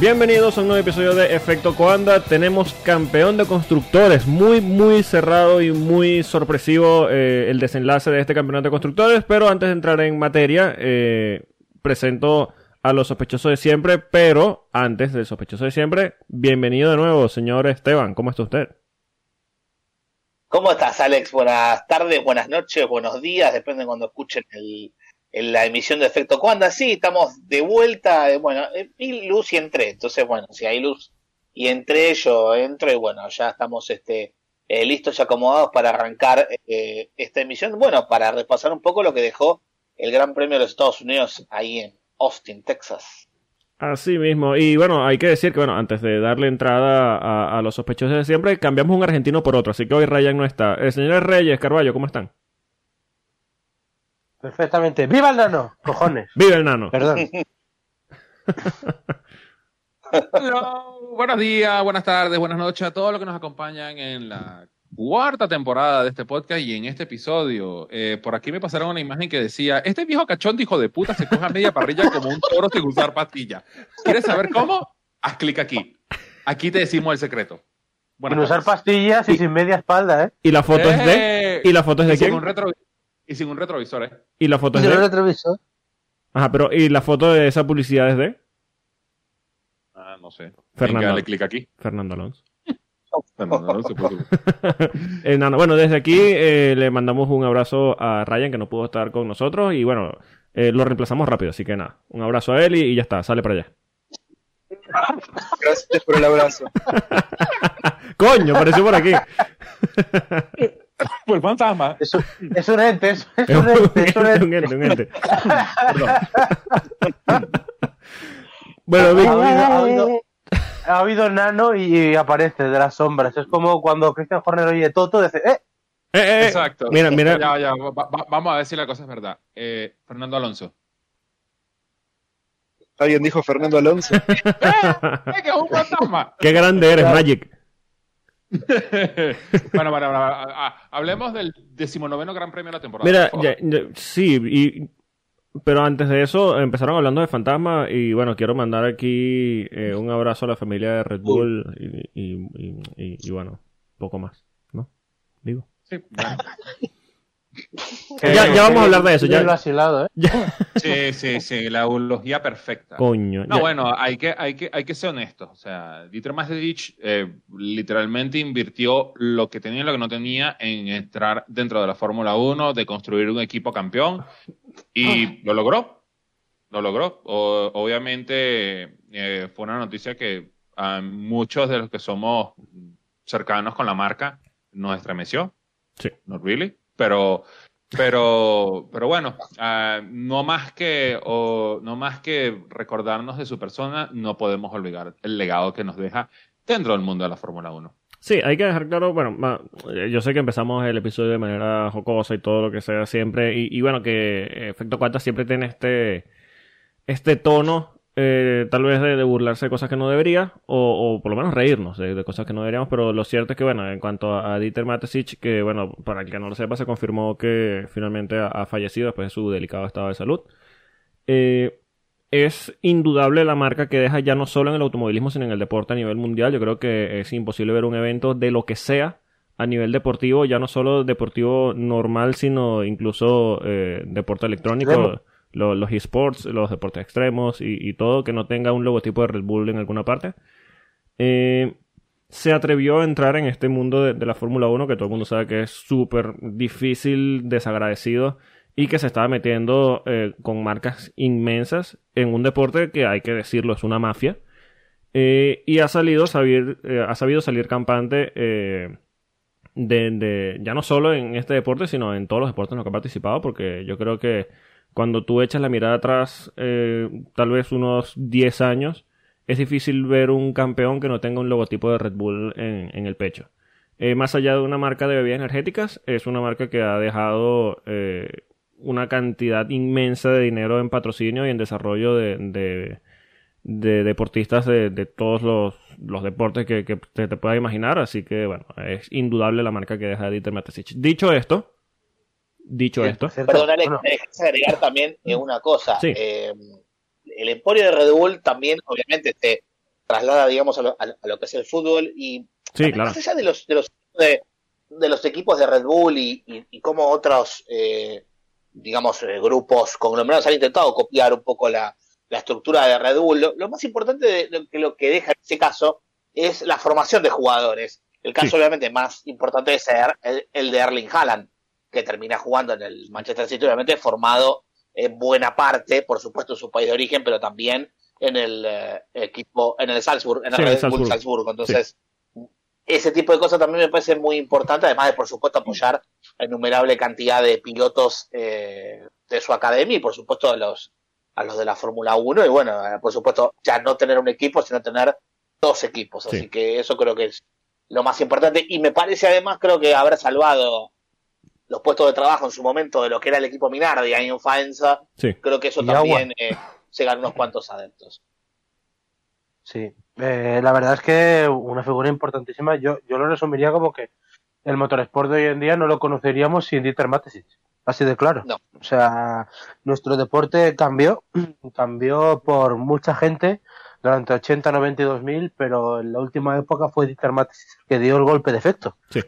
Bienvenidos a un nuevo episodio de Efecto Coanda. Tenemos campeón de constructores. Muy, muy cerrado y muy sorpresivo eh, el desenlace de este campeonato de constructores. Pero antes de entrar en materia, eh, presento a los sospechosos de siempre. Pero antes del sospechoso de siempre, bienvenido de nuevo, señor Esteban. ¿Cómo está usted? ¿Cómo estás, Alex? Buenas tardes, buenas noches, buenos días, depende de cuando escuchen el, en la emisión de Efecto Cuanda. Sí, estamos de vuelta, eh, bueno, eh, vi luz y entré, entonces bueno, si hay luz y entré, yo entro y bueno, ya estamos este eh, listos y acomodados para arrancar esta emisión, bueno, para repasar un poco lo que dejó el Gran Premio de los Estados Unidos ahí en Austin, Texas. Así mismo. Y bueno, hay que decir que, bueno, antes de darle entrada a, los sospechosos de siempre, cambiamos un argentino por otro. Así que hoy Ryan no está. El señor Reyes, Carballo, ¿cómo están? Perfectamente. ¡Viva el nano! Cojones. ¡Viva el nano! Perdón. buenos días, buenas tardes, buenas noches a todos los que nos acompañan en la cuarta temporada de este podcast y en este episodio. Eh, por aquí me pasaron una imagen que decía, este viejo cachón hijo de puta se coja media parrilla como un toro sin usar pastilla. ¿Quieres saber cómo? Haz clic aquí. Aquí te decimos el secreto. sin usar pastillas y, sin media espalda, ¿eh? ¿Y la foto es de? Eh, ¿Y la foto es de quién? Y sin un retrovisor, ¿eh? ¿Y la foto es de? un retrovisor? Ajá, pero ¿y la foto de esa publicidad es de? Ah, no sé. Fernando. Dale clic aquí. Fernando Alonso. bueno, desde aquí eh, le mandamos un abrazo a Ryan que no pudo estar con nosotros y bueno, eh, lo reemplazamos rápido, así que nada, un abrazo a él y, ya está, sale para allá. Gracias por el abrazo. Coño, apareció por aquí. Pues fantasma. Es un, es un ente, es, un ente, es un ente. Un ente, un ente. bueno, Vic ha habido nano y aparece de las sombras. Es como cuando Christian Horner oye Toto, dice, ¡eh! Eh, eh, Exacto. Mira, mira. Ya, ya, vamos a ver si la cosa es verdad. Eh, Fernando Alonso. Alguien dijo Fernando Alonso. ¡Eh! ¡Eh, que es un fantasma! ¡Qué grande eres, Magic! bueno, bueno, hablemos del decimonoveno Gran Premio de la temporada. Mira, sí, y pero antes de eso, empezaron hablando de Fantasma y bueno, quiero mandar aquí eh, un abrazo a la familia de Red Bull y, bueno, poco más, ¿no? Digo. Sí, ya, vamos a hablar de eso. Ya, vacilado, ¿eh? Sí, sí, sí, la eulogía perfecta. Coño. No, bueno, hay que, hay, que, hay que ser honestos. O sea, Dieter Mateschitz eh, literalmente invirtió lo que tenía y lo que no tenía en entrar dentro de la Fórmula 1, de construir un equipo campeón y ah. lo logró, lo logró. obviamente eh, fue una noticia que a muchos de los que somos cercanos con la marca nos estremeció. Sí. Not really. Pero, pero, pero bueno, ah, no, más que, o, no más que recordarnos de su persona, no podemos olvidar el legado que nos deja dentro del mundo de la Fórmula 1. Sí, hay que dejar claro, bueno, yo sé que empezamos el episodio de manera jocosa y todo lo que sea siempre, y, bueno, que Efecto Cuarta siempre tiene este, este tono, eh, tal vez de, burlarse de cosas que no debería, o, por lo menos reírnos de, cosas que no deberíamos, pero lo cierto es que, bueno, en cuanto a Dieter Matesic, que, bueno, para el que no lo sepa, se confirmó que finalmente ha, fallecido después de su delicado estado de salud. Eh, es indudable la marca que deja ya no solo en el automovilismo, sino en el deporte a nivel mundial. Yo creo que es imposible ver un evento de lo que sea a nivel deportivo, ya no solo deportivo normal, sino incluso eh, deporte electrónico, los esports, los deportes extremos y, todo que no tenga un logotipo de Red Bull en alguna parte. Eh, se atrevió a entrar en este mundo de, la Fórmula 1, que todo el mundo sabe que es súper difícil, desagradecido y que se estaba metiendo eh, con marcas inmensas en un deporte que hay que decirlo es una mafia eh, y ha salido salir, ha sabido salir campante de, de, ya no solo en este deporte sino en todos los deportes en los que ha participado porque yo creo que cuando tú echas la mirada atrás tal vez unos 10 años es difícil ver un campeón que no tenga un logotipo de Red Bull en, el pecho más allá de una marca de bebidas energéticas, es una marca que ha dejado una cantidad inmensa de dinero en patrocinio y en desarrollo de, de, deportistas de, todos los, deportes que, te, te puedas imaginar. Así que, bueno, es indudable la marca que deja Dieter Matesich. Dicho esto, dicho esto. Perdón, Alex, me agregar también una cosa. Eh, el emporio de Red Bull también, obviamente, este, traslada, digamos, a lo, a lo- que es el fútbol y Sí, claro. más allá de los de los de, de los equipos de Red Bull y, y, y cómo otros eh, digamos eh, grupos conglomerados han intentado copiar un poco la, la estructura de Red Bull lo, lo más importante de lo que lo que deja en ese caso es la formación de jugadores el caso Sí. obviamente más importante es ser el, el de Erling Haaland que termina jugando en el Manchester City obviamente formado en buena parte por supuesto en su país de origen pero también en el eh, equipo en el Salzburg en el Sí, Red Bull Salzburg. Salzburgo entonces ese tipo de cosas también me parece muy importante, además de, por supuesto, apoyar a innumerable cantidad de pilotos eh, de su academia y, por supuesto, a los, a los de la Fórmula 1. Y, bueno, eh, por supuesto, ya no tener un equipo, sino tener dos equipos. Así Sí. que eso creo que es lo más importante. Y me parece, además, creo que haber salvado los puestos de trabajo en su momento de lo que era el equipo Minardi ahí en Faenza, Sí. creo que eso Y también eh, se ganó unos cuantos adeptos. Sí, Eh, la verdad es que una figura importantísima. Yo, yo lo resumiría como que el motorsport de hoy en día no lo conoceríamos sin Dieter Mateschitz. Así de claro. No. O sea, nuestro deporte cambió, cambió por mucha gente durante 80, 90 y 2000, pero en la última época fue Dieter Mateschitz que dio el golpe de efecto. Sí.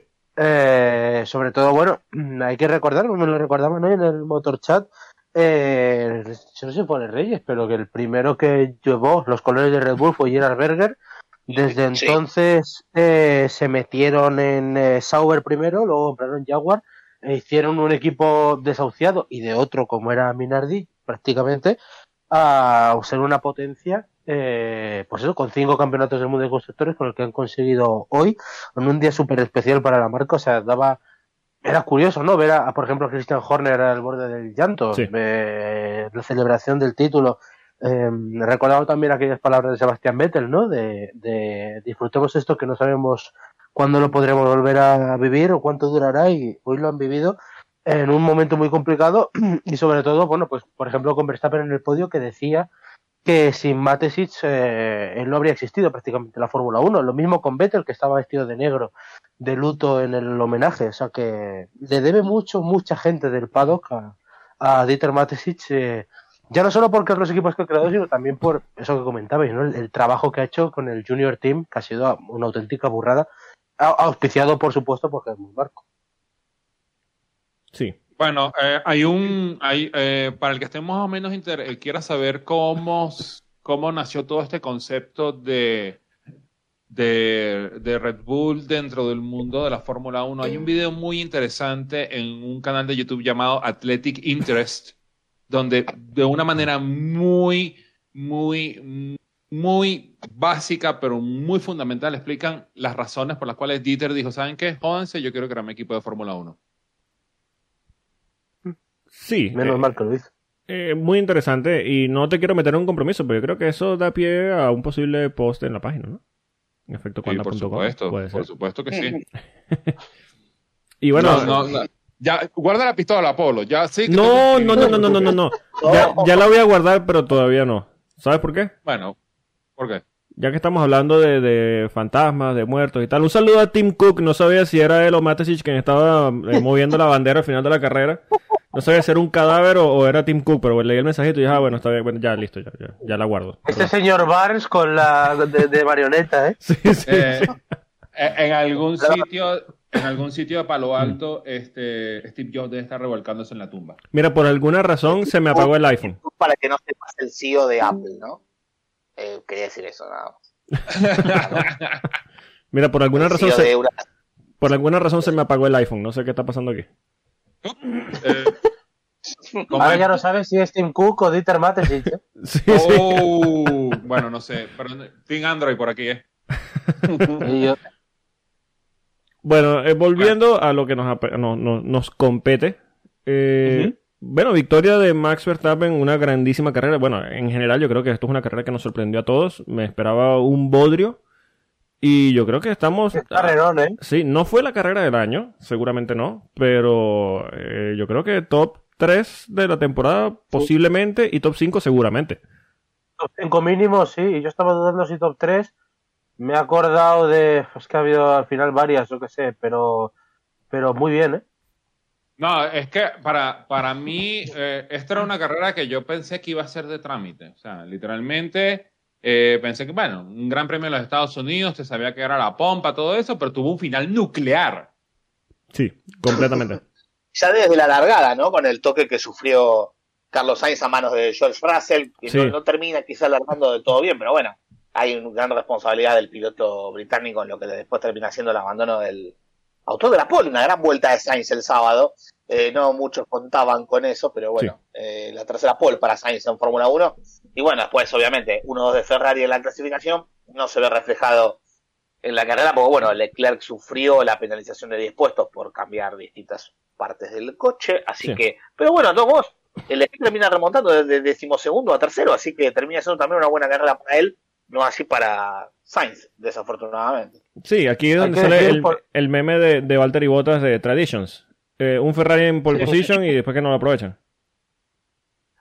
Eh, sobre todo, bueno, hay que recordar, me lo recordaban hoy en el motor chat, eh, yo no sé si fue el Reyes, pero que el primero que llevó los colores de Red Bull fue Gerard Berger. Desde Sí. entonces eh, se metieron en eh, Sauber primero, luego compraron Jaguar, e hicieron un equipo desahuciado y de otro como era Minardi, prácticamente, a ser una potencia, eh, pues eso, con cinco campeonatos del mundo de constructores, con el que han conseguido hoy, en un día súper especial para la marca, o sea, daba, era curioso, ¿no? Ver a, a, por ejemplo, a Christian Horner al borde del llanto, Sí. eh, la celebración del título. Eh, recordaba también aquellas palabras de Sebastián Vettel, ¿no? De, de disfrutemos esto que no sabemos cuándo lo podremos volver a vivir o cuánto durará y hoy lo han vivido en un momento muy complicado y sobre todo, bueno, pues por ejemplo con Verstappen en el podio que decía que sin Matesic eh, él no habría existido prácticamente la Fórmula 1. Lo mismo con Vettel, que estaba vestido de negro, de luto en el homenaje. O sea que le debe mucho, mucha gente del paddock a, Dieter Matesic, eh, ya no solo porque los equipos que ha creado, sino también por eso que comentabais, ¿no? el, trabajo que ha hecho con el Junior Team, que ha sido una auténtica burrada, auspiciado, por supuesto, por Helmut Marco. Sí, bueno, eh, hay un, hay, eh, para el que esté más o menos inter eh, quiera saber cómo, cómo nació todo este concepto de, de, de, Red Bull dentro del mundo de la Fórmula 1, hay un video muy interesante en un canal de YouTube llamado Athletic Interest, donde de una manera muy, muy, muy básica, pero muy fundamental, explican las razones por las cuales Dieter dijo, ¿saben qué? Jódense, yo quiero crear mi equipo de Fórmula 1. Sí. Menos eh, mal que lo hizo. Eh, muy interesante y no te quiero meter en un compromiso, pero yo creo que eso da pie a un posible post en la página, ¿no? En efecto, sí, por supuesto, por ser? supuesto que sí. Eh, y bueno. Ya, guarda la pistola, Polo. Ya sí. Que no, no, no, no, no, no, no, ya, la voy a guardar, pero todavía no. ¿Sabes por qué? Bueno, ¿por qué? Ya que estamos hablando de, de, fantasmas, de muertos y tal. Un saludo a Tim Cook. No sabía si era él o Matesic quien estaba eh, moviendo la bandera al final de la carrera. No sabía si era un cadáver o, o era Tim Cook, pero leí el mensajito y dije, ah, bueno, está bien, bueno, ya, listo, ya, ya, ya la guardo. Este señor Barnes con la de, de marioneta, ¿eh? Sí, sí, eh, sí. En algún sitio, en algún sitio de Palo Alto, este Steve Jobs debe estar revolcándose en la tumba. Mira, por alguna razón se me apagó el iPhone. Para que no se pase el CEO de Apple, ¿no? Eh, quería decir eso, nada más. Mira, por alguna razón se, por alguna razón se me apagó el iPhone. No sé qué está pasando aquí. Eh, ¿cómo Ahora ya no sabes si es Tim Cook o Dieter Matesic. ¿eh? Sí, sí. Oh, bueno, no sé. Pero Team Android por aquí, ¿eh? Y yo- Bueno, eh, volviendo a lo que nos, no- nos compete. eh, Bueno, victoria de Max Verstappen, una grandísima carrera. Bueno, en general yo creo que esto es una carrera que nos sorprendió a todos. Me esperaba un bodrio. Y yo creo que estamos... Carrerón, ¿eh? Sí, no fue la carrera del año, seguramente no, pero eh, yo creo que top 3 de la temporada posiblemente y top 5 seguramente. Top 5 mínimo, sí. Yo estaba dudando si top 3. Me he acordado de. Es que ha habido al final varias, yo qué sé, pero. Pero muy bien, ¿eh? No, es que para, para mí, eh, esta era una carrera que yo pensé que iba a ser de trámite. O sea, literalmente, Eh, pensé que, bueno, un gran premio de los Estados Unidos, te sabía que era la pompa, todo eso, pero tuvo un final nuclear. Sí, completamente. Ya desde la largada, ¿no? Con el toque que sufrió Carlos Sainz a manos de George Russell, que Sí. no, no termina quizá alargando del todo bien, pero bueno, hay una gran responsabilidad del piloto británico en lo que después termina siendo el abandono del autor de la pole, una gran vuelta de Sainz el sábado. Eh, no muchos contaban con eso, pero bueno, eh, la tercera pole para Sainz en Fórmula 1. Y bueno, después obviamente 1-2 de Ferrari en la clasificación no se ve reflejado en la carrera, porque bueno, Leclerc sufrió la penalización de 10 puestos por cambiar distintas partes del coche, así Sí. que, pero bueno, a todos modos, el Leclerc termina remontando desde decimosegundo a tercero, así que termina siendo también una buena carrera para él, no así para Sainz, desafortunadamente. Sí, aquí es donde sale decir el, por- el meme de, de Valtteri Bottas de Traditions. Eh, un Ferrari en pole Sí. position y después que no lo aprovechan.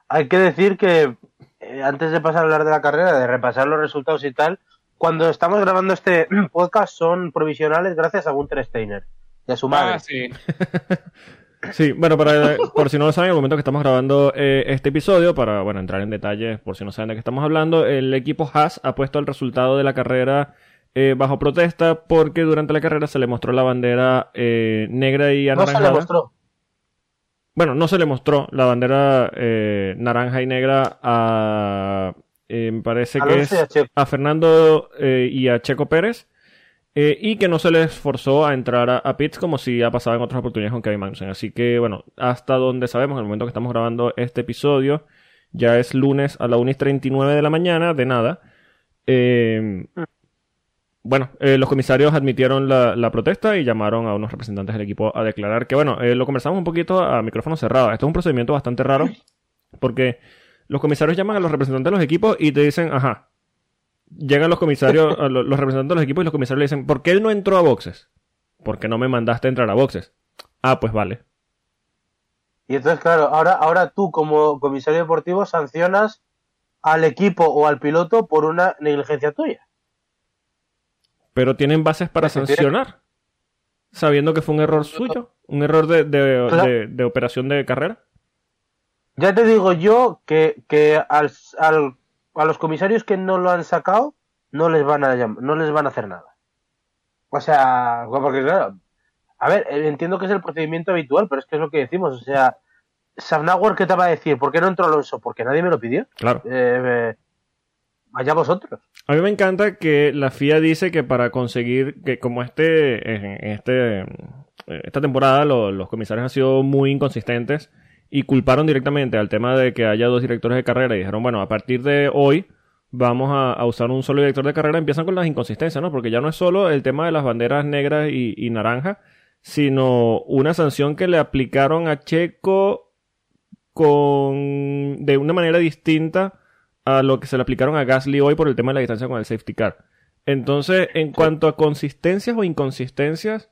Hay que decir que eh, antes de pasar a hablar de la carrera, de repasar los resultados y tal, cuando estamos grabando este podcast son provisionales gracias a Gunter Steiner y a su madre. Ah, sí. Sí, bueno, para, por si no lo saben, en el momento que estamos grabando eh, este episodio, para bueno entrar en detalles, por si no saben de qué estamos hablando, el equipo Haas ha puesto el resultado de la carrera eh, bajo protesta porque durante la carrera se le mostró la bandera eh, negra y no se le anaranjada. mostró. Bueno, no se le mostró la bandera eh, naranja y negra a, eh, me parece que a es a Fernando y a Checo Pérez. eh, y que no se les forzó a entrar a, a pits como si ha pasado en otras oportunidades con Kevin Magnussen. Así que, bueno, hasta donde sabemos, en el momento que estamos grabando este episodio, ya es lunes a la 1 y 39 de la mañana, de nada. Eh, bueno, eh, los comisarios admitieron la, la protesta y llamaron a unos representantes del equipo a declarar que, bueno, eh, lo conversamos un poquito a micrófono cerrado. Esto es un procedimiento bastante raro porque los comisarios llaman a los representantes de los equipos y te dicen, ajá, llegan los comisarios, a los representantes de los equipos y los comisarios le dicen, ¿por qué él no entró a boxes? Porque no me mandaste a entrar a boxes. Ah, pues vale. Y entonces, claro, ahora, ahora tú como comisario deportivo sancionas al equipo o al piloto por una negligencia tuya. Pero tienen bases para sancionar, sabiendo que fue un error suyo, un error de, de- Claro. de- de operación de carrera. Ya te digo yo que, que al, al- a los comisarios que no lo han sacado no les van a no les van a hacer nada. O sea, porque claro, a ver, eh, entiendo que es el procedimiento habitual, pero es que es lo que decimos, o sea, Safnauer, ¿qué te va a decir? ¿Por qué no entró Alonso? Porque nadie me lo pidió. Claro. Eh, eh, vaya vosotros. A mí me encanta que la FIA dice que para conseguir que como este este eh, esta temporada lo- los comisarios han sido muy inconsistentes y culparon directamente al tema de que haya dos directores de carrera y dijeron, bueno, a partir de hoy vamos a, a usar un solo director de carrera, empiezan con las inconsistencias, ¿no? Porque ya no es solo el tema de las banderas negras y, y naranja, sino una sanción que le aplicaron a Checo con de una manera distinta a lo que se le aplicaron a Gasly hoy por el tema de la distancia con el safety car. Entonces, en cuanto a consistencias o inconsistencias,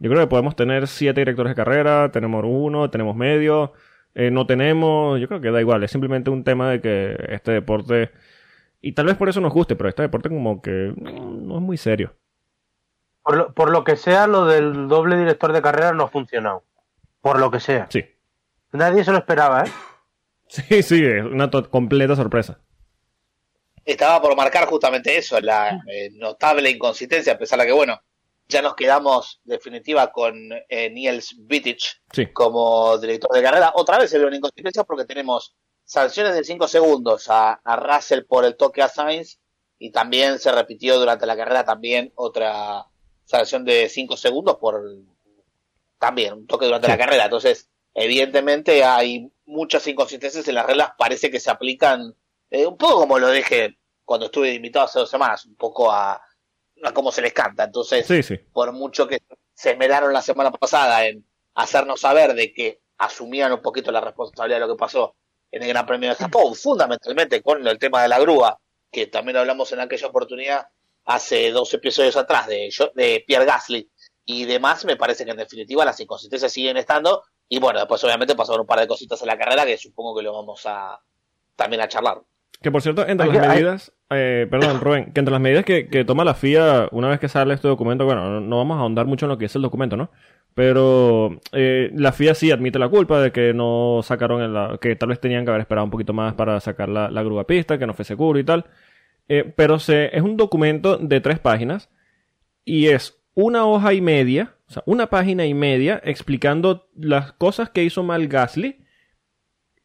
yo creo que podemos tener siete directores de carrera, tenemos uno, tenemos medio, eh, no tenemos, yo creo que da igual, es simplemente un tema de que este deporte, y tal vez por eso nos guste, pero este deporte como que no es muy serio. Por lo, por lo que sea, lo del doble director de carrera no ha funcionado. Por lo que sea. Sí, Nadie se lo esperaba, ¿eh? Sí, sí, es una completa sorpresa. Estaba por marcar justamente eso, la eh, notable inconsistencia, a pesar de que, bueno, ya nos quedamos definitiva con eh, Niels Vittich Sí, como director de carrera. Otra vez se ve una inconsistencia porque tenemos sanciones de 5 segundos a, a Russell por el toque a Sainz y también se repitió durante la carrera también otra sanción de 5 segundos por también un toque durante Sí. la carrera. Entonces, evidentemente hay muchas inconsistencias en las reglas, parece que se aplican eh, un poco como lo dije cuando estuve invitado hace dos semanas, un poco a, a cómo se les canta. Entonces, sí, sí. por mucho que se esmeraron la semana pasada en hacernos saber de que asumían un poquito la responsabilidad de lo que pasó en el Gran Premio de Japón, fundamentalmente con el tema de la grúa, que también hablamos en aquella oportunidad hace dos episodios atrás de, de Pierre Gasly y demás, me parece que en definitiva las inconsistencias siguen estando y bueno, después obviamente pasaron un par de cositas en la carrera que supongo que lo vamos a también a charlar. Que por cierto, entre las medidas, eh, perdón, Rubén, que entre las medidas que, que toma la FIA una vez que sale este documento, bueno, no, no vamos a ahondar mucho en lo que es el documento, ¿no? Pero eh, la FIA sí admite la culpa de que no sacaron, el- la, que tal vez tenían que haber esperado un poquito más para sacar la, la grúa pista, que no fue seguro y tal. eh, pero se, es un documento de tres páginas y es una hoja y media, o sea, una página y media explicando las cosas que hizo mal Gasly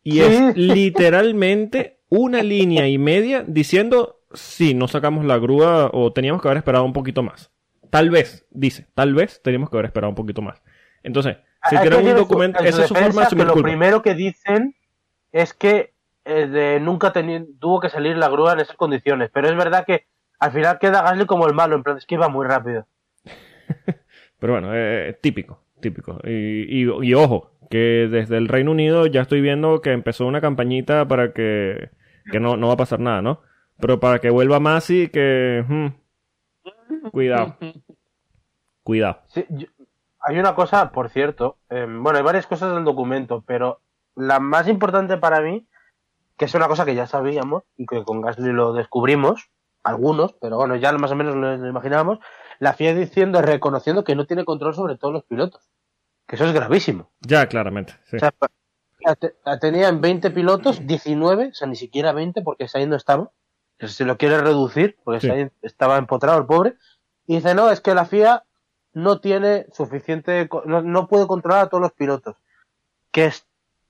y es literalmente una línea y media diciendo si no sacamos la grúa o teníamos que haber esperado un poquito más. Tal vez, dice, tal vez teníamos que haber esperado un poquito más. Entonces, si Es que tienen un documento, su esa es su forma de lo primero que dicen es que eh, de- nunca tuvo que salir la grúa en esas condiciones. Pero es verdad que al final queda Gasly como el malo, en plan, es que iba muy rápido. Pero bueno, eh, típico, típico. Y, y- y ojo, que desde el Reino Unido ya estoy viendo que empezó una campañita para que, que no, no va a pasar nada, ¿no? Pero para que vuelva Masi, que... hmm, cuidado, cuidado. Hay una cosa, por cierto, eh, bueno, hay varias cosas del documento, pero la más importante para mí, que es una cosa que ya sabíamos y que con Gasly lo descubrimos, algunos, pero bueno, ya más o menos lo imaginábamos, la FIA diciendo, reconociendo que no tiene control sobre todos los pilotos. Que eso es gravísimo. Ya, claramente. sí. O sea, la te- la tenía en 20 pilotos, 19, o sea, ni siquiera 20 porque Sainz no estaba. Se lo quiere reducir porque Sí. Sainz estaba empotrado el pobre. Y dice, no, es que la FIA no tiene suficiente, no, no puede controlar a todos los pilotos. Que es,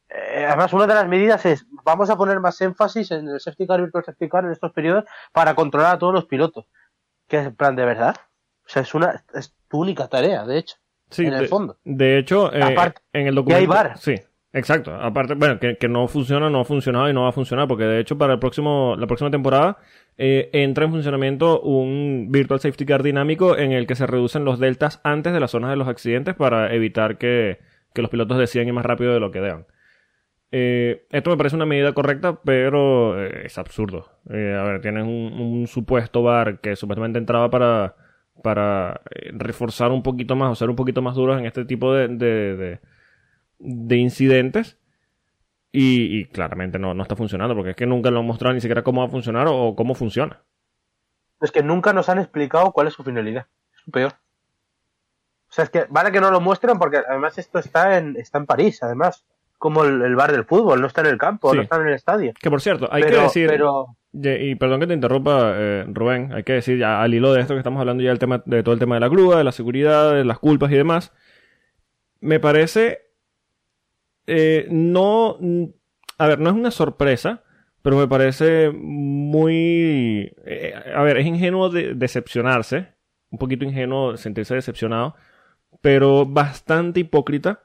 eh, además una de las medidas es, vamos a poner más énfasis en el safety car y virtual safety car en estos periodos para controlar a todos los pilotos. Que es en plan de verdad. O sea, es una, es tu única tarea, de hecho. Sí, en el de, fondo. de hecho, eh, Aparte, en el y documento... hay VAR. Sí, exacto. Aparte, bueno, que, que no funciona, no ha funcionado y no va a funcionar, porque de hecho para el próximo, la próxima temporada eh, entra en funcionamiento un Virtual Safety Car dinámico en el que se reducen los deltas antes de las zonas de los accidentes para evitar que, que los pilotos decidan ir más rápido de lo que deban. Eh, esto me parece una medida correcta, pero eh, es absurdo. Eh, a ver, tienes un, un supuesto VAR que supuestamente entraba para, para eh, reforzar un poquito más o ser un poquito más duros en este tipo de, de, de- de incidentes. Y, y claramente no, no está funcionando, porque es que nunca lo han mostrado ni siquiera cómo va a funcionar o, cómo funciona. Es que nunca nos han explicado cuál es su finalidad. Es peor. O sea, es que vale que no lo muestran porque además esto está en, está en París, además. Como el, el bar del fútbol, no está en el campo, Sí. no está en el estadio. Que por cierto, hay pero, que decir, pero y perdón que te interrumpa, eh, Rubén, hay que decir ya al hilo de esto que estamos hablando ya del tema, de todo el tema de la grúa, de la seguridad, de las culpas y demás, me parece eh, no, a ver, no es una sorpresa, pero me parece muy, eh, a ver, es ingenuo de- decepcionarse, un poquito ingenuo sentirse decepcionado, pero bastante hipócrita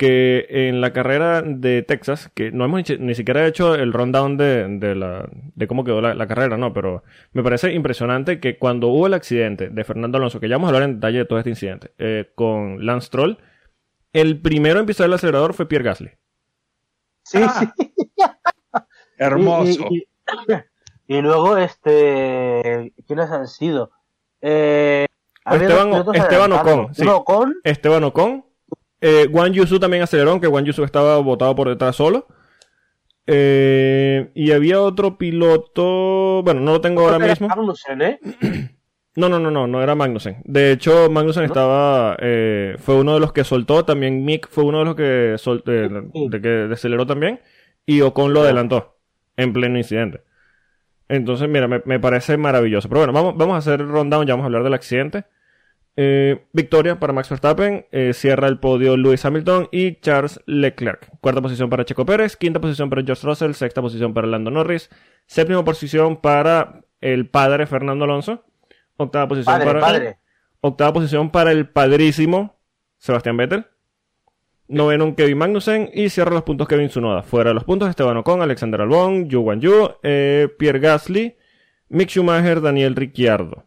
que en la carrera de Texas, que no hemos ni, ni siquiera hecho el rundown de, de, la, de cómo quedó la, la carrera, ¿no? Pero me parece impresionante que cuando hubo el accidente de Fernando Alonso, que ya vamos a hablar en detalle de todo este incidente, eh, con Lance Troll, el primero en pisar el acelerador fue Pierre Gasly. sí, Ah, sí. Hermoso. Y, y- y- y luego, este. ¿Quiénes han sido? Eh, Esteban- Esteban. Ocon, sí. Ocon, Esteban Ocon. Eh, Juan Yusu también aceleró, aunque Juan Yusu estaba botado por detrás solo. Eh, y había otro piloto. Bueno, no lo tengo ahora mismo. Magnussen, ¿eh? No, no, no, no, no era Magnussen. De hecho, Magnussen estaba. eh, fue uno de los que soltó. También Mick fue uno de los que, sol- eh, de que aceleró también. Y Ocon lo adelantó en pleno incidente. Entonces, mira, me, me parece maravilloso. Pero bueno, vamos, vamos a hacer rundown, ya vamos a hablar del accidente. Eh, victoria para Max Verstappen, eh, cierra el podio Lewis Hamilton y Charles Leclerc. Cuarta posición para Checo Pérez, quinta posición para George Russell, sexta posición para Lando Norris, séptima posición para el padre Fernando Alonso, octava posición Padre, para padre. octava posición para el padrísimo Sebastián Vettel, noveno un Kevin Magnussen y cierra los puntos Kevin Tsunoda. Fuera de los puntos Esteban Ocon, Alexander Albon, Yu Wan Yu, eh, Pierre Gasly, Mick Schumacher, Daniel Ricciardo.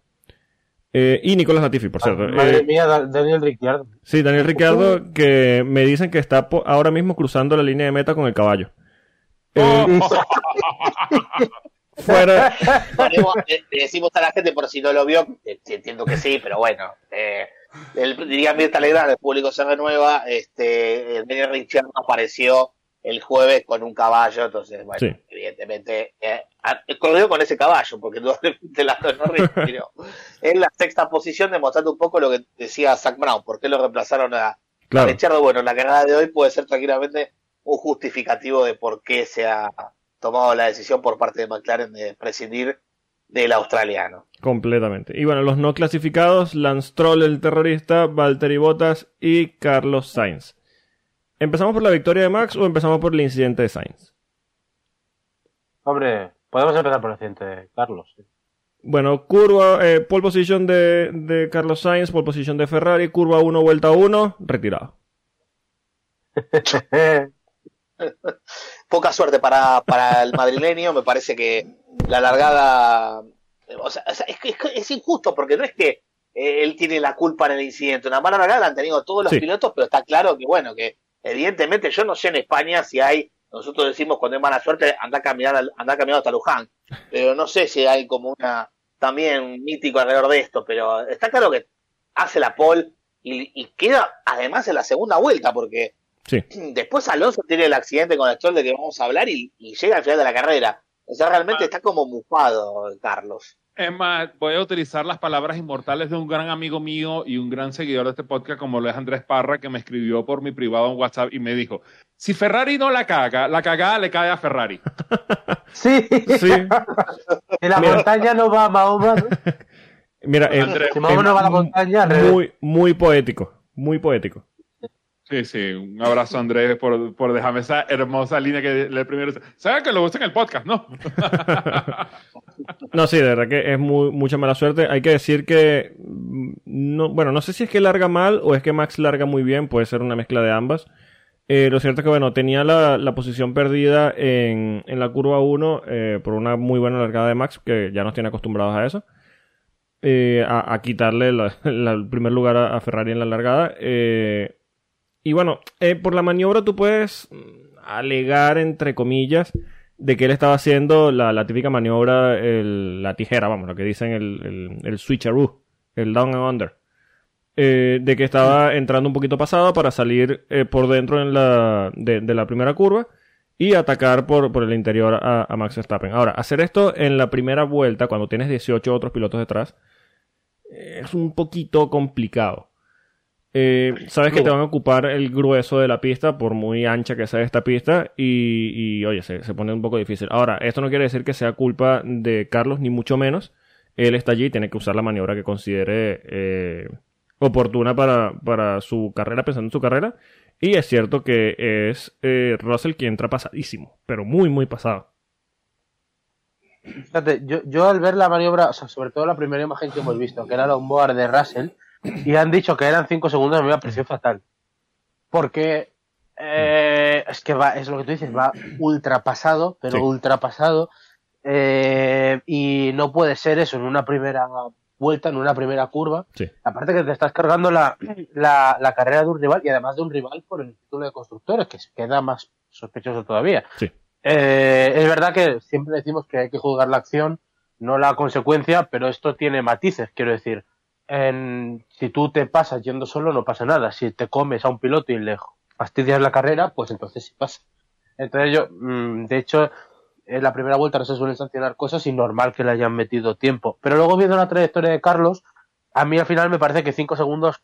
Eh, y Nicolás Latifi, por cierto. Madre Eh, mía, Da- Daniel Ricciardo. sí, Daniel Ricciardo, que me dicen que está ahora mismo cruzando la línea de meta con el caballo. Eh, fuera, le, le decimos a la gente por si no lo vio, entiendo que sí, pero bueno. Eh, el, diría Mirta Legrand, el público se renueva. Este, eh, Daniel Ricciardo apareció el jueves con un caballo, entonces, bueno, Sí. evidentemente, eh, corrió con ese caballo, porque indudablemente la no respiró. en la sexta posición, demostrando un poco lo que decía Zach Brown, por qué lo reemplazaron a, claro. Ricciardo, bueno, la carrera de hoy puede ser tranquilamente un justificativo de por qué se ha tomado la decisión por parte de McLaren de prescindir del australiano. Completamente. Y bueno, los no clasificados, Lance Stroll, el terrorista, Valtteri Bottas y Carlos Sainz. ¿Empezamos por la victoria de Max o empezamos por el incidente de Sainz? Hombre, podemos empezar por el siguiente, Carlos. Bueno, curva, eh, pole position de, de Carlos Sainz, pole position de Ferrari, curva 1, vuelta 1, retirado. Poca suerte para, para el madrileño, me parece que la largada. O sea, es, es, es injusto porque no es que eh, él tiene la culpa en el incidente. Una mala largada la han tenido todos los Sí. pilotos, pero está claro que, bueno, que evidentemente yo no sé en España si hay. Nosotros decimos cuando hay mala suerte, anda caminando, anda caminando hasta Luján. Pero no sé si hay como una. También un mítico alrededor de esto, pero está claro que hace la pole y, y queda además en la segunda vuelta, porque Sí. después Alonso tiene el accidente con el Stroll de que vamos a hablar y, y llega al final de la carrera. O sea, realmente está como mufado, Carlos. Es más, voy a utilizar las palabras inmortales de un gran amigo mío y un gran seguidor de este podcast, como lo es Andrés Parra, que me escribió por mi privado en WhatsApp y me dijo: Si Ferrari no la caga, la cagada le cae a Ferrari. Sí, Sí. en la Mira. montaña no va Mahoma. ¿no? Mira, Andrés, Si Mahoma no va a la montaña, al revés. muy, muy poético. Muy poético. Sí, sí, un abrazo Andrés por, por dejarme esa hermosa línea que le primero. ¿Saben que lo gusta en el podcast, no? No, sí, de verdad que es mucha mala suerte. Hay que decir que, mm, no, bueno, no sé si es que larga mal o es que Max larga muy bien, puede ser una mezcla de ambas. Eh, lo cierto es que, bueno, tenía la, la posición perdida en, en la curva 1 eh, por una muy buena largada de Max, que ya nos tiene acostumbrados a eso. Eh, a, a quitarle el primer lugar a, Ferrari en la largada. Y bueno, eh, por la maniobra tú puedes mm, alegar, entre comillas, de que él estaba haciendo la, típica maniobra, el- la tijera, vamos, lo que dicen el, el, el switcheroo, el down and under. Eh, de que estaba entrando un poquito pasado para salir eh, por dentro en la, de, la primera curva y atacar por, por el interior a, a Max Verstappen. Ahora, hacer esto en la primera vuelta, cuando tienes 18 otros pilotos detrás, es un poquito complicado. Eh, sabes que te van a ocupar el grueso de la pista, por muy ancha que sea esta pista, y, y, oye, se, se pone un poco difícil. Ahora, esto no quiere decir que sea culpa de Carlos, ni mucho menos. Él está allí y tiene que usar la maniobra que considere eh, oportuna para, para su carrera, pensando en su carrera. Y es cierto que es eh, Russell quien entra pasadísimo, pero muy, muy pasado. Fíjate, yo, yo al ver la maniobra, o sea, sobre todo la primera imagen que hemos visto, que era la onboard de Russell, y han dicho que eran 5 segundos, a mí me pareció fatal. Porque eh, es que va, es lo que tú dices, va ultra pasado, pero Sí. ultra pasado, eh, y no puede ser eso en una primera vuelta, en una primera curva. Sí. Aparte que te estás cargando la, la, la carrera de un rival, y además de un rival por el título de constructores, que queda más sospechoso todavía. Sí. Eh, es verdad que siempre decimos que hay que juzgar la acción, no la consecuencia, pero esto tiene matices. Quiero decir, en- si tú te pasas yendo solo, no pasa nada. Si te comes a un piloto y le fastidias la carrera, pues entonces sí pasa. Entonces yo, mm, de hecho, en la primera vuelta no se suelen sancionar cosas y normal que le hayan metido tiempo. Pero luego viendo la trayectoria de Carlos, a mí al final me parece que cinco segundos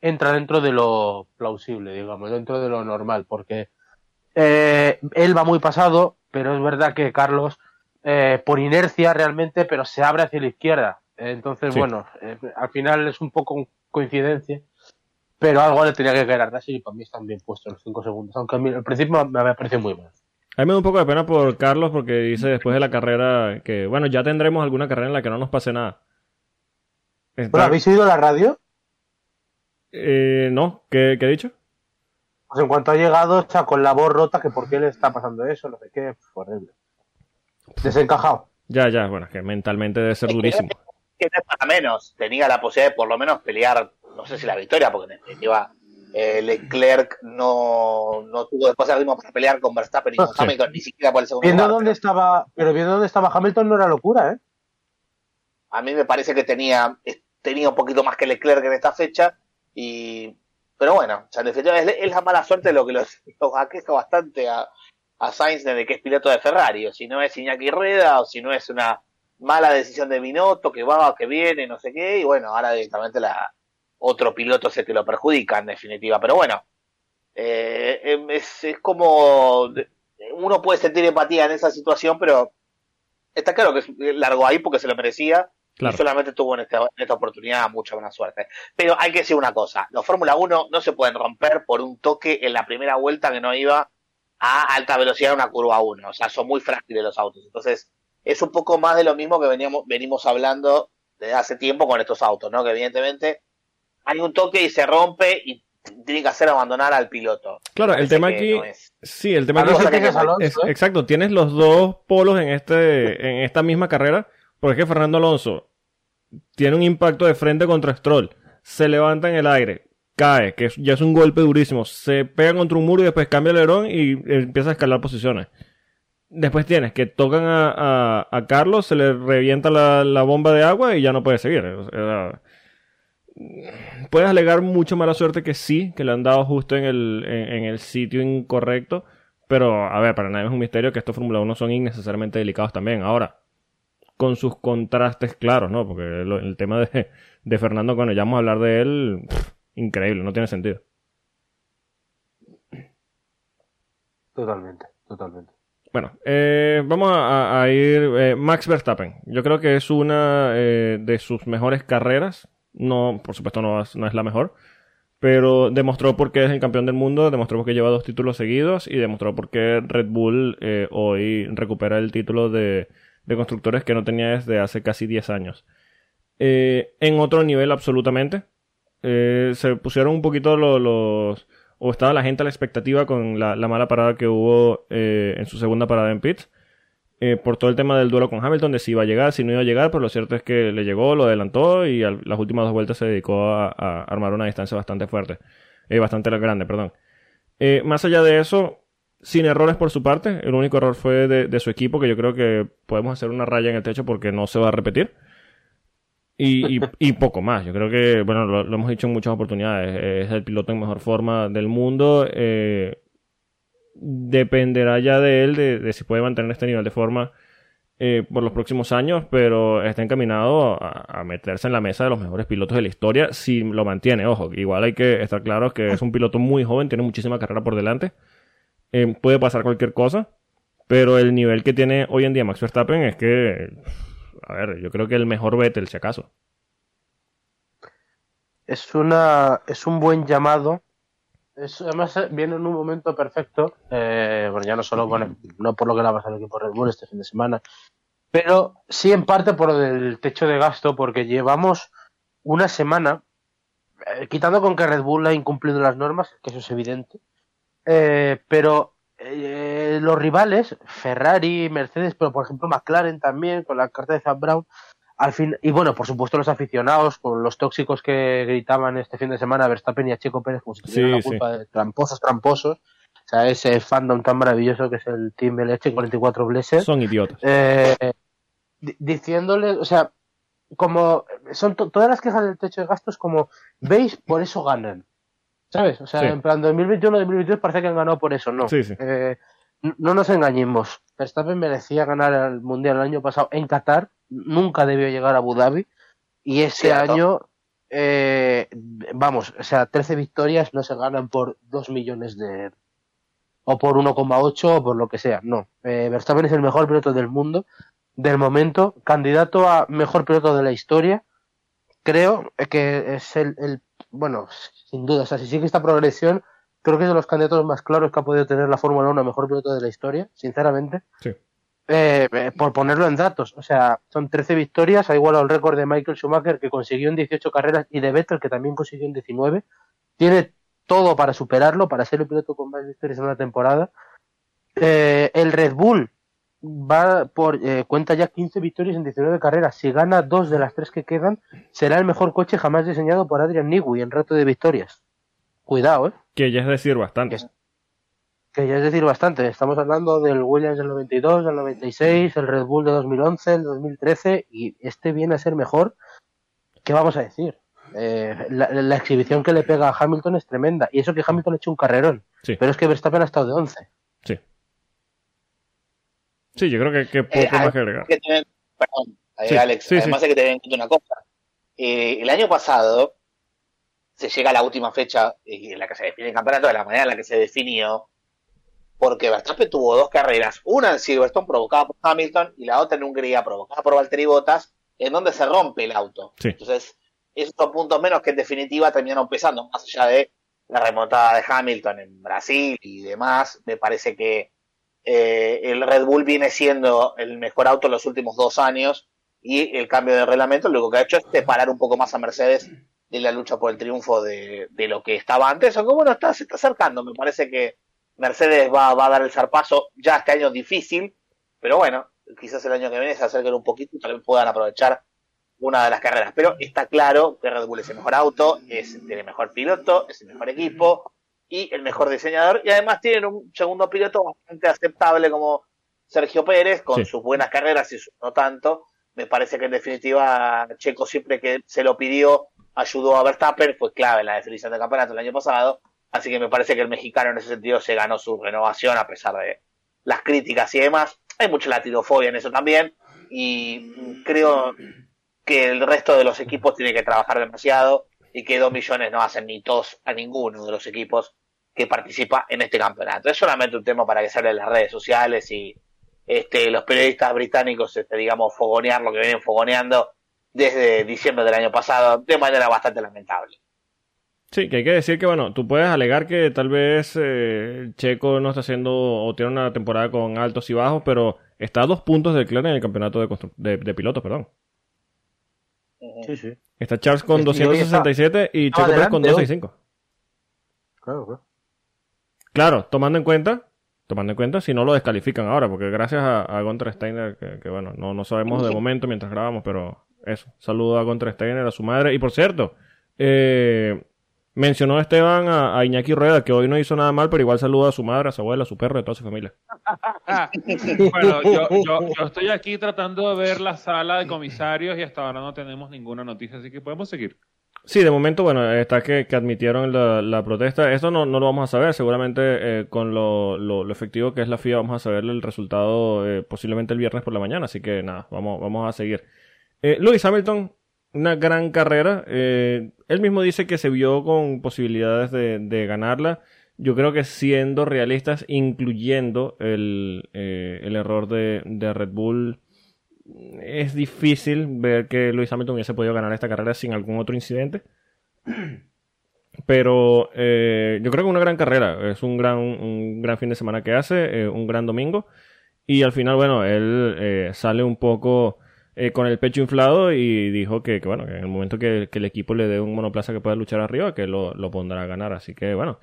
entra dentro de lo plausible, digamos, dentro de lo normal, porque eh, él va muy pasado, pero es verdad que Carlos, eh, por inercia realmente, pero se abre hacia la izquierda. Entonces, Sí. bueno, eh, al final es un poco coincidencia, pero algo le tenía que caer a y para mí están bien puestos los 5 segundos, aunque a mí al principio me había parecido muy mal. A mí me da un poco de pena por Carlos porque dice después de la carrera que, bueno, ya tendremos alguna carrera en la que no nos pase nada. Está- Bueno, ¿habéis oído la radio? Eh, no, ¿Qué, ¿qué he dicho? Pues en cuanto ha llegado, o sea, con la voz rota, que por qué le está pasando eso, no sé qué, fue horrible. Desencajado. Ya, ya, bueno, es que mentalmente debe ser durísimo. Que no es para menos. Tenía la posibilidad de por lo menos pelear, no sé si la victoria, porque en definitiva eh, Leclerc no, no tuvo después el ritmo para pelear con Verstappen y con Sí. Hamilton, ni siquiera por el segundo Viendo lugar. dónde estaba, pero viendo dónde estaba Hamilton no era locura, ¿eh? A mí me parece que tenía, tenía un poquito más que Leclerc en esta fecha. y Pero bueno, o sea, en definitiva es, es la mala suerte lo que los, los aqueja bastante a, a Sainz de que es piloto de Ferrari. O si no es Iñaki Rueda, o si no es una mala decisión de Binotto, que va, que viene, no sé qué. Y bueno, ahora directamente la otro piloto es el que lo perjudica en definitiva. Pero bueno, eh, em, es, es como... Uno puede sentir empatía en esa situación, pero está claro que largó ahí porque se lo merecía Claro. y solamente tuvo en esta, en esta oportunidad mucha buena suerte. Pero hay que decir una cosa, los Fórmula 1 no se pueden romper por un toque en la primera vuelta que no iba a alta velocidad en una curva 1, o sea, son muy frágiles los autos. Entonces, es un poco más de lo mismo que veníamos, venimos hablando desde hace tiempo con estos autos, ¿no? Que evidentemente hay un toque y se rompe y tiene que hacer abandonar al piloto. Claro, el tema aquí. no es. Sí, el tema A aquí no es que- Alonso, es- ¿eh? exacto, tienes los dos polos en este en esta misma carrera, porque es que Fernando Alonso tiene un impacto de frente contra Stroll, se levanta en el aire, cae, que es- ya es un golpe durísimo, se pega contra un muro y después cambia el alerón y empieza a escalar posiciones. Después tienes que tocan a, Carlos, se le revienta la, bomba de agua y ya no puede seguir. Puedes alegar mucho mala suerte que sí, que le han dado justo en el, en, el sitio incorrecto. Pero, a ver, para nadie es un misterio que estos Fórmula 1 son innecesariamente delicados también. Ahora, con sus contrastes claros, ¿no? Porque el tema de, de Fernando, cuando ya vamos a hablar de él, increíble, no tiene sentido. Totalmente, totalmente. Bueno, eh, vamos a, ir. eh, Max Verstappen. Yo creo que es una eh, de sus mejores carreras. No, por supuesto, no, es- la mejor. Pero demostró por qué es el campeón del mundo, demostró por qué lleva dos títulos seguidos y demostró por qué Red Bull hoy recupera el título de, constructores que no tenía desde hace casi 10 años. En otro nivel, absolutamente. Se pusieron un poquito lo- los. O estaba la gente a la expectativa con la, la mala parada que hubo eh, en su segunda parada en pits. eh, por todo el tema del duelo con Hamilton, de si iba a llegar, si no iba a llegar, pero lo cierto es que le llegó, lo adelantó y las últimas dos vueltas se dedicó a, a armar una distancia bastante fuerte. eh, bastante grande, perdón. Eh, más allá de eso, sin errores por su parte, el único error fue de, de su equipo, que yo creo que podemos hacer una raya en el techo porque no se va a repetir. Y, poco más. Yo creo que, bueno, lo, hemos dicho en muchas oportunidades. Es el piloto en mejor forma del mundo. eh, dependerá ya de él, de, si puede mantener este nivel de forma eh, por los próximos años, pero está encaminado a, meterse en la mesa de los mejores pilotos de la historia si lo mantiene. Ojo, igual hay que estar claro que es un piloto muy joven, tiene muchísima carrera por delante. eh, puede pasar cualquier cosa, pero el nivel que tiene hoy en día Max Verstappen es que, a ver, yo creo que el mejor Vettel, si acaso. Es una es un buen llamado. Es, además eh, viene en un momento perfecto. eh, bueno, ya no solo el- no por lo que le ha pasado al equipo Red Bull este fin de semana, pero sí en parte por el techo de gasto, porque llevamos una semana, eh, quitando con que Red Bull ha incumplido las normas, que eso es evidente, eh, pero eh, los rivales, Ferrari, Mercedes, pero por ejemplo McLaren también, con la carta de Zap Brown, al fin, y bueno, por supuesto los aficionados, con los tóxicos que gritaban este fin de semana a Verstappen y a Checo Pérez como si tuvieran Sí, la culpa de tramposos, tramposos. O sea, ese fandom tan maravilloso que es el Team LH 44 Blessed. Son idiotas. Eh, di- diciéndole, o sea, como son to- todas las quejas del techo de gastos como veis, por eso ganan. ¿Sabes? O sea, Sí. en plan 2021, 2022 parece que han ganado por eso, no. Sí, sí. Eh, no nos engañemos. Verstappen merecía ganar el Mundial el año pasado en Qatar, nunca debió llegar a Abu Dhabi y ese Cierto. año eh, vamos, o sea, 13 victorias no se ganan por 2 millones de o por 1,8 o por lo que sea, no. Eh, Verstappen es el mejor piloto del mundo del momento, candidato a mejor piloto de la historia. Creo que es el, el bueno, sin duda, o sea, si sigue esta progresión, creo que es de los candidatos más claros que ha podido tener la Fórmula 1 a mejor piloto de la historia, sinceramente. Sí. Eh, eh, por ponerlo en datos, o sea, son 13 victorias, ha igualado el récord de Michael Schumacher que consiguió en 18 carreras y de Vettel que también consiguió en 19. Tiene todo para superarlo, para ser el piloto con más victorias en una temporada. Eh, el Red Bull va por eh, cuenta ya 15 victorias en 19 carreras. Si gana dos de las tres que quedan, será el mejor coche jamás diseñado por Adrian Newey en rato de victorias. Cuidado, ¿eh? Que ya es decir bastante. Que- que ya es decir bastante. Estamos hablando del Williams del 92, del 96, el Red Bull de 2011, el 2013 y este viene a ser mejor. ¿Qué vamos a decir? Eh, la, la exhibición que le pega a Hamilton es tremenda y eso que Hamilton ha hecho un carrerón. Sí. Pero es que Verstappen ha estado de 11. Sí. Sí, yo creo que, que poco Eh, más hay que agregar. que tener- perdón, eh, Sí, Alex, sí, además hay que tener en cuenta una cosa. Eh, el año pasado se llega a la última fecha en la que se define el campeonato, de la manera en la que se definió, porque Verstappen tuvo dos carreras, una en Silverstone provocada por Hamilton y la otra en Hungría provocada por Valtteri Bottas, en donde se rompe el auto. Sí. Entonces, esos son puntos menos que en definitiva terminaron pesando, más allá de la remontada de Hamilton en Brasil y demás, me parece que eh, el Red Bull viene siendo el mejor auto en los últimos dos años y el cambio de reglamento lo que ha hecho es separar un poco más a Mercedes de la lucha por el triunfo de, de lo que estaba antes, aunque bueno, está, se está acercando, me parece que Mercedes va, va a dar el zarpazo, ya este año difícil, pero bueno, quizás el año que viene se acerquen un poquito y tal vez puedan aprovechar una de las carreras, pero está claro que Red Bull es el mejor auto, es, el mejor piloto, es el mejor equipo y el mejor diseñador y además tienen un segundo piloto bastante aceptable como Sergio Pérez con Sí. sus buenas carreras y sus no tanto. Me parece que en definitiva Checo siempre que se lo pidió ayudó a Verstappen, fue clave en la definición del campeonato el año pasado, así que me parece que el mexicano en ese sentido se ganó su renovación a pesar de las críticas y demás. Hay mucha latinofobia en eso también y creo que el resto de los equipos tiene que trabajar demasiado y que dos millones no hacen ni tos a ninguno de los equipos que participa en este campeonato. Es solamente un tema para que hable en las redes sociales y este, los periodistas británicos, este, digamos, fogonear lo que vienen fogoneando desde diciembre del año pasado de manera bastante lamentable. Sí, que hay que decir que, bueno, tú puedes alegar que tal vez eh, Checo no está haciendo o tiene una temporada con altos y bajos, pero está a dos puntos del clan en el campeonato de, constru- de, de pilotos, perdón. Sí, sí. Está Charles con Es que hoy está- 267 y Checo Pérez con adelante hoy. 265. Claro, claro. Claro, tomando en cuenta, tomando en cuenta si no lo descalifican ahora, porque gracias a, a Gunter Steiner, que, que, bueno, no, no sabemos de momento mientras grabamos, pero eso, saludo a Gunter Steiner, a su madre, y por cierto, eh, mencionó Esteban a, a Iñaki Rueda, que hoy no hizo nada mal, pero igual saluda a su madre, a su abuela, a su perro y a toda su familia. Bueno, yo, yo, yo estoy aquí tratando de ver la sala de comisarios y hasta ahora no tenemos ninguna noticia, así que podemos seguir. Sí, de momento, bueno, está que, que admitieron la, la protesta. Esto no, no lo vamos a saber. Seguramente eh, con lo, lo, lo efectivo que es la FIA vamos a saber el resultado eh, posiblemente el viernes por la mañana. Así que nada, vamos, vamos a seguir. Eh, Lewis Hamilton, una gran carrera. Eh, él mismo dice que se vio con posibilidades de, ganarla. Yo creo que siendo realistas, incluyendo el, eh, error de, Red Bull, es difícil ver que Lewis Hamilton hubiese podido ganar esta carrera sin algún otro incidente. Pero eh, yo creo que una gran carrera. Es un gran, un gran fin de semana que hace, un gran domingo. Y al final, bueno, él sale un poco eh, con el pecho inflado y dijo que, bueno, que en el momento que, que el equipo le dé un monoplaza que pueda luchar arriba, que lo, lo pondrá a ganar. Así que, bueno,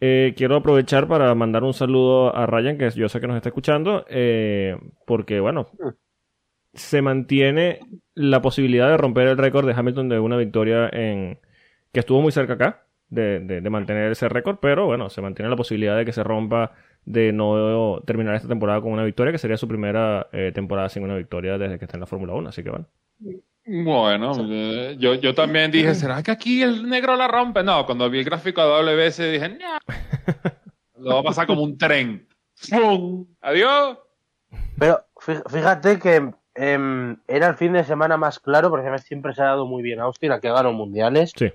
eh, quiero aprovechar para mandar un saludo a Ryan, que yo sé que nos está escuchando, eh, porque, bueno, se mantiene la posibilidad de romper el récord de Hamilton de una victoria en que estuvo muy cerca acá de, de- de mantener ese récord, pero bueno, se mantiene la posibilidad de que se rompa de no terminar esta temporada con una victoria, que sería su primera eh, temporada sin una victoria desde que está en la Fórmula 1, así que bueno. Bueno, eh, yo, yo también dije, ¿será que aquí el negro la rompe? No, cuando vi el gráfico de WBS dije, no. Lo va a pasar como un tren. ¡Fum! Adiós. Pero fí- fíjate que em, era el fin de semana más claro, porque además siempre se ha dado muy bien a Austin, a que ganó mundiales. Sí.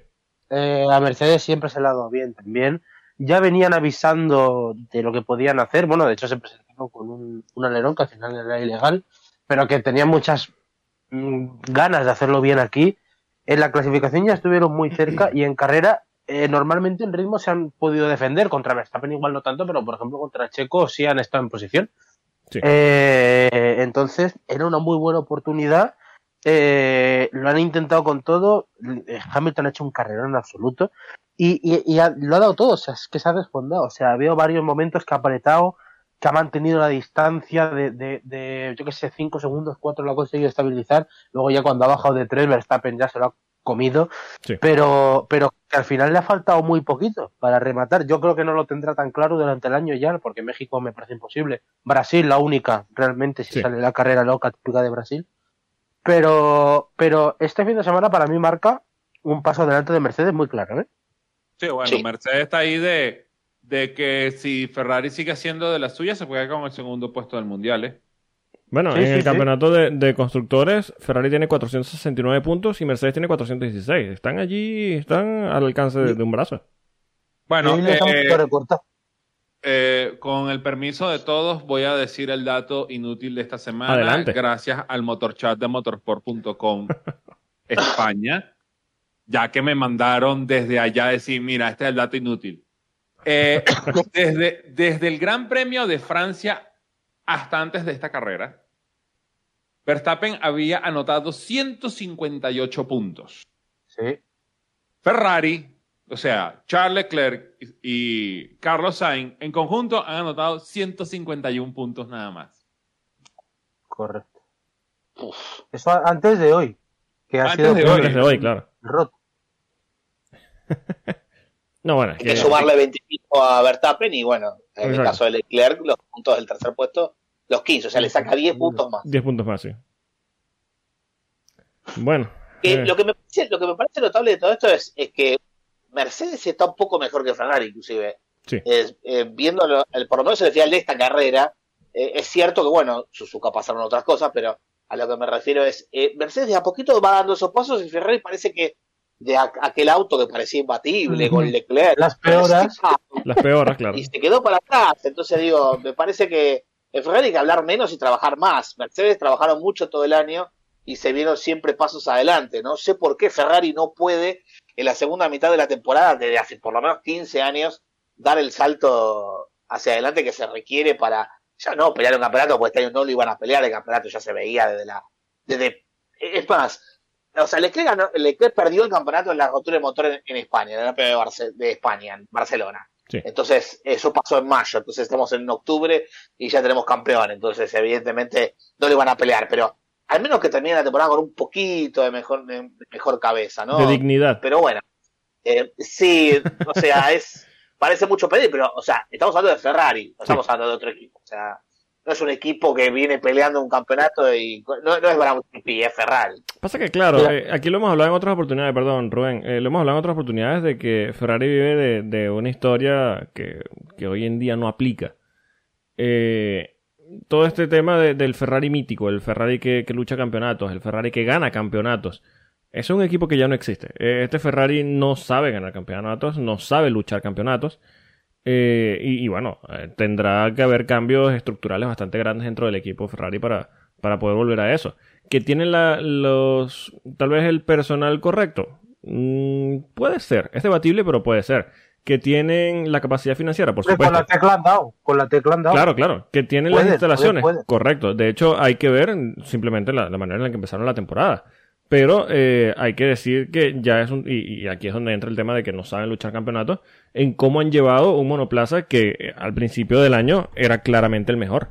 Eh, a Mercedes siempre se le ha dado bien también. Ya venían avisando de lo que podían hacer. Bueno, de hecho se presentaron con un, un alerón que al final era ilegal, pero que tenían muchas mm, ganas de hacerlo bien aquí. En la clasificación ya estuvieron muy cerca y en carrera eh, normalmente en ritmo se han podido defender. Contra Verstappen igual no tanto, pero por ejemplo contra Checo sí han estado en posición. Sí. Eh, entonces era una muy buena oportunidad. Eh, lo han intentado con todo. Eh, Hamilton ha hecho un carrerón en absoluto. Y, y- y ha- lo ha dado todo. O sea, es que se ha respondido. O sea, ha habido varios momentos que ha apretado, que ha mantenido la distancia de, de, de, yo que sé, 5 segundos, 4 lo ha conseguido estabilizar. Luego ya cuando ha bajado de 3, Verstappen ya se lo ha comido. Sí. Pero, pero que al final le ha faltado muy poquito para rematar. Yo creo que no lo tendrá tan claro durante el año ya, porque México me parece imposible. Brasil, la única, realmente, si Sí. sale la carrera loca típica de Brasil. Pero, pero este fin de semana para mí marca un paso adelante de Mercedes muy claro, ¿eh? Sí, bueno, Sí. Mercedes está ahí de, de que si Ferrari sigue haciendo de la suya, se puede quedar con el segundo puesto del mundial, ¿eh? Bueno, Sí, en sí, el sí. campeonato de, de constructores, Ferrari tiene 469 puntos y Mercedes tiene 416. Están allí, están al alcance de, de un brazo. Bueno, eh. Eh, con el permiso de todos, voy a decir el dato inútil de esta semana. Adelante. Gracias al motorchat de motorsport.com España, ya que me mandaron desde allá decir, mira, este es el dato inútil. Eh, desde, desde el Gran Premio de Francia hasta antes de esta carrera, Verstappen había anotado 158 puntos. Sí. Ferrari, o sea, Charles Leclerc y, Carlos Sainz en conjunto han anotado 151 puntos nada más. Correcto. Uf. Eso antes de hoy. Que ha Antes sido de hoy. Desde hoy, claro. roto. No, bueno, Hay que que, sumarle 25 a Verstappen y bueno, en el Exacto. caso de Leclerc, los puntos del tercer puesto, los 15, o sea, le saca 10 puntos más. 10 puntos más, sí. Bueno. Que eh, lo, que me parece, lo que me parece notable de todo esto es, es que Mercedes está un poco mejor que Ferrari, inclusive. Sí. Eh, viendo lo- el, por lo menos el final de esta carrera, eh, es cierto que, bueno, Suzuka pasaron otras cosas, pero a lo que me refiero es, eh, Mercedes de a poquito va dando esos pasos y Ferrari parece que de a- aquel auto que parecía imbatible Ujú. con Leclerc, Las peoras. las peores, claro. y se quedó para atrás. Entonces digo, me parece que en Ferrari hay que hablar menos y trabajar más. Mercedes trabajaron mucho todo el año y se vieron siempre pasos adelante. No sé por qué Ferrari no puede en la segunda mitad de la temporada, desde hace por lo menos 15 años, dar el salto hacia adelante que se requiere para ya no pelear un campeonato, porque este año no lo iban a pelear, el campeonato ya se veía desde la... desde Es más, o sea, Leclerc, ganó- Leclerc perdió el campeonato en la rotura de motor en, en España, en el de, Barce- de España, en Barcelona. Sí. Entonces, eso pasó en mayo, entonces estamos en octubre y ya tenemos campeón, entonces evidentemente no le van a pelear, pero al menos que termine la temporada con un poquito de mejor, de mejor cabeza, ¿no? De dignidad. Pero bueno, eh, sí, o sea, es parece mucho pedir, pero, o sea, estamos hablando de Ferrari, no estamos hablando de otro equipo, o sea, no es un equipo que viene peleando un campeonato y no, no es Brown GP, es Ferrari. Pasa que, claro, eh, aquí lo hemos hablado en otras oportunidades, perdón, Rubén, eh, lo hemos hablado en otras oportunidades de que Ferrari vive de, de una historia que, que hoy en día no aplica. Eh, todo este tema de- del Ferrari mítico, el Ferrari que, lucha campeonatos, el Ferrari que gana campeonatos, es un equipo que ya no existe. Eh, este Ferrari no sabe ganar campeonatos, no sabe luchar campeonatos. Eh, y, bueno, eh, tendrá que haber cambios estructurales bastante grandes dentro del equipo Ferrari para, para poder volver a eso. ¿Que tienen la, los, tal vez el personal correcto? Mm, puede ser, es debatible, pero puede ser. ¿Que tienen la capacidad financiera? Por Hombre, Con supuesto. la tecla han dado. Con la tecla han dado. Claro, claro. Que tienen Pueden, las instalaciones. pueden, pueden. Correcto. De hecho, hay que ver simplemente la, la manera en la que empezaron la temporada. Pero eh, hay que decir que ya es un. Y, y aquí es donde entra el tema de que no saben luchar campeonatos. En cómo han llevado un monoplaza que eh, al principio del año era claramente el mejor.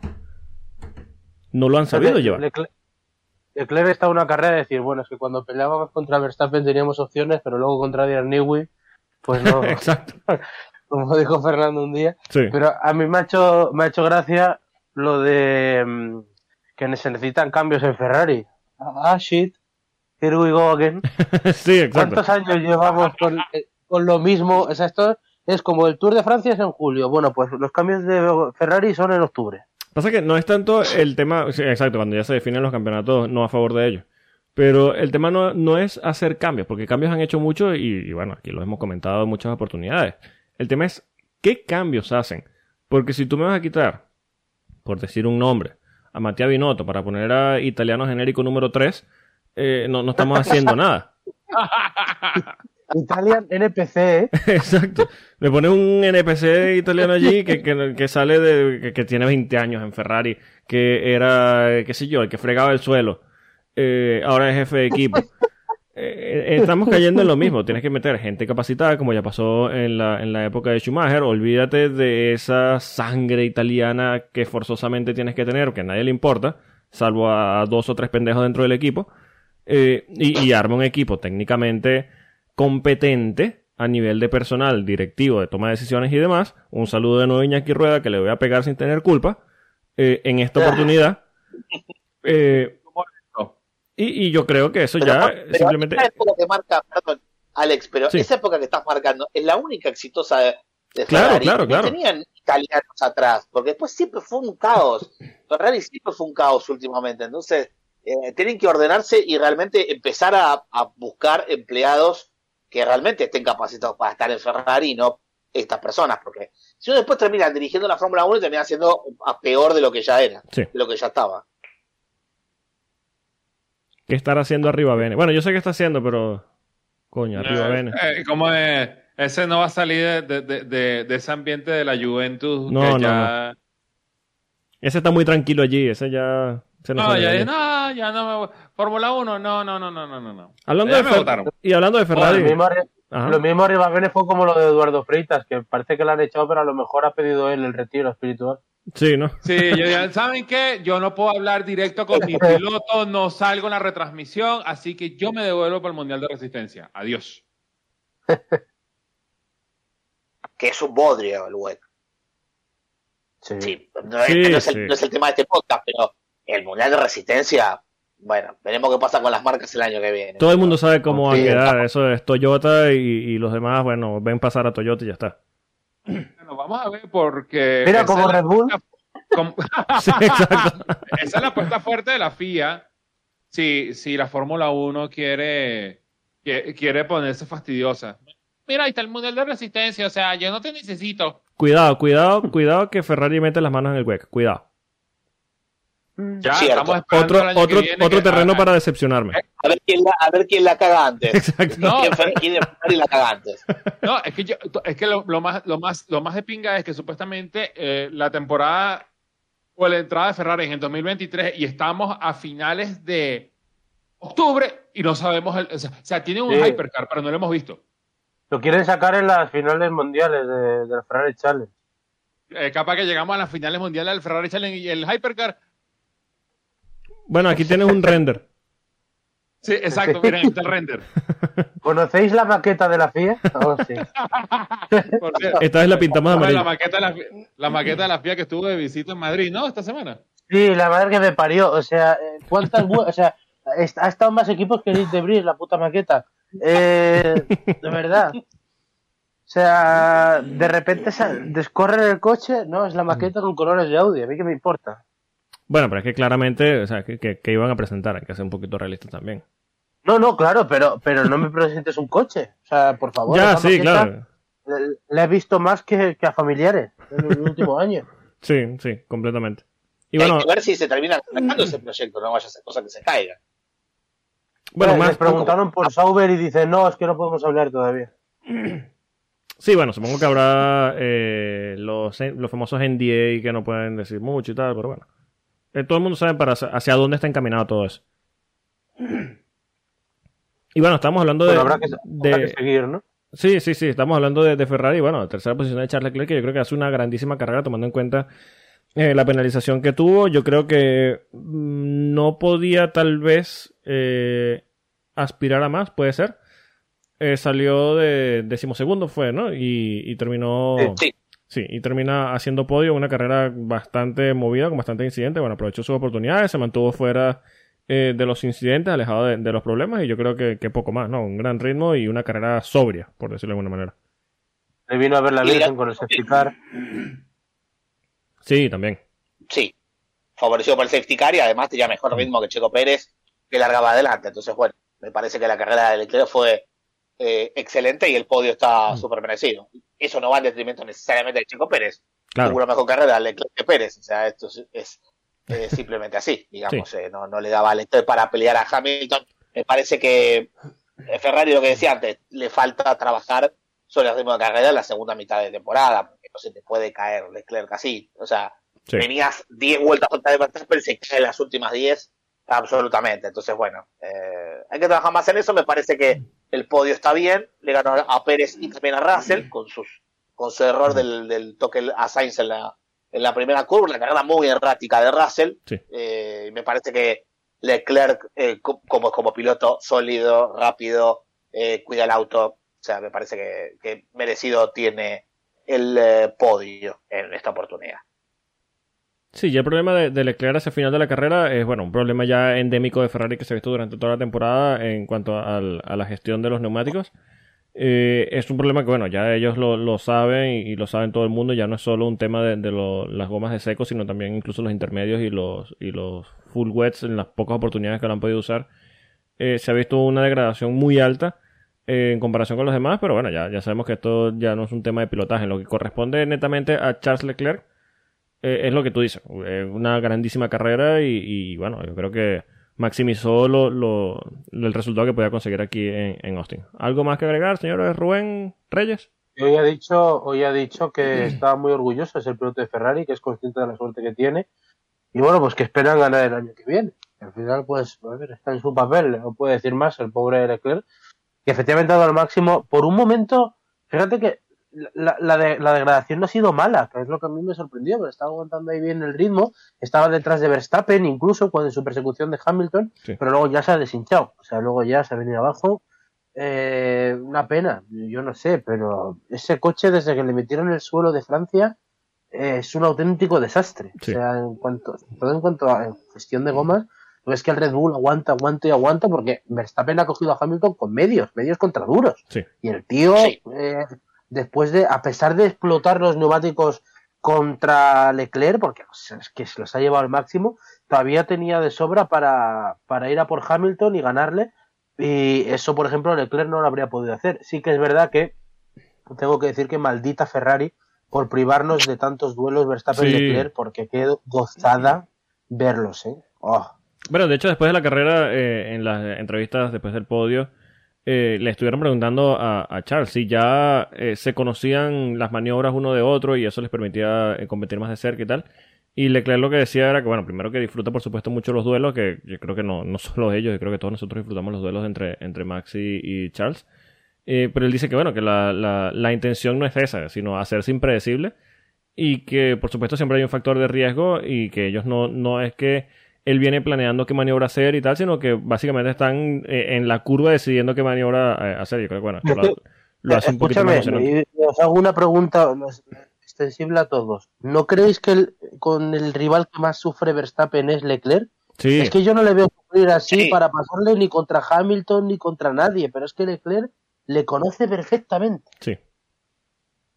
No lo han sabido llevar. Leclerc, Leclerc está en una carrera de decir, bueno, es que cuando peleábamos contra Verstappen teníamos opciones, pero luego contra Newey, pues no, Exacto. como dijo Fernando un día. Sí. Pero a mí me ha hecho, me ha hecho gracia lo de mm, que se necesitan cambios en Ferrari. Ah, shit. Here we go again. sí, exacto. ¿Cuántos años llevamos con, eh, con lo mismo? O sea, esto es como el Tour de Francia es en julio. Bueno, pues los cambios de Ferrari son en octubre. Pasa que no es tanto el tema, sí, exacto, cuando ya se definen los campeonatos, no a favor de ellos. Pero el tema no, no es hacer cambios, porque cambios han hecho mucho y, y bueno, aquí lo hemos comentado en muchas oportunidades. El tema es qué cambios hacen. Porque si tú me vas a quitar, por decir un nombre, a Matías Binotto para poner a italiano genérico número 3, eh, no, no estamos haciendo nada. Italian NPC, ¿eh? Exacto. Me pone un NPC italiano allí que, que, que sale de. Que, que tiene 20 años en Ferrari, que era, qué sé yo, el que fregaba el suelo. Eh, ahora es jefe de equipo. Eh, estamos cayendo en lo mismo. Tienes que meter gente capacitada, como ya pasó en la, en la época de Schumacher. Olvídate de esa sangre italiana que forzosamente tienes que tener, que a nadie le importa, salvo a dos o tres pendejos dentro del equipo. Eh, y, y arma un equipo técnicamente competente a nivel de personal, directivo, de toma de decisiones y demás. Un saludo de nuevo a Iñaki Rueda, que le voy a pegar sin tener culpa eh, en esta oportunidad. Eh, y, y yo creo que eso Pero, ya pero simplemente... esa época que marca, perdón, Alex, pero Sí. esa época que estás marcando es la única exitosa de, de Claro, Ferrari. claro, No claro. tenían italianos atrás, porque después siempre fue un caos. Ferrari siempre fue un caos últimamente. Entonces, eh, tienen que ordenarse y realmente empezar a, a buscar empleados que realmente estén capacitados para estar en Ferrari y no estas personas, porque si uno después termina dirigiendo la Fórmula 1 termina siendo a peor de lo que ya era, Sí. de lo que ya estaba. ¿Qué estará haciendo arriba Bene? Bueno, yo sé qué está haciendo, pero. Coño, arriba Eh, Bene. eh, ¿Cómo es? Ese no va a salir de, de- de- de- de ese ambiente de la Juventus No, que no, ya... Ese está muy tranquilo allí, ese ya. Se nos No, ya, allí. no, ya no me voy. Fórmula 1, no, no, no, no, no, no. Hablando Ya de Fer-. Y hablando de Ferrari. lo mismo arriba Bene fue como lo de Eduardo Freitas, que parece que lo han echado, pero a lo mejor ha pedido él el retiro espiritual. Sí, ¿no? Sí, yo ya- ¿saben qué? Yo no puedo hablar directo con mi piloto, no salgo en la retransmisión, así que yo me devuelvo para el Mundial de Resistencia. Adiós. Que es un bodrio el web. Sí. Sí, no es, Sí, no es el, sí. no es el tema de este podcast, pero el Mundial de Resistencia, bueno, veremos qué pasa con las marcas el año que viene. Todo el mundo sabe cómo va a quedar. Eso es Toyota y, y los demás, bueno, ven pasar a Toyota y ya está. Bueno, vamos a ver porque... Mira, esa como es la Red Bull. apuesta- como- Sí, exacto. esa es la apuesta fuerte de la FIA. Si, si la Fórmula 1 quiere, quiere ponerse fastidiosa. Mira, ahí está el Mundial de Resistencia, o sea, yo no te necesito. Cuidado, cuidado, cuidado que Ferrari mete las manos en el hueco. Cuidado. Ya Cierto. estamos esperando Otro, el año otro, que viene otro que- terreno para decepcionarme. A ver quién la, a ver quién la caga antes. Exacto. No. ¿Quién, fue- quién de Ferrari la caga antes? No, es que, yo, es que lo, lo más, lo, más, lo más de pinga es que supuestamente eh, la temporada o la entrada de Ferrari es en 2023 y estamos a finales de octubre y no sabemos. El, o, sea, o sea, tiene un Sí. hypercar, pero no lo hemos visto. Lo quieren sacar en las finales mundiales de, del Ferrari Challenge. Eh, capaz que llegamos a las finales mundiales del Ferrari Challenge y el hypercar. Bueno, aquí tienes un render. Sí, exacto, miren, ahí está el render. ¿Conocéis la maqueta de la FIA? Oh, sí. Cierto, Esta vez la pintamos de la, maqueta de la, la maqueta de la FIA que estuvo de visita en Madrid, ¿no? Esta semana. Sí, la madre que me parió. O sea, ¿cuántas O sea, ha estado más equipos que Elite de Bris, la puta maqueta. Eh, de verdad. O sea, de repente descorren el coche, no, es la maqueta con colores de Audi, a mí que me importa. Bueno, pero es que claramente, o sea, que, que- que iban a presentar, hay que ser un poquito realistas también. No, no, claro, pero, pero no me presentes un coche. O sea, por favor. ya, sí, maqueta claro. Le, le he visto más que, que a familiares en el último año. Sí, sí, completamente. Y bueno, Hay que ver si se termina sacando ese proyecto, no vaya a ser cosa que se caiga. bueno, Les más, preguntaron por Sauber y dicen, no, es que no podemos hablar todavía. Sí, bueno, supongo que habrá eh, los, los famosos NDA que no pueden decir mucho y tal, pero bueno. Eh, todo el mundo sabe para hacia- dónde está encaminado todo eso. Y bueno, estamos hablando de... Pero habrá que, de- habrá que seguir, ¿no? Sí, sí, sí, estamos hablando de, de Ferrari. Bueno, tercera posición de Charles Leclerc, que yo creo que hace una grandísima carrera tomando en cuenta eh, la penalización que tuvo. Yo creo que mm, no podía tal vez eh, aspirar a más, puede ser. Eh, salió de decimosegundo, fue, ¿no? Y, y terminó... Sí, Sí, y termina haciendo podio, una carrera bastante movida, con bastante incidentes. Bueno, aprovechó sus oportunidades, se mantuvo fuera eh, de los incidentes, alejado de, de los problemas, y yo creo que, que poco más, ¿no? Un gran ritmo y una carrera sobria, por decirlo de alguna manera. Le vino a ver la Virgen con el safety car. Sí, también. sí. Favorecido por el safety car y además tenía mejor ritmo que Checo Pérez, que largaba adelante. Entonces, bueno, me parece que la carrera de Leclerc fue eh, excelente y el podio está súper merecido. Eso no va en detrimento necesariamente de Checo Pérez. Claro. Tuvo una mejor carrera Leclerc que Pérez. O sea, esto es, es, simplemente así, digamos. eh, no, no le daba a Leclerc para pelear a Hamilton. Me parece que eh, Ferrari, lo que decía antes, le falta trabajar sobre el ritmo de carrera en la segunda mitad de temporada, porque no se te puede caer Leclerc así. O sea, Sí. venías 10 vueltas contra de Verstappen, se cae las últimas 10, absolutamente. Entonces, bueno, eh, hay que trabajar más en eso. Me parece que el podio está bien. Le ganó a Pérez y también a Russell con sus con su error del, del toque a Sainz en la, en la primera curva, la carrera muy errática de Russell. Sí. Eh, me parece que Leclerc, eh, co- como, como piloto sólido, rápido, eh, cuida el auto, o sea, me parece que, que merecido tiene el eh, podio en esta oportunidad. Sí, ya el problema de, Leclerc hacia el final de la carrera es, bueno, un problema ya endémico de Ferrari que se ha visto durante toda la temporada en cuanto a la gestión de los neumáticos. Eh, es un problema que, bueno, ya ellos lo, saben y, lo saben todo el mundo, ya no es solo un tema de, de las gomas de seco, sino también incluso los intermedios y los, y los full wets en las pocas oportunidades que lo han podido usar. Eh, se ha visto una degradación muy alta eh, en comparación con los demás, pero bueno, ya, ya sabemos que esto ya no es un tema de pilotaje. Lo que corresponde netamente a Charles Leclerc eh, es lo que tú dices, eh, una grandísima carrera y, y, bueno, yo creo que maximizó lo, lo, el resultado que podía conseguir aquí en, en Austin. ¿Algo más que agregar, señor Rubén Reyes? Hoy ha dicho, hoy ha dicho que estaba muy orgulloso, es el piloto de Ferrari, que es consciente de la suerte que tiene. Y bueno, pues que esperan ganar el año que viene. Al final, pues, a ver, está en su papel, no puede decir más el pobre Leclerc, que efectivamente ha dado al máximo. Por un momento, fíjate que la, la, de, la, degradación no ha sido mala, que es lo que a mí me sorprendió, pero estaba aguantando ahí bien el ritmo, estaba detrás de Verstappen incluso cuando en su persecución de Hamilton, sí. pero luego ya se ha deshinchado, o sea, luego ya se ha venido abajo. Eh, una pena, yo no sé, pero ese coche desde que le metieron el suelo de Francia eh, es un auténtico desastre. Sí. O sea, en cuanto, todo en cuanto a gestión de gomas, pues es que el Red Bull aguanta, aguanta y aguanta porque Verstappen ha cogido a Hamilton con medios, medios contra duros. Sí. Y el tío, eh, después de, a pesar de explotar los neumáticos contra Leclerc, porque o sea, es que se los ha llevado al máximo, todavía tenía de sobra para, para ir a por Hamilton y ganarle. Y eso, por ejemplo, Leclerc no lo habría podido hacer. Sí que es verdad que tengo que decir que maldita Ferrari por privarnos de tantos duelos Verstappen-Leclerc, sí. porque quedó gozada verlos, ¿eh? Oh. Bueno, de hecho, después de la carrera, eh, en las entrevistas después del podio, eh, le estuvieron preguntando a, Charles si ya eh, se conocían las maniobras uno de otro y eso les permitía eh, competir más de cerca y tal. Y Leclerc lo que decía era que, bueno, primero que disfruta por supuesto mucho los duelos, que yo creo que no, no solo ellos, yo creo que todos nosotros disfrutamos los duelos entre, entre Max y, y Charles. Eh, pero él dice que, bueno, que la, la, la, intención no es esa, sino hacerse impredecible y que, por supuesto, siempre hay un factor de riesgo y que ellos no, no es que él viene planeando qué maniobra hacer y tal, sino que básicamente están eh, en la curva decidiendo qué maniobra eh, hacer. Yo creo que, bueno, esto lo, lo hace un poquito más emocionante. Os hago una pregunta extensible a todos. ¿No creéis que el, con el rival que más sufre Verstappen es Leclerc? Sí. Es que yo no le veo sufrir así sí. para pasarle ni contra Hamilton ni contra nadie, pero es que Leclerc le conoce perfectamente. Sí.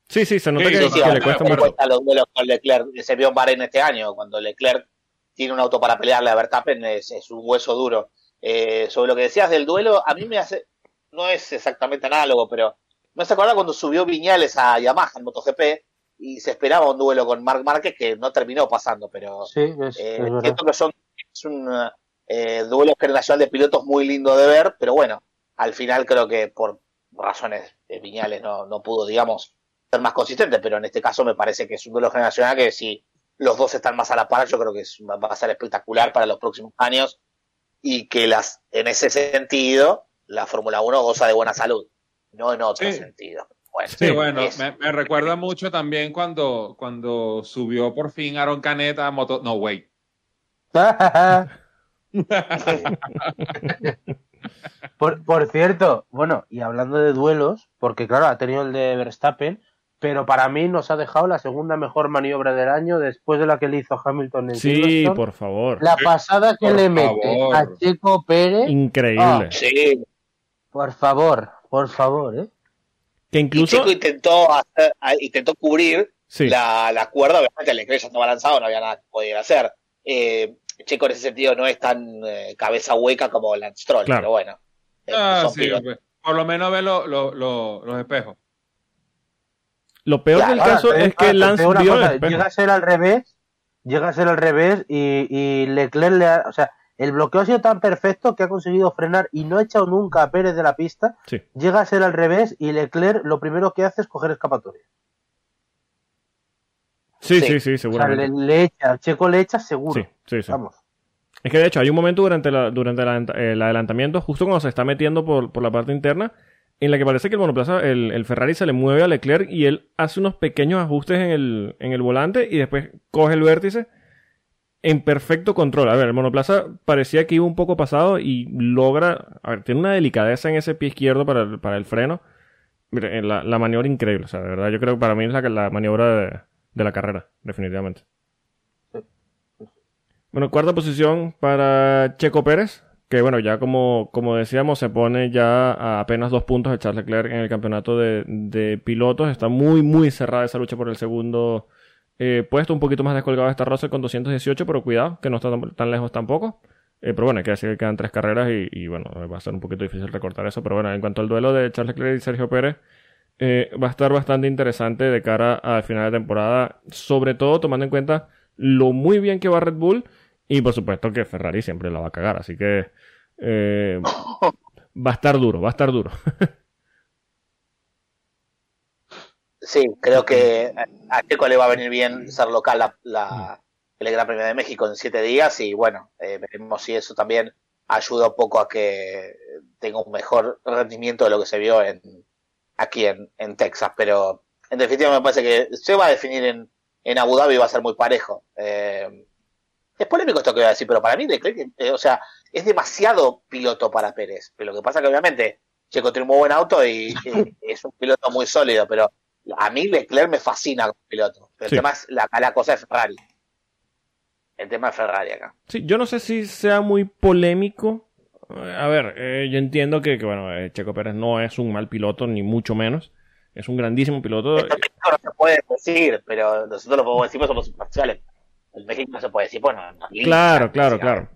Sí, sí, se nota sí, que, sí, que le cuesta mucho. los duelos con Leclerc, se vio en Bahrein este año, cuando Leclerc tiene un auto para pelearle a Verstappen, es, es un hueso duro. Eh, sobre lo que decías del duelo, a mí me hace, no es exactamente análogo, pero me hace acordar cuando subió Viñales a Yamaha en MotoGP y se esperaba un duelo con Marc Márquez que no terminó pasando, pero sí, es, eh, es siento que son es un eh, duelo generacional de pilotos muy lindo de ver, pero bueno, al final creo que por razones de Viñales no, no pudo, digamos, ser más consistente, pero en este caso me parece que es un duelo generacional que si los dos están más a la par, yo creo que es, va a ser espectacular para los próximos años y que las en ese sentido la Fórmula 1 goza de buena salud, no en otro sí. sentido. Bueno, sí, bueno, es... me, me, recuerda mucho también cuando, cuando subió por fin Aaron Canet a Moto... No, wait. por, por cierto, bueno, y hablando de duelos, porque claro, ha tenido el de Verstappen, pero para mí nos ha dejado la segunda mejor maniobra del año después de la que le hizo Hamilton en Sí, por favor. La pasada que por le favor. mete a Checo Pérez. Increíble. Ah, sí. Por favor, por favor, ¿eh? Que incluso. Y Checo intentó, hacer, intentó cubrir sí. la, la, cuerda, obviamente el Leclerc ya estaba lanzado, no había nada que pudiera hacer. Eh, Checo en ese sentido no es tan eh, cabeza hueca como Lance Stroll, claro. pero bueno. Ah, sí, por lo menos ve lo, lo, lo, los espejos. Lo peor claro, del caso ahora, es que Lance vio cosa, llega a ser al revés, llega a ser al revés y, y Leclerc le ha, o sea, el bloqueo ha sido tan perfecto que ha conseguido frenar y no ha echado nunca a Pérez de la pista. Sí. Llega a ser al revés y Leclerc lo primero que hace es coger escapatoria. Sí, sí, sí, sí seguramente. O sea, le, le, echa, Checo le echa seguro. Sí, sí, sí. Vamos. Es que de hecho hay un momento durante, la, durante el adelantamiento, justo cuando se está metiendo por, por la parte interna, en la que parece que el monoplaza, el, el, Ferrari se le mueve a Leclerc y él hace unos pequeños ajustes en el, en el volante y después coge el vértice en perfecto control. A ver, el monoplaza parecía que iba un poco pasado y logra, a ver, tiene una delicadeza en ese pie izquierdo para el, para el freno. Mire, la, la, maniobra increíble, o sea, de verdad, yo creo que para mí es la, la maniobra de, de la carrera, definitivamente. Bueno, cuarta posición para Checo Pérez, que bueno, ya como, como decíamos, se pone ya a apenas dos puntos de Charles Leclerc en el campeonato de, pilotos. Está muy, muy cerrada esa lucha por el segundo eh, puesto, un poquito más descolgado está Russell con 218, pero cuidado, que no está tan, lejos tampoco. Eh, pero bueno, hay que decir que quedan tres carreras y, y, bueno, va a ser un poquito difícil recortar eso. Pero bueno, en cuanto al duelo de Charles Leclerc y Sergio Pérez, eh, va a estar bastante interesante de cara al final de temporada, sobre todo tomando en cuenta lo muy bien que va Red Bull y por supuesto que Ferrari siempre la va a cagar. Así que eh, va a estar duro, va a estar duro. Sí, creo que a Checo le va a venir bien ser local la, la, el Gran Premio de México en siete días y bueno, eh, veremos si eso también ayuda un poco a que tenga un mejor rendimiento de lo que se vio en aquí en, en Texas, pero en definitiva me parece que se va a definir en, en Abu Dhabi va a ser muy parejo. Eh, es polémico esto que voy a decir, pero para mí, eh, o sea, es demasiado piloto para Pérez. Pero lo que pasa que obviamente Checo tiene un muy buen auto y, y es un piloto muy sólido, pero a mí Leclerc me fascina como piloto. El Sí. tema es la, la cosa es Ferrari. El tema es Ferrari acá. Sí, yo no sé si sea muy polémico. Eh, A ver, eh, yo entiendo que, que, bueno, eh, Checo Pérez no es un mal piloto, ni mucho menos. Es un grandísimo piloto. Esto no se puede decir, pero nosotros lo podemos decir porque somos imparciales. En México no se puede decir, bueno, no, Claro, claro, claro.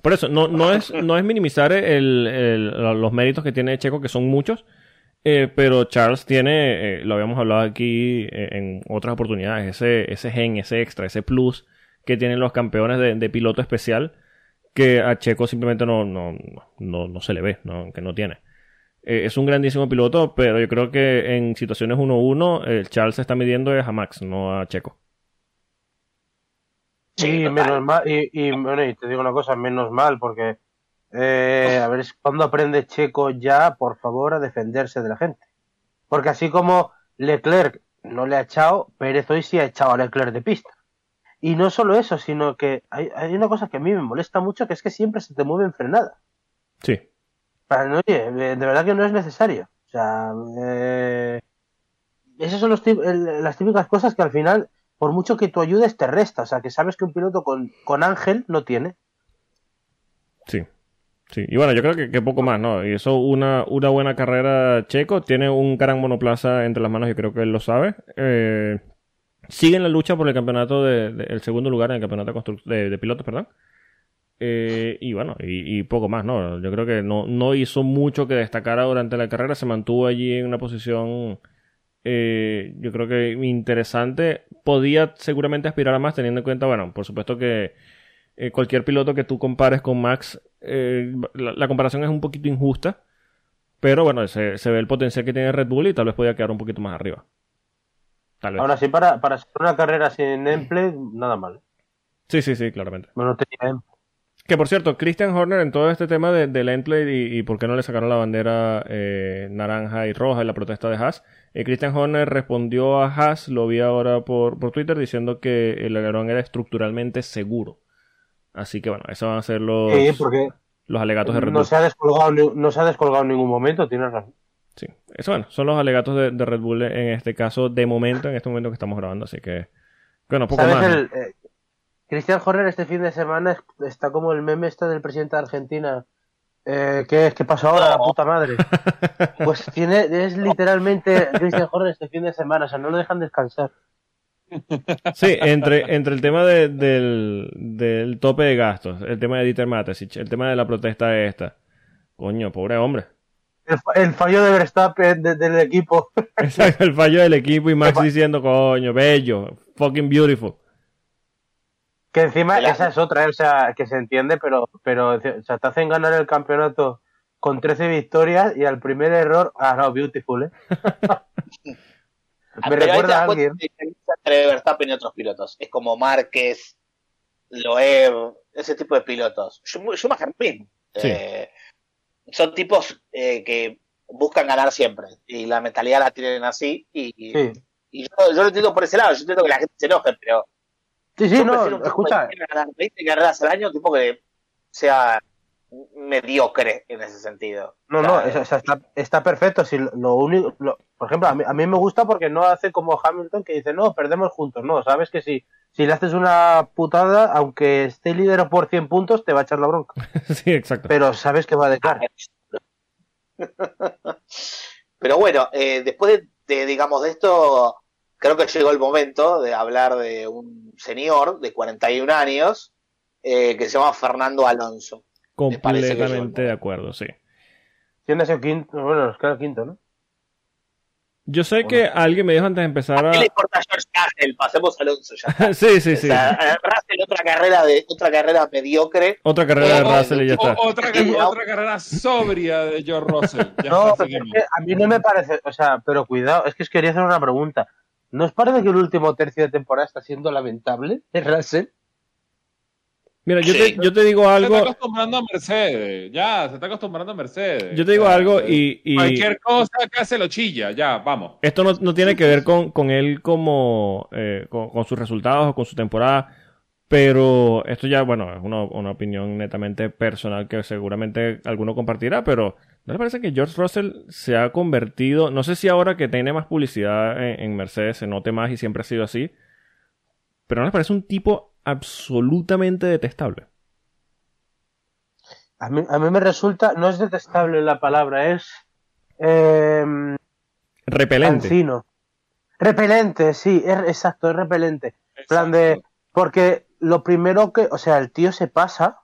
Por eso, no, no, es, no es minimizar el- el- los méritos que tiene Checo, que son muchos, eh, pero Charles tiene, eh, lo habíamos hablado aquí eh, en otras oportunidades, ese, ese gen, ese extra, ese plus que tienen los campeones de, de piloto especial, que a Checo simplemente no, no, no, no se le ve, no, que no tiene. Es un grandísimo piloto, pero yo creo que en situaciones 1-1, el Charles se está midiendo es a Max, no a Checo. Sí, total. menos mal. Y, y, bueno, y te digo una cosa, menos mal, porque eh, a ver cuando aprende Checo ya, por favor, a defenderse de la gente. Porque así como Leclerc no le ha echado, Pérez hoy sí ha echado a Leclerc de pista. Y no solo eso, sino que hay, hay una cosa que a mí me molesta mucho, que es que siempre se te mueve en frenada. Sí, oye, de verdad que no es necesario. O sea, eh, esas son los las típicas cosas que al final, por mucho que tú ayudes, te resta. O sea, que sabes que un piloto con, con Ángel no tiene. Sí, sí. Y bueno, yo creo que, poco más, ¿no? Y eso, una, una buena carrera Checo. Tiene un gran monoplaza entre las manos, yo creo que él lo sabe. Eh, sigue en la lucha por el campeonato de, el segundo lugar en el campeonato de, de pilotos, perdón. Eh, y bueno, y, y poco más, ¿no? Yo creo que no, no hizo mucho que destacara durante la carrera. Se mantuvo allí en una posición, eh, yo creo que interesante. Podía seguramente aspirar a más, teniendo en cuenta, bueno, por supuesto que eh, cualquier piloto que tú compares con Max, eh, la, la comparación es un poquito injusta. Pero bueno, se, se ve el potencial que tiene Red Bull y tal vez podía quedar un poquito más arriba. Tal vez. Aún así, para, para ser una carrera sin Emple, nada mal. Sí, sí, sí, claramente. Bueno, tenía. Que por cierto, Christian Horner en todo este tema de, del endplay y, y por qué no le sacaron la bandera eh, naranja y roja en la protesta de Haas, eh, Christian Horner respondió a Haas, lo vi ahora por, por Twitter, diciendo que el alerón era estructuralmente seguro. Así que bueno, esos van a ser los, Sí, los alegatos de Red no Bull. se, ha descolgado, no se ha descolgado en ningún momento, tienes razón. Sí, eso bueno, son los alegatos de, de Red Bull en este caso, de momento, en este momento que estamos grabando, así que bueno, poco ¿Sabes más. ¿no? el, eh, Cristian Horner este fin de semana es- está como el meme este del presidente de Argentina. Eh, ¿qué, ¿Qué pasó ahora, la puta madre? Pues tiene, es literalmente Christian Horner este fin de semana, o sea, no lo dejan descansar. Sí, entre, entre el tema de- del, del tope de gastos, el tema de Dieter Matesich, el tema de la protesta esta. Coño, pobre hombre. El, fa- el fallo de Verstappen de- del equipo. Exacto, el fallo del equipo y Max diciendo, coño, bello, fucking beautiful. Que encima esa es otra, eh, o sea, que se entiende, pero, pero o sea, te hacen ganar el campeonato con 13 victorias y al primer error, ah, no, beautiful, ¿eh? Me pero recuerda a alguien. entre Verstappen y otros pilotos. Es como Márquez, Loeb, ese tipo de pilotos. Schum- Schumacher mismo. Sí. Eh, son tipos eh, que buscan ganar siempre. Y la mentalidad la tienen así. Y, Sí, y yo, yo lo entiendo por ese lado. Yo entiendo que la gente se enoje, pero sí, sí no, escucha, ganar 20 carreras al año, tipo que sea mediocre en ese sentido. No, O no, es- o sea, está, está perfecto. Si lo, lo único, lo- por ejemplo, a mí, a mí me gusta porque no hace como Hamilton que dice, no, perdemos juntos. No, sabes que si, si le haces una putada, aunque esté líder por 100 puntos, te va a echar la bronca. sí, exacto. Pero sabes que va de cara. Pero bueno, eh, después de, de, digamos, de esto, creo que llegó el momento de hablar de un señor de 41 años eh, que se llama Fernando Alonso. Completamente de acuerdo, sí. Siendo ese quinto, bueno, nos queda el quinto, ¿no? Yo sé que alguien me dijo antes de empezar ¿Qué a... le importa a George Russell? Pasemos a Alonso ya. sí, sí, O sí. sea, eh, Russell otra carrera de otra carrera mediocre. Otra carrera de Russell y ya O- está. otra, otra carrera sobria de George Russell. Ya No, está, es seguimos. que a mí no me parece, o sea, pero cuidado, es que os quería hacer una pregunta. ¿No os parece que el último tercio de temporada está siendo lamentable de Russell? Mira, yo, Sí. te, yo te digo Se está algo, acostumbrando a Mercedes. Ya, se está acostumbrando a Mercedes. yo te digo algo y, y Cualquier cosa que hace lo chilla. Ya, vamos. esto no, no tiene que ver con, con él como, eh, con, con sus resultados o con su temporada, pero esto ya, bueno, es una, una opinión netamente personal que seguramente alguno compartirá, pero ¿no le parece que George Russell se ha convertido, no sé si ahora que tiene más publicidad en, en Mercedes se note más y siempre ha sido así, pero ¿no le parece un tipo absolutamente detestable? A mí, a mí me resulta, no es detestable la palabra, es eh, Repelente. Repelente, sí, es, exacto, es repelente. En plan de, porque lo primero que, o sea, el tío se pasa,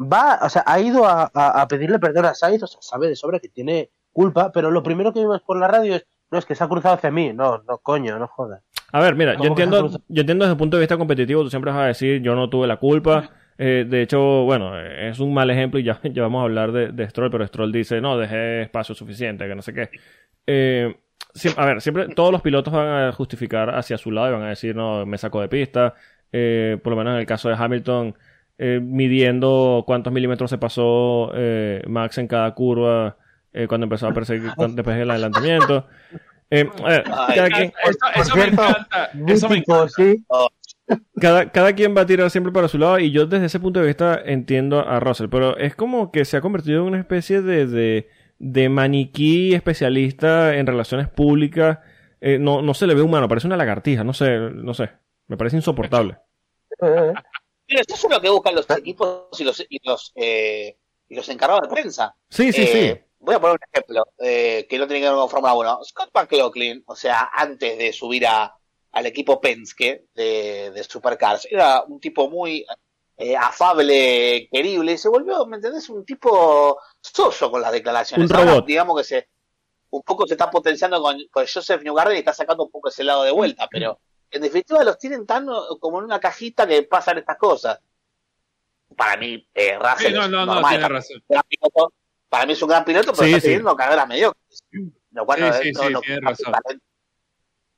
va, o sea, ha ido a, a- a pedirle perdón a Sainz, o sea, sabe de sobra que tiene culpa, pero lo primero que vimos por la radio es, no, es que se ha cruzado hacia mí, no, no, coño, no jodas. A ver, mira, yo ¿Cómo que se entiendo, yo entiendo desde el punto de vista competitivo, tú siempre vas a decir, yo no tuve la culpa. Eh, de hecho, bueno, es un mal ejemplo y ya, ya vamos a hablar de, de Stroll, pero Stroll dice, no, dejé espacio suficiente, que no sé qué. Eh, a ver, siempre todos los pilotos van a justificar hacia su lado y van a decir, no, me saco de pista. Eh, por lo menos en el caso de Hamilton, eh, midiendo cuántos milímetros se pasó eh, Max en cada curva eh, cuando empezó a perseguir después del adelantamiento. Eh, Ay, cada quien- Eso, me encanta. Eso me cada, cada quien va a tirar siempre para su lado y yo desde ese punto de vista entiendo a Russell, pero es como que se ha convertido en una especie de, de, de maniquí especialista en relaciones públicas. Eh, no, no se le ve humano, parece una lagartija, no sé, no sé, me parece insoportable. Pero eso es lo que buscan los equipos y los, y los, eh, y los encargados de prensa. Sí, sí, Eh, sí. Voy a poner un ejemplo eh, que no tiene que ver con Fórmula 1. Scott McLaughlin, o sea, antes de subir a, al equipo Penske de, de Supercars, era un tipo muy eh, afable, querible, y se volvió, ¿me entendés? Un tipo soso con las declaraciones. Un Ahora, robot. digamos que se un poco se está potenciando con, con Joseph Newgarden y está sacando un poco ese lado de vuelta, pero en definitiva los tienen tan como en una cajita que pasan estas cosas. Para mí, eh, Russell Sí, no, no, no, tiene razón. un gran piloto. Para mí es un gran piloto, pero Sí, está sí. teniendo carreras mediocres. Lo cual Sí, no, sí, no- sí, no- tiene razón.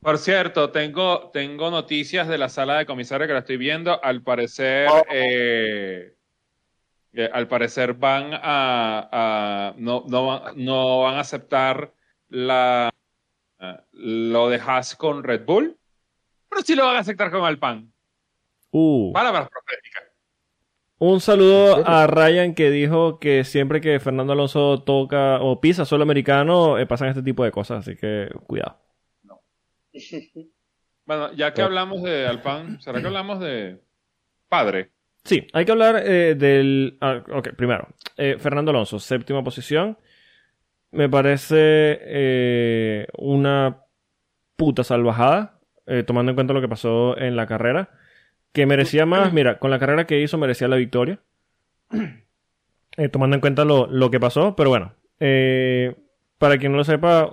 Por cierto, tengo, tengo noticias de la sala de comisario que la estoy viendo. Al parecer, Oh. eh, eh, al parecer van a, a- no, no, van- no van a aceptar la lo de Haas con Red Bull, pero sí lo van a aceptar con Alpine. Uh, Palabras proféticas. un saludo a Ryan que dijo que siempre que Fernando Alonso toca o pisa suelo americano eh, pasan este tipo de cosas, así que cuidado. Bueno, ya que hablamos de Alpine, ¿será que hablamos de padre? Sí, hay que hablar eh, del... ah, ok, primero, eh, Fernando Alonso, séptima posición. Me parece eh, una puta salvajada, eh, tomando en cuenta lo que pasó en la carrera. Que merecía más, mira, con la carrera que hizo merecía la victoria. Eh, tomando en cuenta lo, lo que pasó, pero bueno. eh, para quien no lo sepa,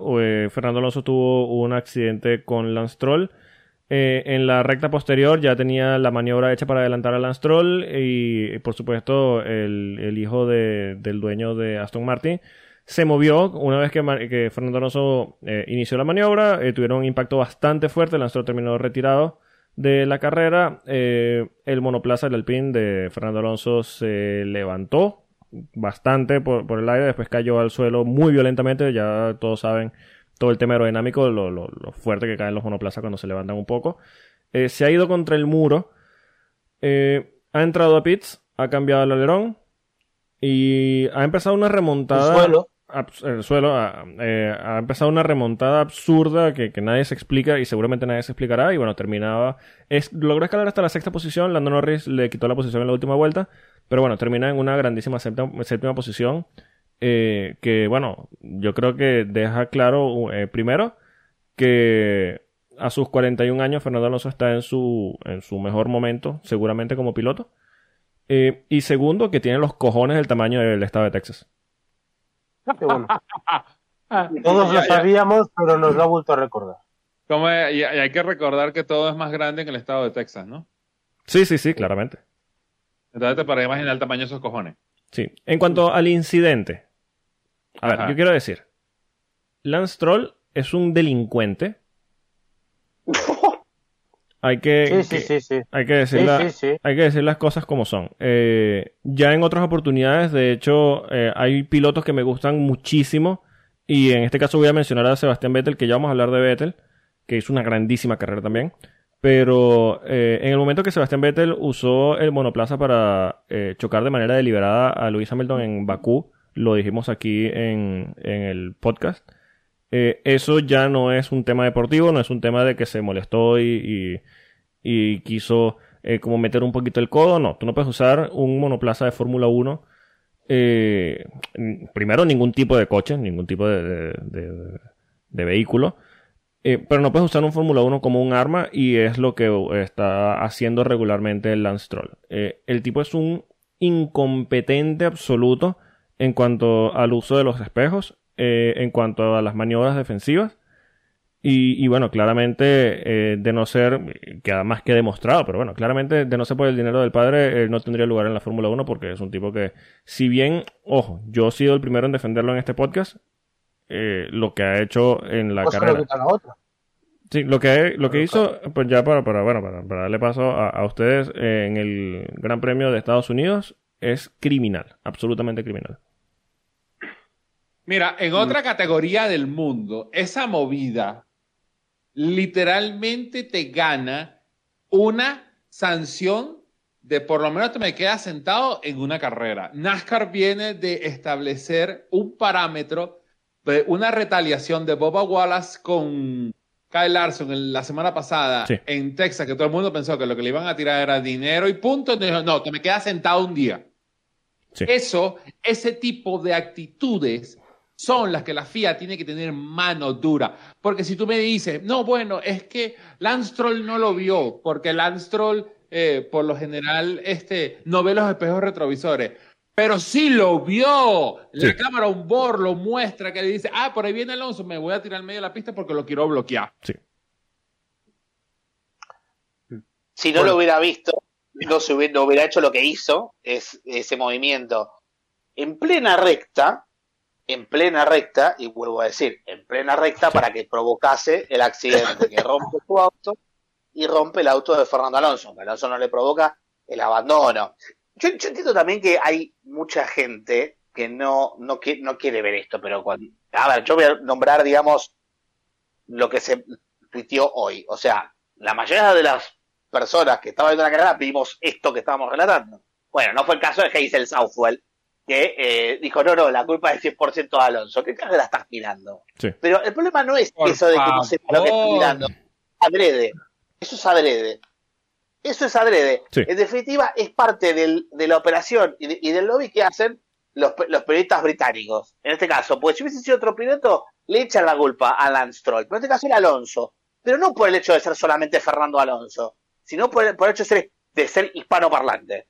Fernando Alonso tuvo un accidente con Lance Stroll. Eh, en la recta posterior ya tenía la maniobra hecha para adelantar a Lance Stroll y, por supuesto, el, el hijo de- del dueño de Aston Martin se movió una vez que, Fernando Alonso eh, inició la maniobra. eh, tuvieron un impacto bastante fuerte. Lance terminó retirado de la carrera. eh, el monoplaza del Alpine de Fernando Alonso se levantó bastante por, el aire. Después cayó al suelo muy violentamente. Ya todos saben todo el tema aerodinámico, lo, fuerte que caen los monoplazas cuando se levantan un poco. Se ha ido contra el muro. ha entrado a pits, ha cambiado el alerón y ha empezado una remontada. El suelo. El suelo ha, eh, ha empezado una remontada absurda que, que nadie se explica y seguramente nadie se explicará. Y bueno, terminaba. Es, logró escalar hasta la sexta posición. Lando Norris le quitó la posición en la última vuelta. Pero bueno, termina en una grandísima séptima, posición. eh, que bueno, yo creo que deja claro, eh, primero, que a sus 41 años Fernando Alonso está en su, en su mejor momento, seguramente como piloto. Eh, y segundo, que tiene los cojones del tamaño del estado de Texas. Qué bueno. Todos lo sabíamos, pero nos lo ha vuelto a recordar. Como, y, hay que recordar que todo es más grande en el estado de Texas, ¿no? Sí, sí, sí, claramente. Entonces te para imaginar el tamaño de esos cojones. Sí. En cuanto al incidente. A ver, Ajá. yo quiero decir. Lance Troll es un delincuente. Hay que, Sí, sí, que- sí, sí. hay que la- hay que decir las cosas como son. Eh, ya en otras oportunidades, de hecho, eh, hay pilotos que me gustan muchísimo. Y en este caso voy a mencionar a Sebastián Vettel, que ya vamos a hablar de Vettel, que hizo una grandísima carrera también. Pero eh, en el momento que Sebastián Vettel usó el monoplaza para eh, chocar de manera deliberada a Lewis Hamilton en Bakú, lo dijimos aquí en, en el podcast. Eh, eso ya no es un tema deportivo, no es un tema de que se molestó y, y- quiso eh, como meter un poquito el codo. No, tú no puedes usar un monoplaza de Fórmula 1. eh, primero, ningún tipo de coche, ningún tipo de, de- de- vehículo. Eh, pero no puedes usar un Fórmula 1 como un arma y es lo que está haciendo regularmente el Lance Stroll. Eh, el tipo es un incompetente absoluto en cuanto al uso de los espejos, eh, en cuanto a las maniobras defensivas. Y, y bueno, claramente, eh, de no ser, queda más que demostrado, pero bueno, claramente, de no ser por el dinero del padre, él no tendría lugar en la Fórmula 1 porque es un tipo que, si bien, ojo, yo he sido el primero en defenderlo en este podcast, eh, lo que ha hecho en la carrera. quita la otra. Sí, lo que, lo que hizo, pues ya para, para, bueno, para, para darle paso a, a ustedes eh, en el Gran Premio de Estados Unidos, es criminal, absolutamente criminal. Mira, en otra categoría del mundo, esa movida literalmente te gana una sanción de por lo menos te me quedas sentado en una carrera. NASCAR viene de establecer un parámetro de una retaliación de Boba Wallace con Kyle Larson en la semana pasada Sí. en Texas, que todo el mundo pensó que lo que le iban a tirar era dinero y punto. Entonces dijo, no, te me quedas sentado un día. Sí. Eso, ese tipo de actitudes son las que la FIA tiene que tener mano dura. Porque si tú me dices, no, bueno, es que Lance Stroll no lo vio, porque Lance Stroll, eh, por lo general, este, no ve los espejos retrovisores. Pero sí lo vio. La Sí. cámara on board lo muestra, que le dice, ah, por ahí viene Alonso, me voy a tirar al medio de la pista porque lo quiero bloquear. Sí. Si no lo hubiera visto, no, se hubiera, no hubiera hecho lo que hizo, es ese movimiento. En plena recta, en plena recta, y vuelvo a decir, en plena recta para que provocase el accidente, que rompe su auto y rompe el auto de Fernando Alonso. que Alonso no le provoca el abandono. Yo, yo entiendo también que hay mucha gente que no, no, qui- no quiere ver esto, pero cuando... A ver, yo voy a nombrar, digamos, lo que se tuiteó hoy. O sea, la mayoría de las personas que estaban viendo la carrera vimos esto que estábamos relatando. Bueno, no fue el caso de Hazel Southwell, que eh, dijo, no, no, la culpa es 100% de Alonso. ¿Qué carrera estás mirando? Sí. Pero el problema no es Por eso de que no sepa lo que está favor. mirando. Adrede. Eso es adrede. Eso es adrede. Sí. En definitiva, es parte del- de la operación y, de- y del lobby que hacen los, los periodistas británicos. En este caso, pues si hubiese sido otro piloto, le echan la culpa a Lance Stroll. Pero en este caso era Alonso. Pero no por el hecho de ser solamente Fernando Alonso, sino por el, por el hecho de ser, de ser hispanoparlante.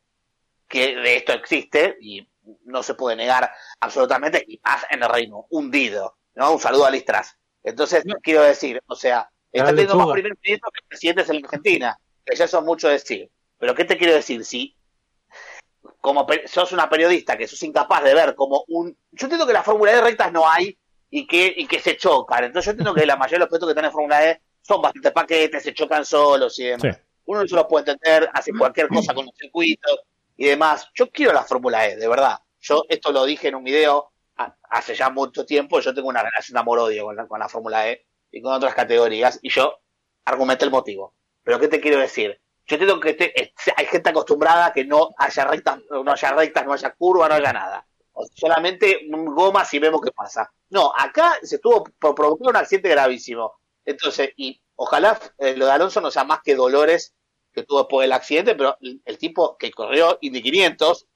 Que de esto existe y no se puede negar absolutamente, y más en el reino, hundido. ¿no? Un saludo a Listras. Entonces, No. quiero decir, o sea, está teniendo más primer ministro que presidentes en la Argentina, que ya eso es mucho decir. Pero, ¿qué te quiero decir? Si como sos una periodista que sos incapaz de ver como un... Yo entiendo que las Fórmula E rectas no hay y que, y que se chocan. Entonces yo entiendo que la mayoría de los pilotos que están en Fórmula E son bastante paquetes, se chocan solos y demás. Sí. Uno eso lo puede entender, hace cualquier cosa con los circuitos y demás. Yo quiero la Fórmula E, de verdad. Yo esto lo dije en un video hace ya mucho tiempo. Yo tengo una relación amor-odio con la, con la Fórmula E y con otras categorías y yo argumenté el motivo. Pero ¿qué te quiero decir? Yo entiendo que este- es- hay gente acostumbrada que no haya rectas, no haya rectas, no haya curvas, no haya nada. Solamente gomas y vemos qué pasa. No, acá se estuvo provocar un accidente gravísimo. Entonces, y ojalá eh, lo de Alonso no sea más que dolores que tuvo después del accidente, pero el, el tipo que corrió Indy 500,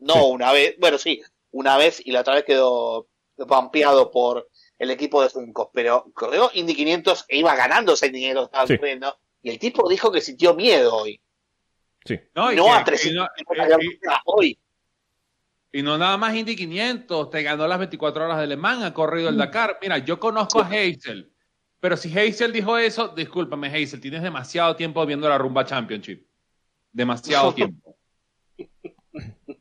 no Sí. una vez, bueno, sí, una vez y la otra vez quedó pampeado por el equipo de Juncos, pero corrió Indy 500 e iba ganando ese Indy 500 que estaba Sí. corriendo, y el tipo dijo que sintió miedo hoy. Sí. No, y no que- a y 300 no- kilómetros y- por hora hoy. Y no nada más Indy 500, te ganó las 24 horas de Le Mans, ha corrido el Dakar. Mira, yo conozco a Hazel, pero si Hazel dijo eso, discúlpame Hazel, tienes demasiado tiempo viendo la Rumba Championship. Demasiado tiempo.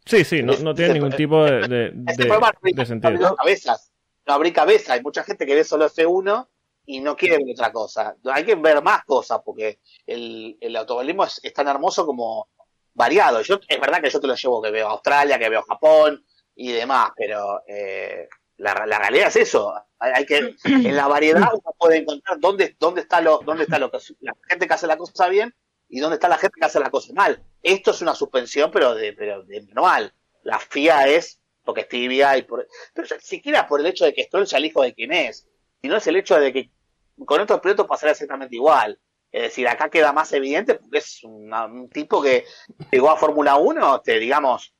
Sí, sí, no, no tiene ningún tipo de, de, Este de- programa no sentido. cabezas. No abrí cabeza. Hay mucha gente que ve solo F1 y no quiere ver otra cosa. Hay que ver más cosas porque el, el automovilismo es, es tan hermoso como variado. Yo, es verdad que yo te lo llevo que veo Australia, que veo Japón y demás, pero eh, la, la realidad es eso. Hay, que en la variedad uno puede encontrar dónde, dónde está lo dónde está lo que la gente que hace la cosa bien y dónde está la gente que hace la cosa mal. Esto es una suspensión, pero de, pero de manual. La FIA es porque es tibia y por, pero ya siquiera por el hecho de que Stroll sea el hijo de quien es, sino es el hecho de que con estos pilotos pasará exactamente igual. Es decir, acá queda más evidente porque es un tipo que llegó a Fórmula 1, te digamos,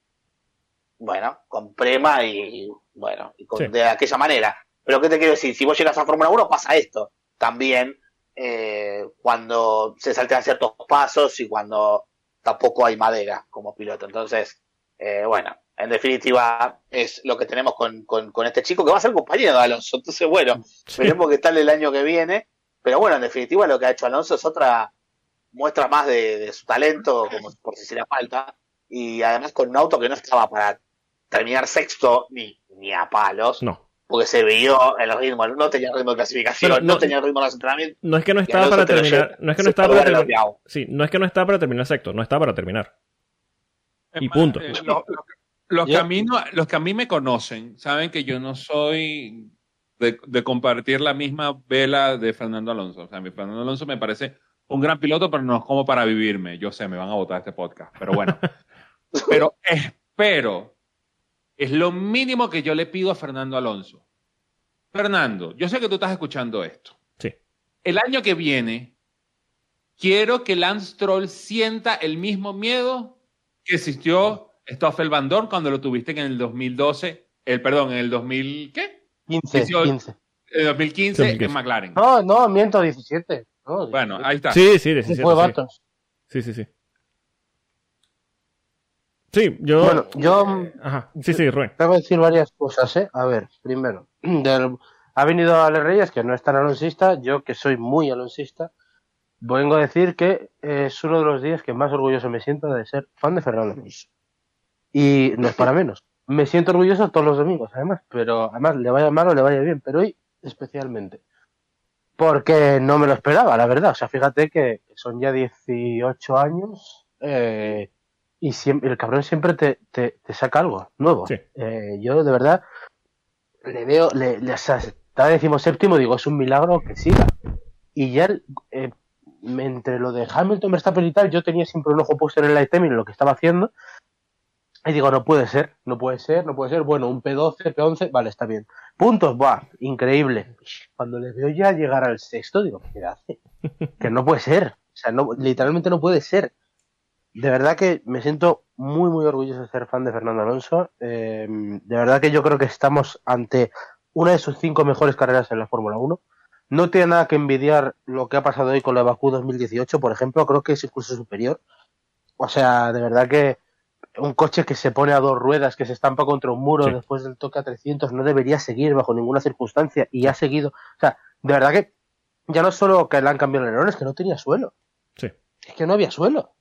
bueno, con prema y bueno, y con- Sí. de aquella manera. Pero ¿qué te quiero decir? Si vos llegas a Fórmula 1 pasa esto. También eh, cuando se saltean ciertos pasos y cuando tampoco hay madera como piloto. Entonces, eh, bueno, en definitiva es lo que tenemos con, con, con este chico que va a ser compañero de Alonso. Entonces, bueno, veremos qué tal el año que viene. Pero bueno, en definitiva lo que ha hecho Alonso es otra muestra más de, de su talento, como por si hiciera falta. Y además con un auto que no estaba para terminar sexto ni, ni a palos, No. porque se vio en los ritmos, no tenía ritmo de clasificación, no, no- tenía ritmo de los entrenamientos. No es que no estaba para terminar. No es que no estaba para terminar. Sí, no es que no estaba para terminar sexto, no estaba para terminar. Es Y más, punto. eh, lo- lo- los, que a mí no- los que a mí me conocen saben que yo no soy de, de compartir la misma vela de Fernando Alonso. O sea, mi Fernando Alonso me parece un gran piloto, pero no es como para vivirme. Yo sé, me van a votar este podcast, pero bueno. pero espero, es lo mínimo que yo le pido a Fernando Alonso. Fernando, yo sé que tú estás escuchando esto. Sí. El año que viene, quiero que Lance Stroll sienta el mismo miedo que existió Stoffel Van Dorn cuando lo tuviste en el 2012, el perdón, en el 2000, ¿qué? 15, 18. 15. El 2015 2015. en McLaren. No, no, miento, 17. No, Bueno, ahí está. Sí, sí, Se 17. fue sí. Sí, sí, sí. Yo. Bueno, yo- Ajá. Sí, sí, Rubén. Tengo que decir varias cosas, ¿eh? A ver, primero, del- ha venido Ale Reyes, que no es tan alonsista, yo que soy muy alonsista, vengo a decir que es uno de los días que más orgulloso me siento de ser fan de Fernando Alonso. Y no es para menos. Me siento orgulloso todos los domingos, además, pero además le vaya mal o le vaya bien, pero hoy especialmente. Porque no me lo esperaba, la verdad. O sea, fíjate que son ya 18 años eh, y siempre, el cabrón siempre te, te, te saca algo nuevo. Sí. Eh, yo de verdad le veo, le, le, o sea, está decimos séptimo, digo, es un milagro que siga. Y ya eh, entre lo de Hamilton, Verstappen y tal, yo tenía siempre un ojo puesto en el item y en lo que estaba haciendo. Y digo, no puede ser, no puede ser, no puede ser. Bueno, un P12, P11, vale, está bien. Puntos, buah, increíble. Cuando le veo ya llegar al sexto, digo, ¿qué hace? Que no puede ser. O sea, no, literalmente no puede ser. De verdad que me siento muy, muy orgulloso de ser fan de Fernando Alonso. Eh, de verdad que yo creo que estamos ante una de sus cinco mejores carreras en la Fórmula 1. No tiene nada que envidiar lo que ha pasado hoy con la Bakú 2018, por ejemplo. Creo que es incluso superior. O sea, de verdad que un coche que se pone a dos ruedas, que se estampa contra un muro Sí. después del toque a 300, no debería seguir bajo ninguna circunstancia y ha seguido. O sea, de verdad que ya no solo que le han cambiado el alerón, es que no tenía suelo. Sí. Es que no había suelo.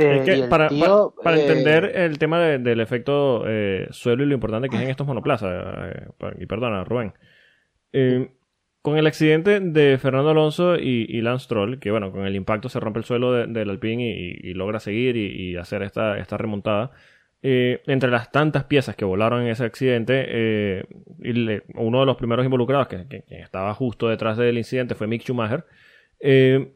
Eh, Es que para, tío, para- para eh, entender el tema de- del efecto eh, suelo y lo importante que es en estos monoplazas, eh, y perdona, Rubén, eh, con el accidente de Fernando Alonso y, y Lance Stroll, que bueno, con el impacto se rompe el suelo de- del Alpine y, y- logra seguir y, y hacer esta, esta remontada, eh, entre las tantas piezas que volaron en ese accidente, y le- uno de los primeros involucrados que, que- que estaba justo detrás del incidente fue Mick Schumacher. eh,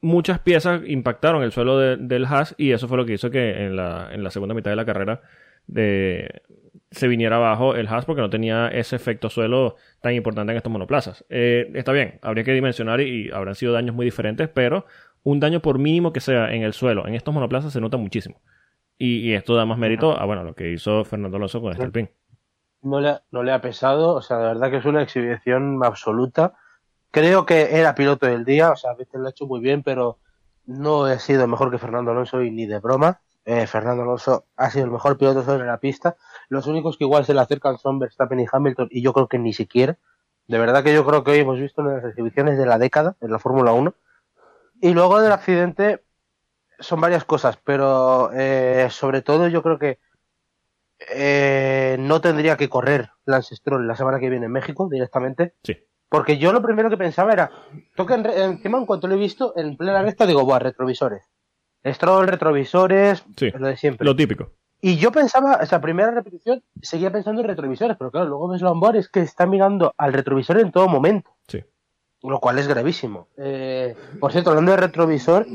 muchas piezas impactaron el suelo de- del Haas y eso fue lo que hizo que en la, en la segunda mitad de la carrera de, se viniera abajo el Haas porque no tenía ese efecto suelo tan importante en estos monoplazas. Eh, está bien, habría que dimensionar y, y habrán sido daños muy diferentes, pero un daño por mínimo que sea en el suelo, en estos monoplazas se nota muchísimo. Y, y esto da más mérito a bueno, lo que hizo Fernando Alonso con este Alpine. no le, no le ha pesado, o sea, de verdad que es una exhibición absoluta. Creo que era piloto del día, o sea, Vettel lo ha hecho muy bien, pero no he sido mejor que Fernando Alonso y ni de broma. Eh, Fernando Alonso ha sido el mejor piloto sobre la pista. Los únicos que igual se le acercan son Verstappen y Hamilton y yo creo que ni siquiera. De verdad que yo creo que hoy hemos visto una de las exhibiciones de la década en la Fórmula 1. Y luego del accidente son varias cosas, pero eh, sobre todo yo creo que eh, no tendría que correr Lance Stroll la semana que viene en México directamente. Sí. Porque yo lo primero que pensaba era, toca en encima en cuanto lo he visto en plena recta digo, buah, retrovisores. Stroll, retrovisores, Sí. lo de siempre. Lo típico. Y yo pensaba, esa primera repetición, seguía pensando en retrovisores, pero claro, luego ves Lombard es que está mirando al retrovisor en todo momento. Lo cual es gravísimo. Eh, por cierto, hablando de retrovisor,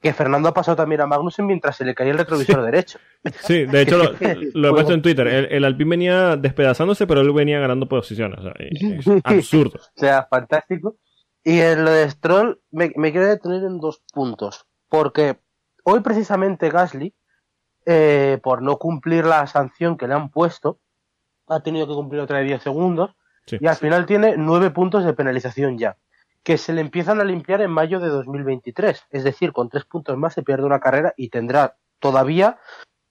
que Fernando ha pasado también a Magnussen mientras se le caía el retrovisor derecho. Sí, de hecho lo, lo he puesto en Twitter. El, el Alpine venía despedazándose, pero él venía ganando posiciones. O sea, es absurdo. O sea, fantástico. Y en lo de Stroll me, me quiero detener en dos puntos. Porque hoy precisamente Gasly, eh, por no cumplir la sanción que le han puesto, ha tenido que cumplir otra de 10 segundos Sí. y al final tiene 9 puntos de penalización ya, que se le empiezan a limpiar en mayo de 2023. Es decir, con 3 puntos más se pierde una carrera y tendrá todavía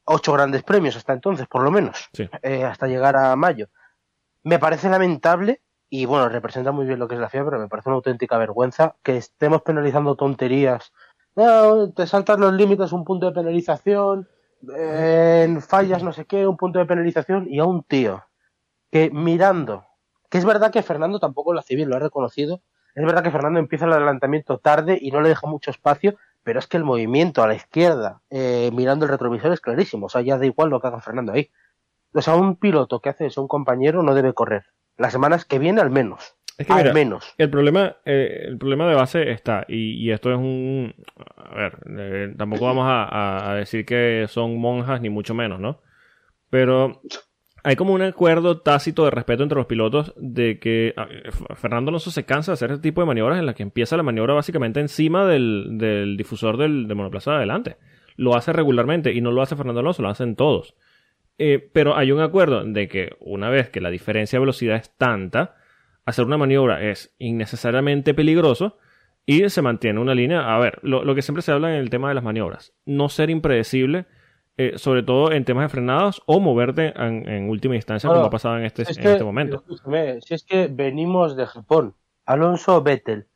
8 grandes premios hasta entonces, por lo menos, Sí. eh, hasta llegar a mayo. Me parece lamentable y bueno, representa muy bien lo que es la FIA, pero me parece una auténtica vergüenza que estemos penalizando tonterías. No, te saltas los límites, un punto de penalización, eh, en fallas no sé qué, un punto de penalización y a un tío que mirando, que es verdad que Fernando tampoco lo hace bien, lo ha reconocido, es verdad que Fernando empieza el adelantamiento tarde y no le deja mucho espacio, pero es que el movimiento a la izquierda, eh, mirando el retrovisor es clarísimo, o sea, ya da igual lo que haga Fernando ahí. O sea, un piloto que hace eso un compañero no debe correr. Las semanas que viene al menos. Es que al mira, menos. El problema, eh, el problema de base está, y, y esto es un... A ver, eh, tampoco vamos a decir que son monjas, ni mucho menos, ¿no? Pero hay como un acuerdo tácito de respeto entre los pilotos de que ah, Fernando Alonso se cansa de hacer este tipo de maniobras en las que empieza la maniobra básicamente encima del, del difusor del, monoplaza de adelante. Lo hace regularmente y no lo hace Fernando Alonso, lo hacen todos. Eh, pero hay un acuerdo de que una vez que la diferencia de velocidad es tanta, hacer una maniobra es innecesariamente peligroso y se mantiene una línea. A ver, lo que siempre se habla en el tema de las maniobras, no ser impredecible, eh, sobre todo en temas de frenados o moverte en, en última instancia, como ha pasado en este, Es en que, este momento. escúchame, si es que venimos de Japón, Alonso Vettel,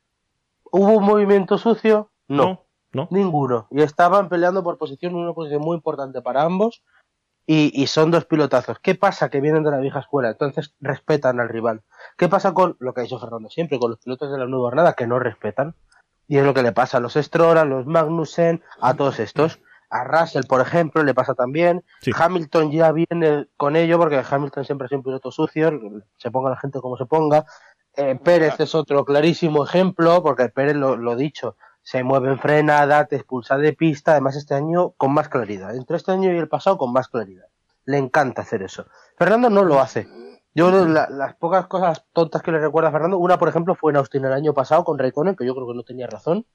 ¿hubo un movimiento sucio? No, no. ninguno. Y estaban peleando por posición, una posición muy importante para ambos. Y, y son dos pilotazos. ¿Qué pasa? Que vienen de la vieja escuela, entonces respetan al rival. ¿Qué pasa con lo que ha dicho Fernando siempre, con los pilotos de la nueva jornada que no respetan? Y es lo que le pasa a los Stroll, a los Magnussen, a todos estos. A Russell, por ejemplo, le pasa también. Sí. Hamilton ya viene con ello, porque Hamilton siempre sido un piloto sucio, se ponga la gente como se ponga. Eh, Pérez es otro clarísimo ejemplo, porque Pérez, lo, lo dicho, se mueve en frenada, te expulsa de pista, además este año con más claridad. Entre este año y el pasado con más claridad. Le encanta hacer eso. Fernando no lo hace. Yo la- las pocas cosas tontas que le recuerdo a Fernando, una por ejemplo fue en Austin el año pasado con Raikkonen, que yo creo que no tenía razón,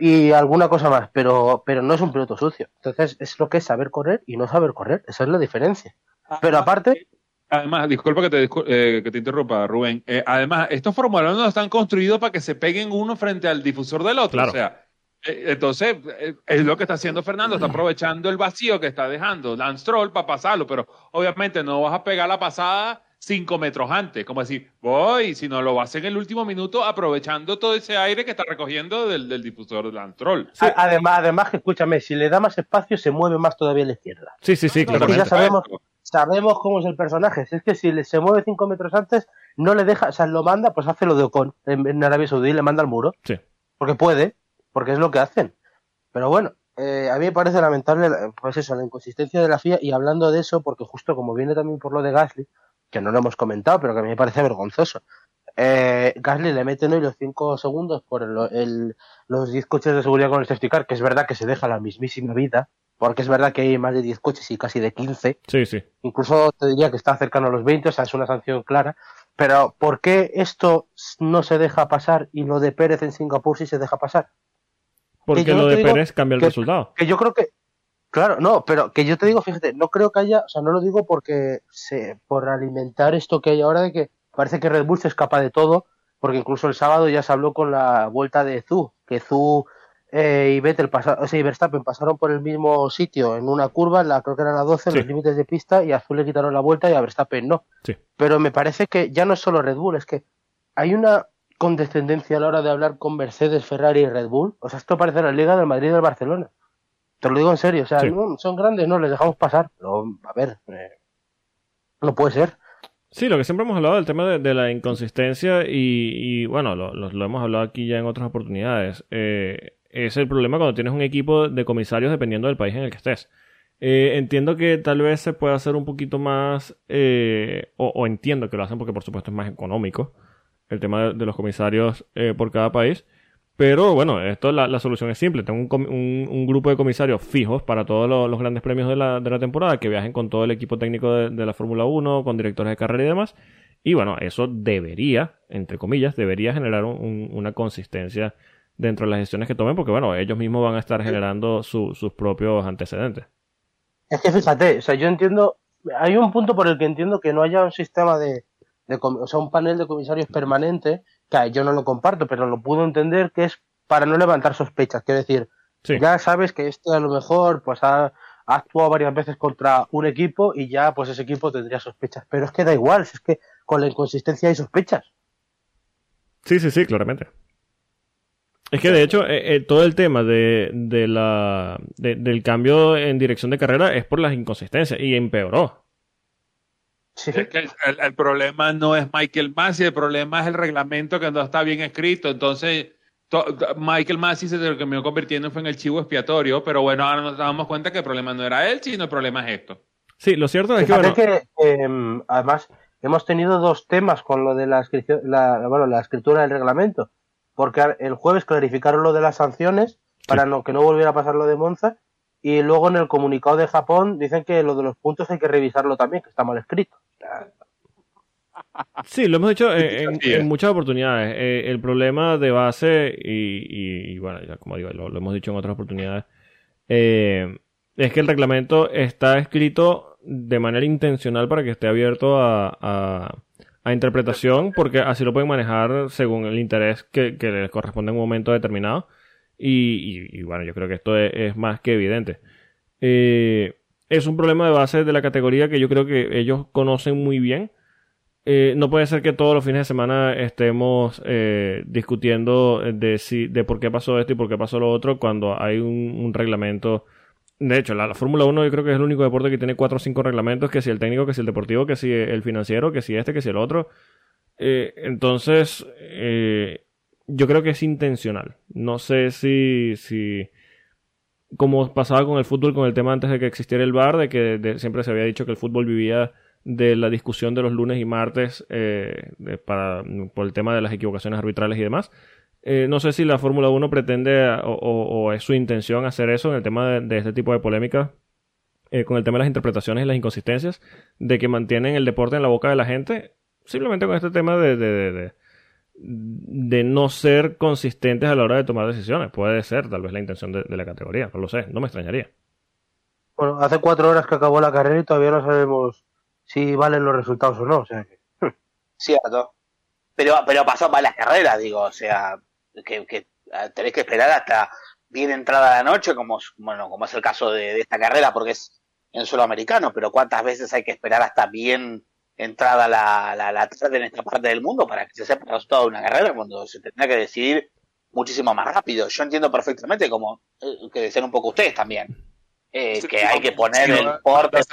y alguna cosa más, pero, pero no es un piloto sucio. Entonces es lo que es saber correr y no saber correr, esa es la diferencia. Pero aparte, Además, disculpa que te, eh, que te interrumpa, Rubén. Eh, además, estos Fórmula 1 están construidos para que se peguen uno frente al difusor del otro. Claro. O sea, eh, entonces, eh, es lo que está haciendo Fernando, está aprovechando el vacío que está dejando Lance Stroll para pasarlo, pero obviamente no vas a pegar la pasada cinco metros antes, como decir, voy, sino lo vas en el último minuto aprovechando todo ese aire que está recogiendo del, del difusor de Lance Stroll. a- además, además que escúchame, si le da más espacio se mueve más todavía a la izquierda. Sí, sí, sí, No, no, claramente. ya sabemos. Sabemos cómo es el personaje. Si es que si le- se mueve cinco metros antes, no le deja, o sea, lo manda, pues hace lo de Ocon en, en Arabia Saudí, le manda al muro. Sí. Porque puede, porque es lo que hacen. Pero bueno, eh, a mí me parece lamentable, la- pues eso, la inconsistencia de la FIA. Y hablando de eso, porque justo como viene también por lo de Gasly, que no lo hemos comentado, pero que a mí me parece vergonzoso. Eh, Gasly le meten hoy los 5 segundos por el- el- los 10 coches de seguridad con el safety car, que es verdad que se deja la mismísima vida, porque es verdad que hay más de 10 coches y casi de 15, Sí, sí. incluso te diría que está cercano a los 20, o sea, es una sanción clara. Pero ¿por qué esto no se deja pasar y lo de Pérez en Singapur sí se deja pasar? Porque lo de Pérez cambia el que- resultado. Que yo creo que, claro, no, pero que yo te digo, fíjate, no creo que haya, o sea, no lo digo porque se, por alimentar esto que hay ahora de que parece que Red Bull se escapa de todo, porque incluso el sábado ya se habló con la vuelta de Zu, que Zu eh, y Vettel pasa, o sea, y Verstappen pasaron por el mismo sitio en una curva, en la, creo que era la 12, en Sí. los límites de pista, y a Azul le quitaron la vuelta y a Verstappen no. Sí. Pero me parece que ya no es solo Red Bull, es que hay una condescendencia a la hora de hablar con Mercedes, Ferrari y Red Bull. O sea, esto parece la Liga del Madrid y del Barcelona. Te lo digo en serio, o sea, Sí. no, son grandes, no, les dejamos pasar. Pero, a ver, eh, no puede ser. Sí, lo que siempre hemos hablado del tema de, de la inconsistencia y, y, bueno, lo, lo- lo hemos hablado aquí ya en otras oportunidades. Eh, es el problema cuando tienes un equipo de comisarios dependiendo del país en el que estés. Eh, entiendo que tal vez se pueda hacer un poquito más, eh, o, o entiendo que lo hacen porque por supuesto es más económico el tema de, de los comisarios eh, por cada país. Pero bueno, esto la, la solución es simple. Tengo un, un- grupo de comisarios fijos para todos lo- los, grandes premios de la, de la temporada que viajen con todo el equipo técnico de, la Fórmula 1, con directores de carrera y demás. Y bueno, eso debería, entre comillas, debería generar un- un- una consistencia dentro de las decisiones que tomen, porque bueno, ellos mismos van a estar generando su- sus propios antecedentes. Es que fíjate, o sea, yo entiendo, hay un punto por el que entiendo que no haya un sistema de, de o sea, un panel de comisarios permanente, que yo no lo comparto, pero lo puedo entender que es para no levantar sospechas. Quiero decir, Sí. ya sabes que este a lo mejor pues ha, ha actuado varias veces contra un equipo y ya pues ese equipo tendría sospechas. Pero es que da igual, si es que con la inconsistencia hay sospechas. Sí, sí, sí, claramente. Es que de hecho, eh, eh, todo el tema de, de la, de- del cambio en dirección de carrera es por las inconsistencias y empeoró. Sí. Es que el, el- el problema no es Michael Massey, el problema es el reglamento que no está bien escrito. Entonces, to- Michael Massey se terminó convirtiendo fue en el chivo expiatorio, pero bueno, ahora nos damos cuenta que el problema no era él, sino el problema es esto. Sí, lo cierto es que, Fíjate bueno, que, em, además hemos tenido dos temas con lo de la, inscripción- la, bueno, la escritura del reglamento, porque el jueves clarificaron lo de las sanciones para no, que no volviera a pasar lo de Monza y luego en el comunicado de Japón dicen que lo de los puntos hay que revisarlo también, que está mal escrito. sí, lo hemos dicho en, muchas oportunidades. Eh, el problema de base, y, y- y, bueno, ya como digo, lo, lo hemos dicho en otras oportunidades, eh, es que el reglamento está escrito de manera intencional para que esté abierto a, a- a interpretación, porque así lo pueden manejar según el interés que, que les corresponde en un momento determinado. Y, bueno, yo creo que esto es, más que evidente. Eh, es un problema de base de la categoría que yo creo que ellos conocen muy bien. Eh, no puede ser que todos los fines de semana estemos eh, discutiendo de si de por qué pasó esto y por qué pasó lo otro cuando hay un, reglamento. De hecho, la, la Fórmula 1 yo creo que es el único deporte que tiene cuatro o cinco reglamentos, que si el técnico, que si el deportivo, que si el financiero, que si este, que si el otro. Entonces, yo creo que es intencional. No sé si, si como pasaba con el fútbol, con el tema antes de que existiera el VAR, de que siempre se había dicho que el fútbol vivía de la discusión de los lunes y martes eh, para, por el tema de las equivocaciones arbitrales y demás. Eh, no sé si la Fórmula 1 pretende o, es su intención hacer eso en el tema de, de este tipo de polémica, eh, con el tema de las interpretaciones y las inconsistencias, de que mantienen el deporte en la boca de la gente, simplemente con este tema de, de, no ser consistentes a la hora de tomar decisiones. Puede ser tal vez la intención de, de la categoría, no lo sé, no me extrañaría. Bueno, hace cuatro horas que acabó la carrera y todavía no sabemos si valen los resultados o no. O sea que, Cierto. Pero, pero pasó para las carreras, digo, o sea, que, que eh, tenés que esperar hasta bien entrada la noche, como, es- bueno, como es el caso de, de esta carrera, porque es en suelo americano, pero cuántas veces hay que esperar hasta bien entrada la, la, la tarde en esta parte del mundo para que se sepa el resultado de una carrera cuando se tendrá que decidir muchísimo más rápido. Yo entiendo perfectamente como eh, que decían un poco ustedes también, eh, que hay que poner el porte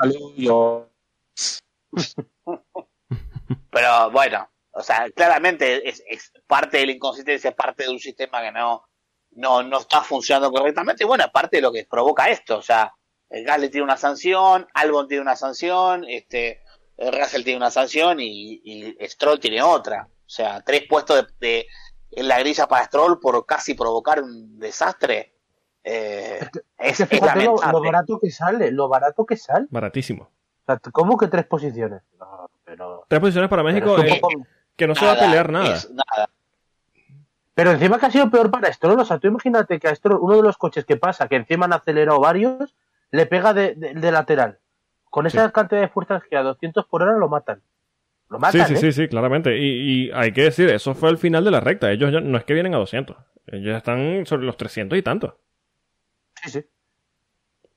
Pero bueno, o sea, claramente es, es parte de la inconsistencia, es parte de un sistema que no, no, no está funcionando correctamente. Y bueno, es parte de lo que provoca esto. O sea, el Gasly tiene una sanción, Albon tiene una sanción, este, Russell tiene una sanción y, y Stroll tiene otra. O sea, tres puestos de, de- en la grilla para Stroll por casi provocar un desastre. Eh, es, es que es lo, barato que sale, lo barato que sale. Baratísimo. O sea, ¿Cómo que tres posiciones? No, pero, Tres posiciones para México es eh, poco- que no se va a pelear nada. es nada. Pero encima que ha sido peor para Stroll, o sea, tú imagínate que a Stroll, uno de los coches que pasa, que encima han acelerado varios, le pega de, de- de lateral. Con esa cantidad de fuerzas que a 200 por hora lo matan. Lo Sí, matan, sí, ¿eh? sí, sí, claramente. Y, y hay que decir, eso fue el final de la recta. Ellos ya no es que vienen a 200. Ellos están sobre los 300 y tantos. Sí, sí.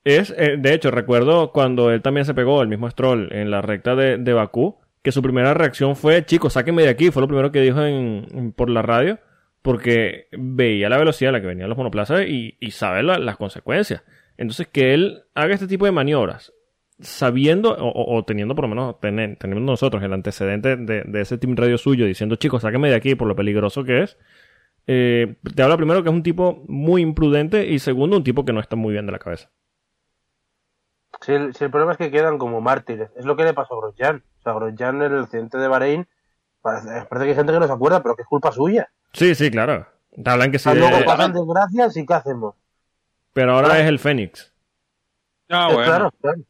Es, eh, de hecho, recuerdo cuando él también se pegó, el mismo Stroll, en la recta de, de Bakú, que su primera reacción fue, chicos, sáquenme de aquí. Fue lo primero que dijo en, en- por la radio, porque veía la velocidad a la que venían los monoplazas y, y sabe la- las consecuencias. Entonces, que él haga este tipo de maniobras, sabiendo, o, o- teniendo por lo menos, tenen- teniendo nosotros el antecedente de, de ese team radio suyo, diciendo, chicos, sáquenme de aquí por lo peligroso que es, eh, te habla primero que es un tipo muy imprudente y segundo, un tipo que no está muy bien de la cabeza. Si el, si el problema es que quedan como mártires. Es lo que le pasó a Grosjean. O sea, Grosjean en el accidente de Bahrein, parece, parece que hay gente que no se acuerda, pero que es culpa suya. Sí, sí, claro. Te hablan que sí, de- luego pasan desgracias y ¿qué hacemos? pero ahora es el Fénix. Ah, bueno. Claro, claro.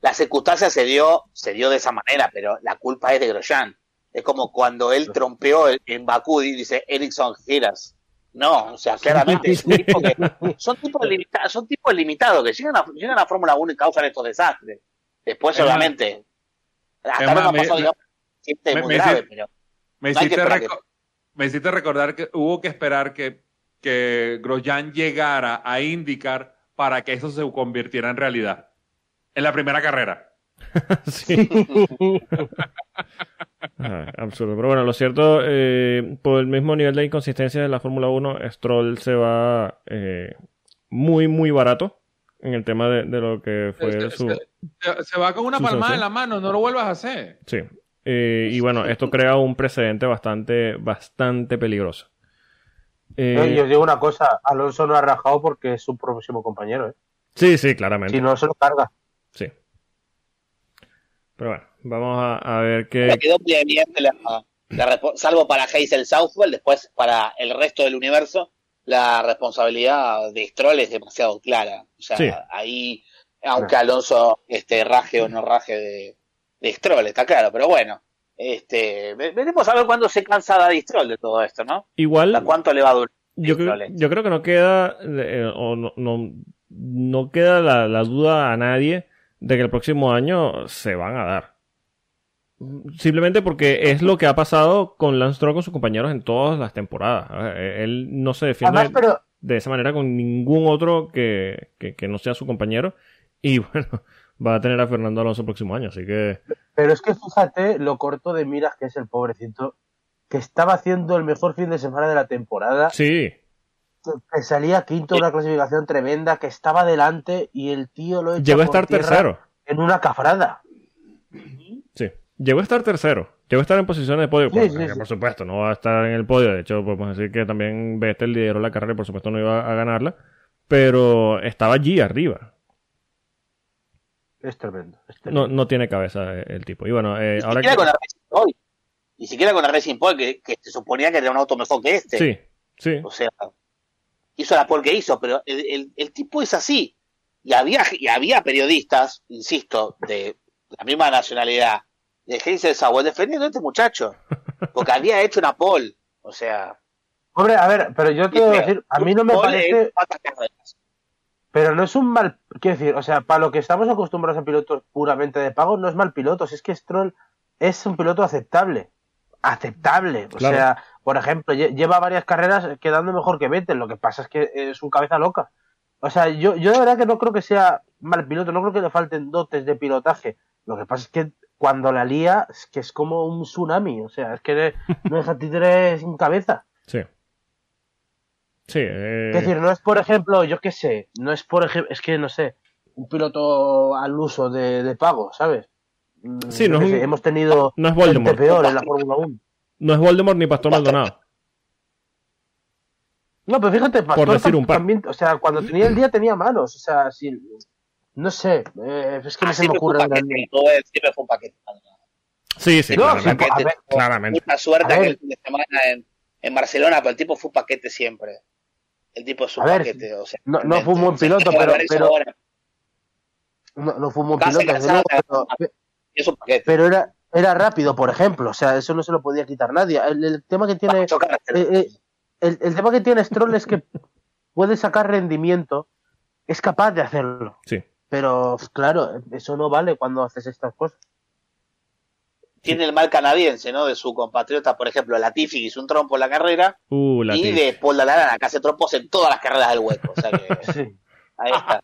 La circunstancia se dio, se dio de esa manera, pero la culpa es de Grosjean. Es como cuando él trompeó en Bakú y dice Ericsson giras. No, o sea, claramente es un tipo que, son tipos limitados, son tipos limitados que llegan a, llegan a Fórmula 1 y causan estos desastres. Después, Es más- obviamente, hasta ahora no me- digamos, me- muy me grave, pero Me No hay que hiciste, me hiciste recordar que hubo que esperar que, que Grosjean llegara a indicar para que eso se convirtiera en realidad. En la primera carrera. sí. Ah, absurdo. Pero bueno, lo cierto, eh, por el mismo nivel de inconsistencia de la Fórmula 1, Stroll se va eh, muy, muy barato en el tema de, de lo que fue Se- su... se, se va con una palmada en la mano, no lo vuelvas a hacer. Sí. Eh, y bueno, esto crea un precedente bastante, bastante peligroso. Eh, y os digo una cosa, Alonso no ha rajado porque es su próximo compañero, ¿eh? sí, sí, claramente. Si no, se lo carga. Pero bueno, vamos a, a ver me qué... quedó muy evidente, la, la salvo para Hazel Southwell, después para el resto del universo, la responsabilidad de Stroll es demasiado clara. O sea, Sí. ahí, aunque Alonso este, raje o no raje de, de Stroll, está claro, pero bueno. Este, ve- veremos a ver cuándo se cansa Daddy Stroll de todo esto, ¿no? Igual... ¿A cuánto le va a durar? Yo creo, yo creo que no queda eh, o no, no, no queda la, la duda a nadie de que el próximo año se van a dar. Simplemente porque es lo que ha pasado con Lance Stroll con sus compañeros en todas las temporadas. Eh, Él no se defiende Además, pero de esa manera con ningún otro que, que, que no sea su compañero. Y bueno, va a tener a Fernando Alonso el próximo año. Así que Pero es que fíjate lo corto de miras que es el pobrecito, que estaba haciendo el mejor fin de semana de la temporada, sí, que salía quinto en una clasificación tremenda, que estaba delante y el tío lo llegó a estar tercero. en una cafrada. Sí, llegó a estar tercero. Llegó a estar en posiciones de podio. Sí, Por- sí, que sí. Por supuesto, no va a estar en el podio. De hecho, podemos decir que también Vettel lideró la carrera y por supuesto no iba a ganarla. Pero estaba allí arriba. Es tremendo. es tremendo. No, no tiene cabeza eh, el tipo. Y bueno, eh, Ni ahora siquiera que... con la Racing Point. Ni siquiera con la Racing Point, que, que se suponía que era un auto mejor que este. Sí, sí. O sea, hizo la pole que hizo, pero el, el- el tipo es así. Y había, y había periodistas, insisto, de la misma nacionalidad, de Hazel Sauer, defendiendo a este muchacho. Porque había hecho una pole. O sea, Hombre, a ver, pero yo te voy a decir, a mí no me parece, pero no es un mal, quiero decir, o sea, para lo que estamos acostumbrados a pilotos puramente de pago, no es mal piloto, si es que Stroll es un piloto aceptable, aceptable, o Claro. sea, por ejemplo, lle- lleva varias carreras quedando mejor que Vettel, lo que pasa es que es un cabeza loca. O sea, yo, yo de verdad que no creo que sea mal piloto, no creo que le falten dotes de pilotaje. Lo que pasa es que cuando la lía, es que es como un tsunami, o sea, es que no deja títere sin cabeza. Sí. Sí, eh, Es decir, no es por ejemplo, yo qué sé, no es por ejemplo, es que no sé, un piloto al uso de, de pago, ¿sabes? Sí, no un- hemos tenido no es Voldemort. peor en la Fórmula 1. No es Voldemort ni Pastor Maldonado. No, pero fíjate, Pastor decir un par. también, o sea, cuando tenía el día tenía manos, o sea, si, no sé, eh, es que no Ah, se me ocurre paquete, el- todo es- siempre fue un paquete. Sí, sí, No, claramente. ver, claramente. Mucha suerte ver. aquel fin de semana en, en Barcelona, pero el tipo fue un paquete siempre. El tipo es un A ver, paquete, o sea. no- no fue un buen piloto, que pero- pero- ahora. no, no fue un buen piloto, pero, Es un paquete. pero era, era rápido, por ejemplo, o sea, eso no se lo podía quitar nadie. El, el tema que tiene, eh, eh, el, el tema que tiene Stroll es que puede sacar rendimiento, es capaz de hacerlo. Sí. Pero claro, eso no vale cuando haces estas cosas. tiene el mal canadiense, ¿no? De su compatriota, por ejemplo, Latifi, que hizo un trompo en la carrera, Uh, la y de Paul Dallarana, que hace trompos en todas las carreras del hueco. O sea que Sí. ahí está.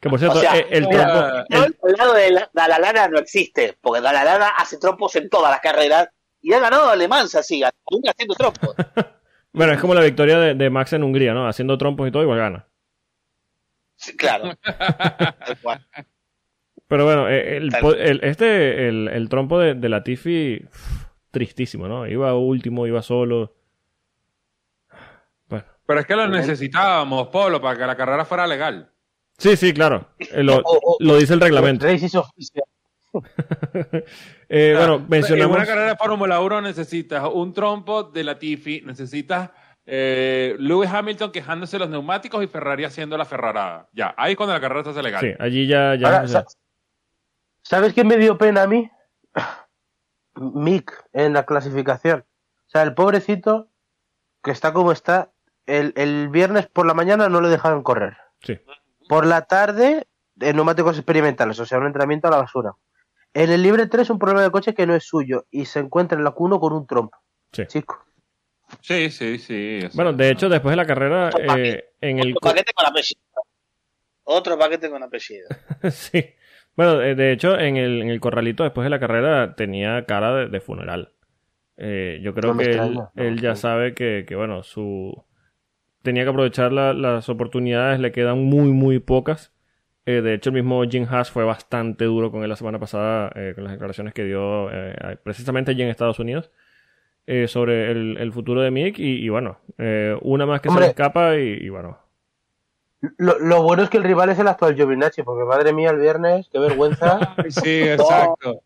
Que por cierto, O sea, eh, el trompo. el- el lado de la- Dalalana no existe, porque Dalalana hace trompos en todas las carreras y ha ganado Alemán así, aún haciendo trompos. bueno, es como la victoria de, de Max en Hungría, ¿no? Haciendo trompos y todo, igual gana. Sí, claro. Tal cual. Pero bueno, eh, el, el- este, el, el trompo de, de Latifi, tristísimo, ¿no? Iba último, iba solo. Bueno. Pero es que lo necesitábamos, Polo, para que la carrera fuera legal. Sí, sí, claro. Eh, lo, O- o- lo dice el reglamento. Eh, bueno, En mencionamos. una carrera de Fórmula 1 necesitas un trompo de Latifi, necesitas eh, Lewis Hamilton quejándose de los neumáticos y Ferrari haciendo la ferrarada. Ya, ahí es cuando la carrera se hace legal. Sí, allí ya. ya Ahora, ¿Sabes quién me dio pena a mí? Mick en la clasificación. O sea, el pobrecito que está como está, el, el viernes por la mañana no le dejaron correr. sí. Por la tarde, en neumáticos experimentales, o sea, un entrenamiento a la basura. En el libre 3, un problema de coche que no es suyo y se encuentra en la Q1 con un trompo. Sí. Chico. Sí, sí, sí. o sea, Bueno, de hecho, después de la carrera, eh, en el. Otro paquete con apellido. Otro paquete con apellido. sí. Bueno, eh, de hecho, en el, en el corralito después de la carrera tenía cara de, de funeral. Eh, yo creo No que él, no ya sabe que, que, bueno, su tenía que aprovechar la- las oportunidades, le quedan muy, muy pocas. Eh, de hecho, el mismo Jim Haas fue bastante duro con él la semana pasada, eh, con las declaraciones que dio eh, precisamente allí en Estados Unidos eh, sobre el, el futuro de Mick. Y, y bueno, eh, una más que se le escapa y, y bueno, Lo, lo bueno es que el rival es el actual Giovinazzi, porque madre mía, el viernes, qué vergüenza. Sí, exacto.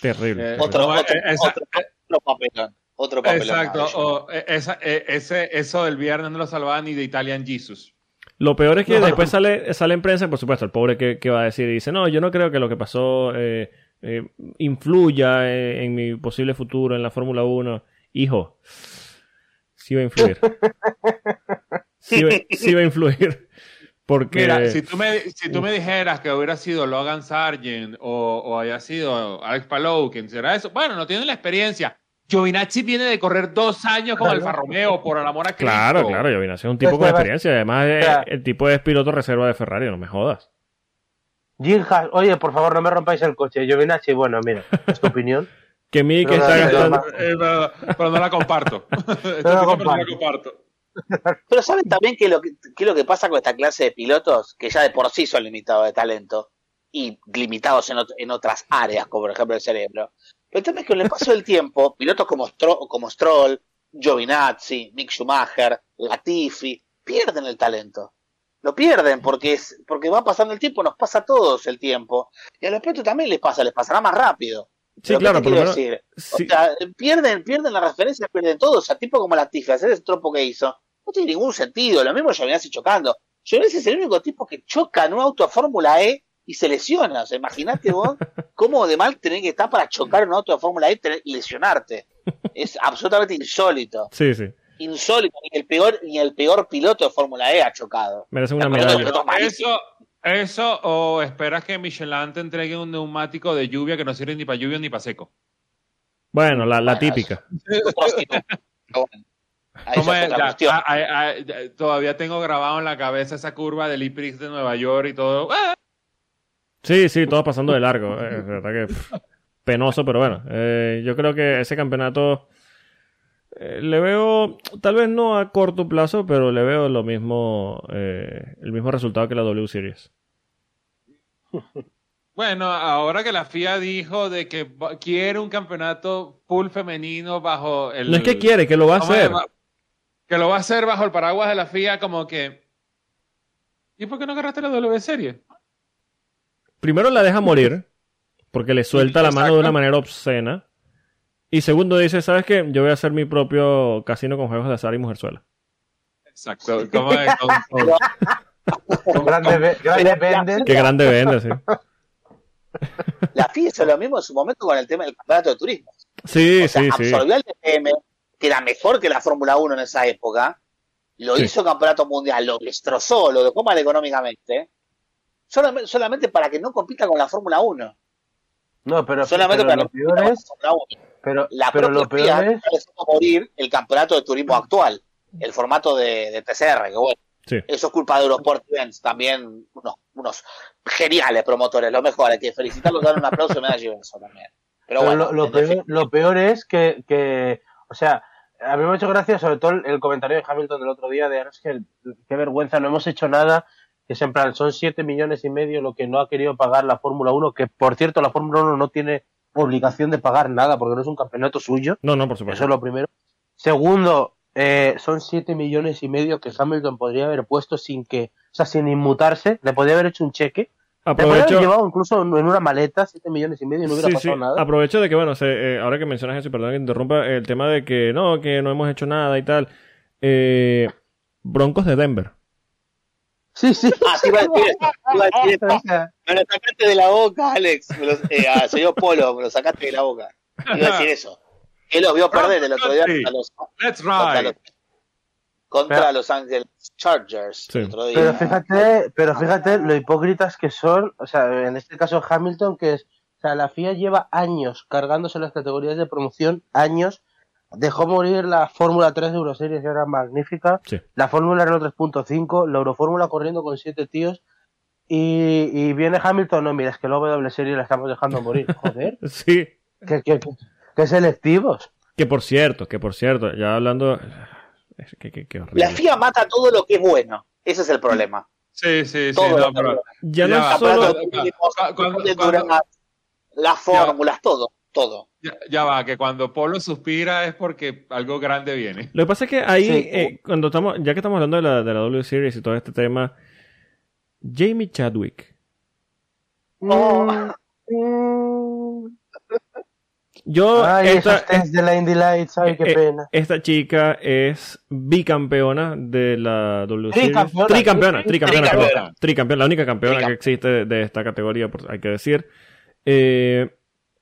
terrible. Eh, Otro, otro, eh, otro, otro papelón. Otro papelón. Exacto. más. o, eh, esa- eh, ese, eso del viernes no lo salvaba ni de Italian Jesus. Lo peor es que No. después sale, sale en prensa, por supuesto, el pobre que, que va a decir y dice, no, yo no creo que lo que pasó eh, eh, influya eh, en mi posible futuro en la Fórmula 1. Hijo, sí va a influir. Sí va, sí va a influir. Porque... Mira, si tú, me, si tú me dijeras que hubiera sido Logan Sargent o, o haya sido Alex Palou, quien será eso, bueno, no tienen la experiencia. Giovinazzi viene de correr dos años con Alfa Romeo, por el amor a Cristo. Claro, claro, Giovinazzi es un tipo Pues, con Sebas- experiencia. Además, eh, el tipo es piloto reserva de Ferrari, no me jodas. Jim Haas, oye, por favor, no me rompáis el coche. Giovinazzi, bueno, mira, es tu opinión. Que Mick No, está gastando... Eh, pero, pero no la comparto. Pero no la comparto. comparto. Pero ¿saben también qué es, lo que, qué es lo que pasa con esta clase de pilotos? Que ya de por sí son limitados de talento y limitados en, ot- en otras áreas, como por ejemplo el cerebro. Pero el tema es que con el paso del tiempo, pilotos como, Stro- como Stroll, Giovinazzi, Mick Schumacher, Latifi, pierden el talento. Lo pierden porque es porque va pasando el tiempo, nos pasa a todos el tiempo. Y a los pilotos también les pasa, les pasará más rápido. Sí, Pero ¿qué claro, por lo menos... decir? sí. O sea, pierden, pierden las referencias, pierden todo. O sea, tipo como Latifi, hacer ese tropo que hizo, no tiene ningún sentido. Lo mismo Giovinazzi chocando. Giovinazzi es el único tipo que choca en un auto a Fórmula E y se lesiona. O sea, imagínate vos cómo de mal tenés que estar para chocar en un auto de Fórmula E y lesionarte. Es absolutamente insólito. Sí, sí. Insólito. Ni el peor, ni el peor piloto de Fórmula E ha chocado. Merece una medalla. Eso, eso, o esperas que Michelin te entregue un neumático de lluvia que no sirve ni para lluvia ni para seco. Bueno, la, la Bueno, típica. Todavía tengo grabado en la cabeza esa curva del E-Prix de Nueva York y todo. ¡Ah! Sí, sí, todos pasando de largo. Eh, Es verdad que pff, penoso, pero bueno. eh, yo creo que ese campeonato eh, le veo, tal vez no a corto plazo, pero le veo lo mismo, eh, el mismo resultado que la W Series. Bueno, ahora que la FIA dijo de que quiere un campeonato full femenino bajo el... No es que quiere, que lo va a ¿cómo hacer. Que lo va a hacer bajo el paraguas de la FIA como que... ¿Y por qué no agarraste la W Serie? Primero la deja morir, porque le suelta la mano de una manera obscena. Y segundo dice, ¿sabes qué? Yo voy a hacer mi propio casino con juegos de azar y mujerzuela. Exacto. ¿Cómo es? Grande, grande venden. Qué grande vende, sí. La FIA hizo lo mismo en su momento con el tema del campeonato de turismo. Sí, O sea, sí, sí. absorbió al DTM, que era mejor que la Fórmula 1 en esa época, lo Sí. hizo campeonato mundial, lo destrozó, lo dejó mal económicamente, solamente, solamente para que no compita con la Fórmula 1. No, pero, Solamente pero para lo peor es, Fórmula 1. pero, La pero lo propia peor FIA es, morir el campeonato de turismo actual, el formato de, de TCR, que bueno, Sí. eso es culpa de los Sport Events, también unos, unos geniales promotores, lo mejor, hay que felicitarlos, dar un aplauso y medalla eso también. Pero, pero bueno, lo, peor, lo peor es que, que, o sea, a mí me ha hecho gracia sobre todo el, el comentario de Hamilton del otro día de "Ah, es que qué vergüenza, no hemos hecho nada, que es en plan, son siete millones y medio lo que no ha querido pagar la Fórmula 1, que por cierto la Fórmula 1 no tiene obligación de pagar nada porque no es un campeonato suyo, No, no, por eso supuesto. es lo primero. Segundo, eh, son siete millones y medio que Hamilton podría haber puesto sin que, o sea, sin inmutarse, le podría haber hecho un cheque, le podría haber Aprovecho, llevado incluso en una maleta siete millones y medio y no hubiera sí, pasado sí, nada. aprovecho de que, bueno, se- eh, ahora que mencionas eso, perdón que te interrumpa, el tema de que no, que no hemos hecho nada y tal. Eh, Broncos de Denver. Sí, sí. Ah, sí, iba a decir eso, iba a decir eso. O sea, Me lo sacaste de la boca, Alex. Me lo, eh, señor Polo, me lo sacaste de la boca. Iba a decir eso. Él los vio perder el otro día contra los, Let's contra los, ride. contra los Ángeles Chargers. Sí. El otro día. Pero fíjate, pero fíjate lo hipócritas que son, o sea, en este caso Hamilton, que es, o sea, la FIA lleva años cargándose las categorías de promoción, años, dejó morir la Fórmula 3 de Euroseries, que era magnífica, Sí. la Fórmula Renault 3.5, la Eurofórmula corriendo con siete tíos, y, y viene Hamilton, no, mira, es que la W Series la estamos dejando morir, joder, Sí. qué, qué, qué- selectivos. Que por cierto, que por cierto, ya hablando. es que, que- que horrible. La FIA mata todo lo que es bueno. Ese es el problema. Sí, sí, sí. No, pero- Ya no Ya solo. Cu- cuando- las fórmulas, todo, todo. ya, ya va, que cuando Polo suspira es porque algo grande viene. Lo que pasa es que ahí, Sí. eh, cuando estamos, ya que estamos hablando de la, de la W Series y todo este tema, Jamie Chadwick. Oh. Mm. Yo, Ay, esta, test de la Indy Lights, ay, qué eh, pena. esta chica es bicampeona de la W Series. Tricampeona, Tricampeona, tri- tricampeona, tricampeona. perdón. Tricampeona, la única campeona que existe de, de esta categoría, por- hay que decir. Eh,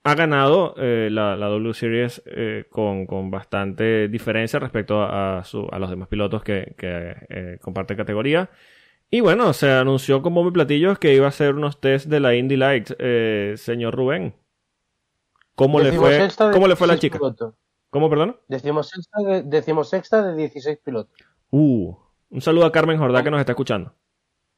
ha ganado eh, la, la W Series eh, con, con bastante diferencia respecto a, su- a los demás pilotos que, que eh, comparten categoría. Y bueno, se anunció con bombo platillos que iba a hacer unos test de la Indy Lights, eh, señor Rubén. ¿Cómo le fue, ¿cómo le fue a la 16 chica? pilotos. ¿Cómo, perdón? Decimosexta de, decimosexta de 16 pilotos. Uh, un saludo a Carmen Jordá que nos está escuchando.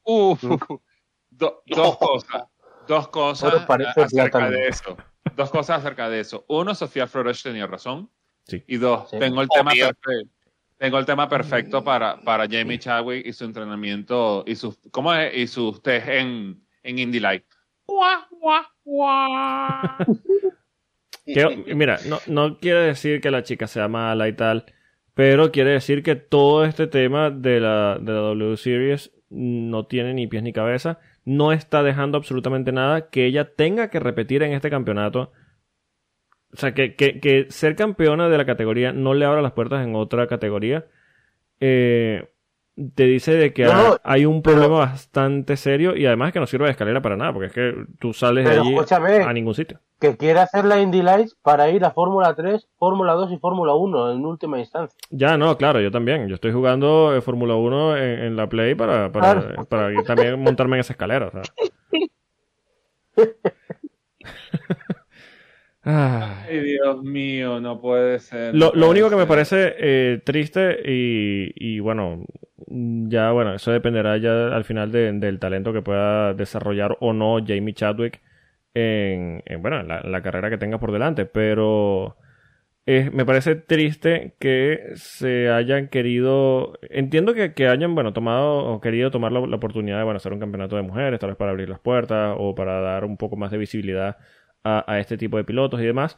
Uf, do- dos cosas. Dos cosas acerca de eso. Dos cosas acerca de eso. Uno, Sofía Flores tenía razón. Sí. Y dos, Sí. tengo el tema perfecto. Tengo el tema perfecto para, para Jamie Chadwick y su entrenamiento y sus ¿cómo es? y sus test en, en Indy Light. Guau, guau, guau. Que- mira, no, no quiere decir que la chica sea mala y tal, pero quiere decir que todo este tema de la, de la W Series no tiene ni pies ni cabeza, no está dejando absolutamente nada que ella tenga que repetir en este campeonato. O sea, que, que, ser campeona de la categoría no le abra las puertas en otra categoría. Eh, te dice de que No, ha- no, hay un pero- problema bastante serio y además que no sirve de escalera para nada, porque es que tú sales de allí a ningún sitio. que quiere hacer la Indy Lights para ir a Fórmula 3, Fórmula 2 y Fórmula 1 en última instancia. Ya, no, claro, yo también. Yo estoy jugando eh, Fórmula 1 en, en la Play para, para, Claro. para yo también montarme en esa escalera. o sea. Ah. Ay, Dios mío, no puede ser. Lo, no lo puede único que me parece eh, triste y, y bueno, ya bueno, eso dependerá ya al final de- del talento que pueda desarrollar o no Jamie Chadwick en, en, bueno, en la, en la carrera que tenga por delante, pero eh, me parece triste que se hayan querido, entiendo que, que hayan, bueno, tomado o querido tomar la, la oportunidad de, bueno, hacer un campeonato de mujeres, tal vez para abrir las puertas o para dar un poco más de visibilidad a, a este tipo de pilotos y demás,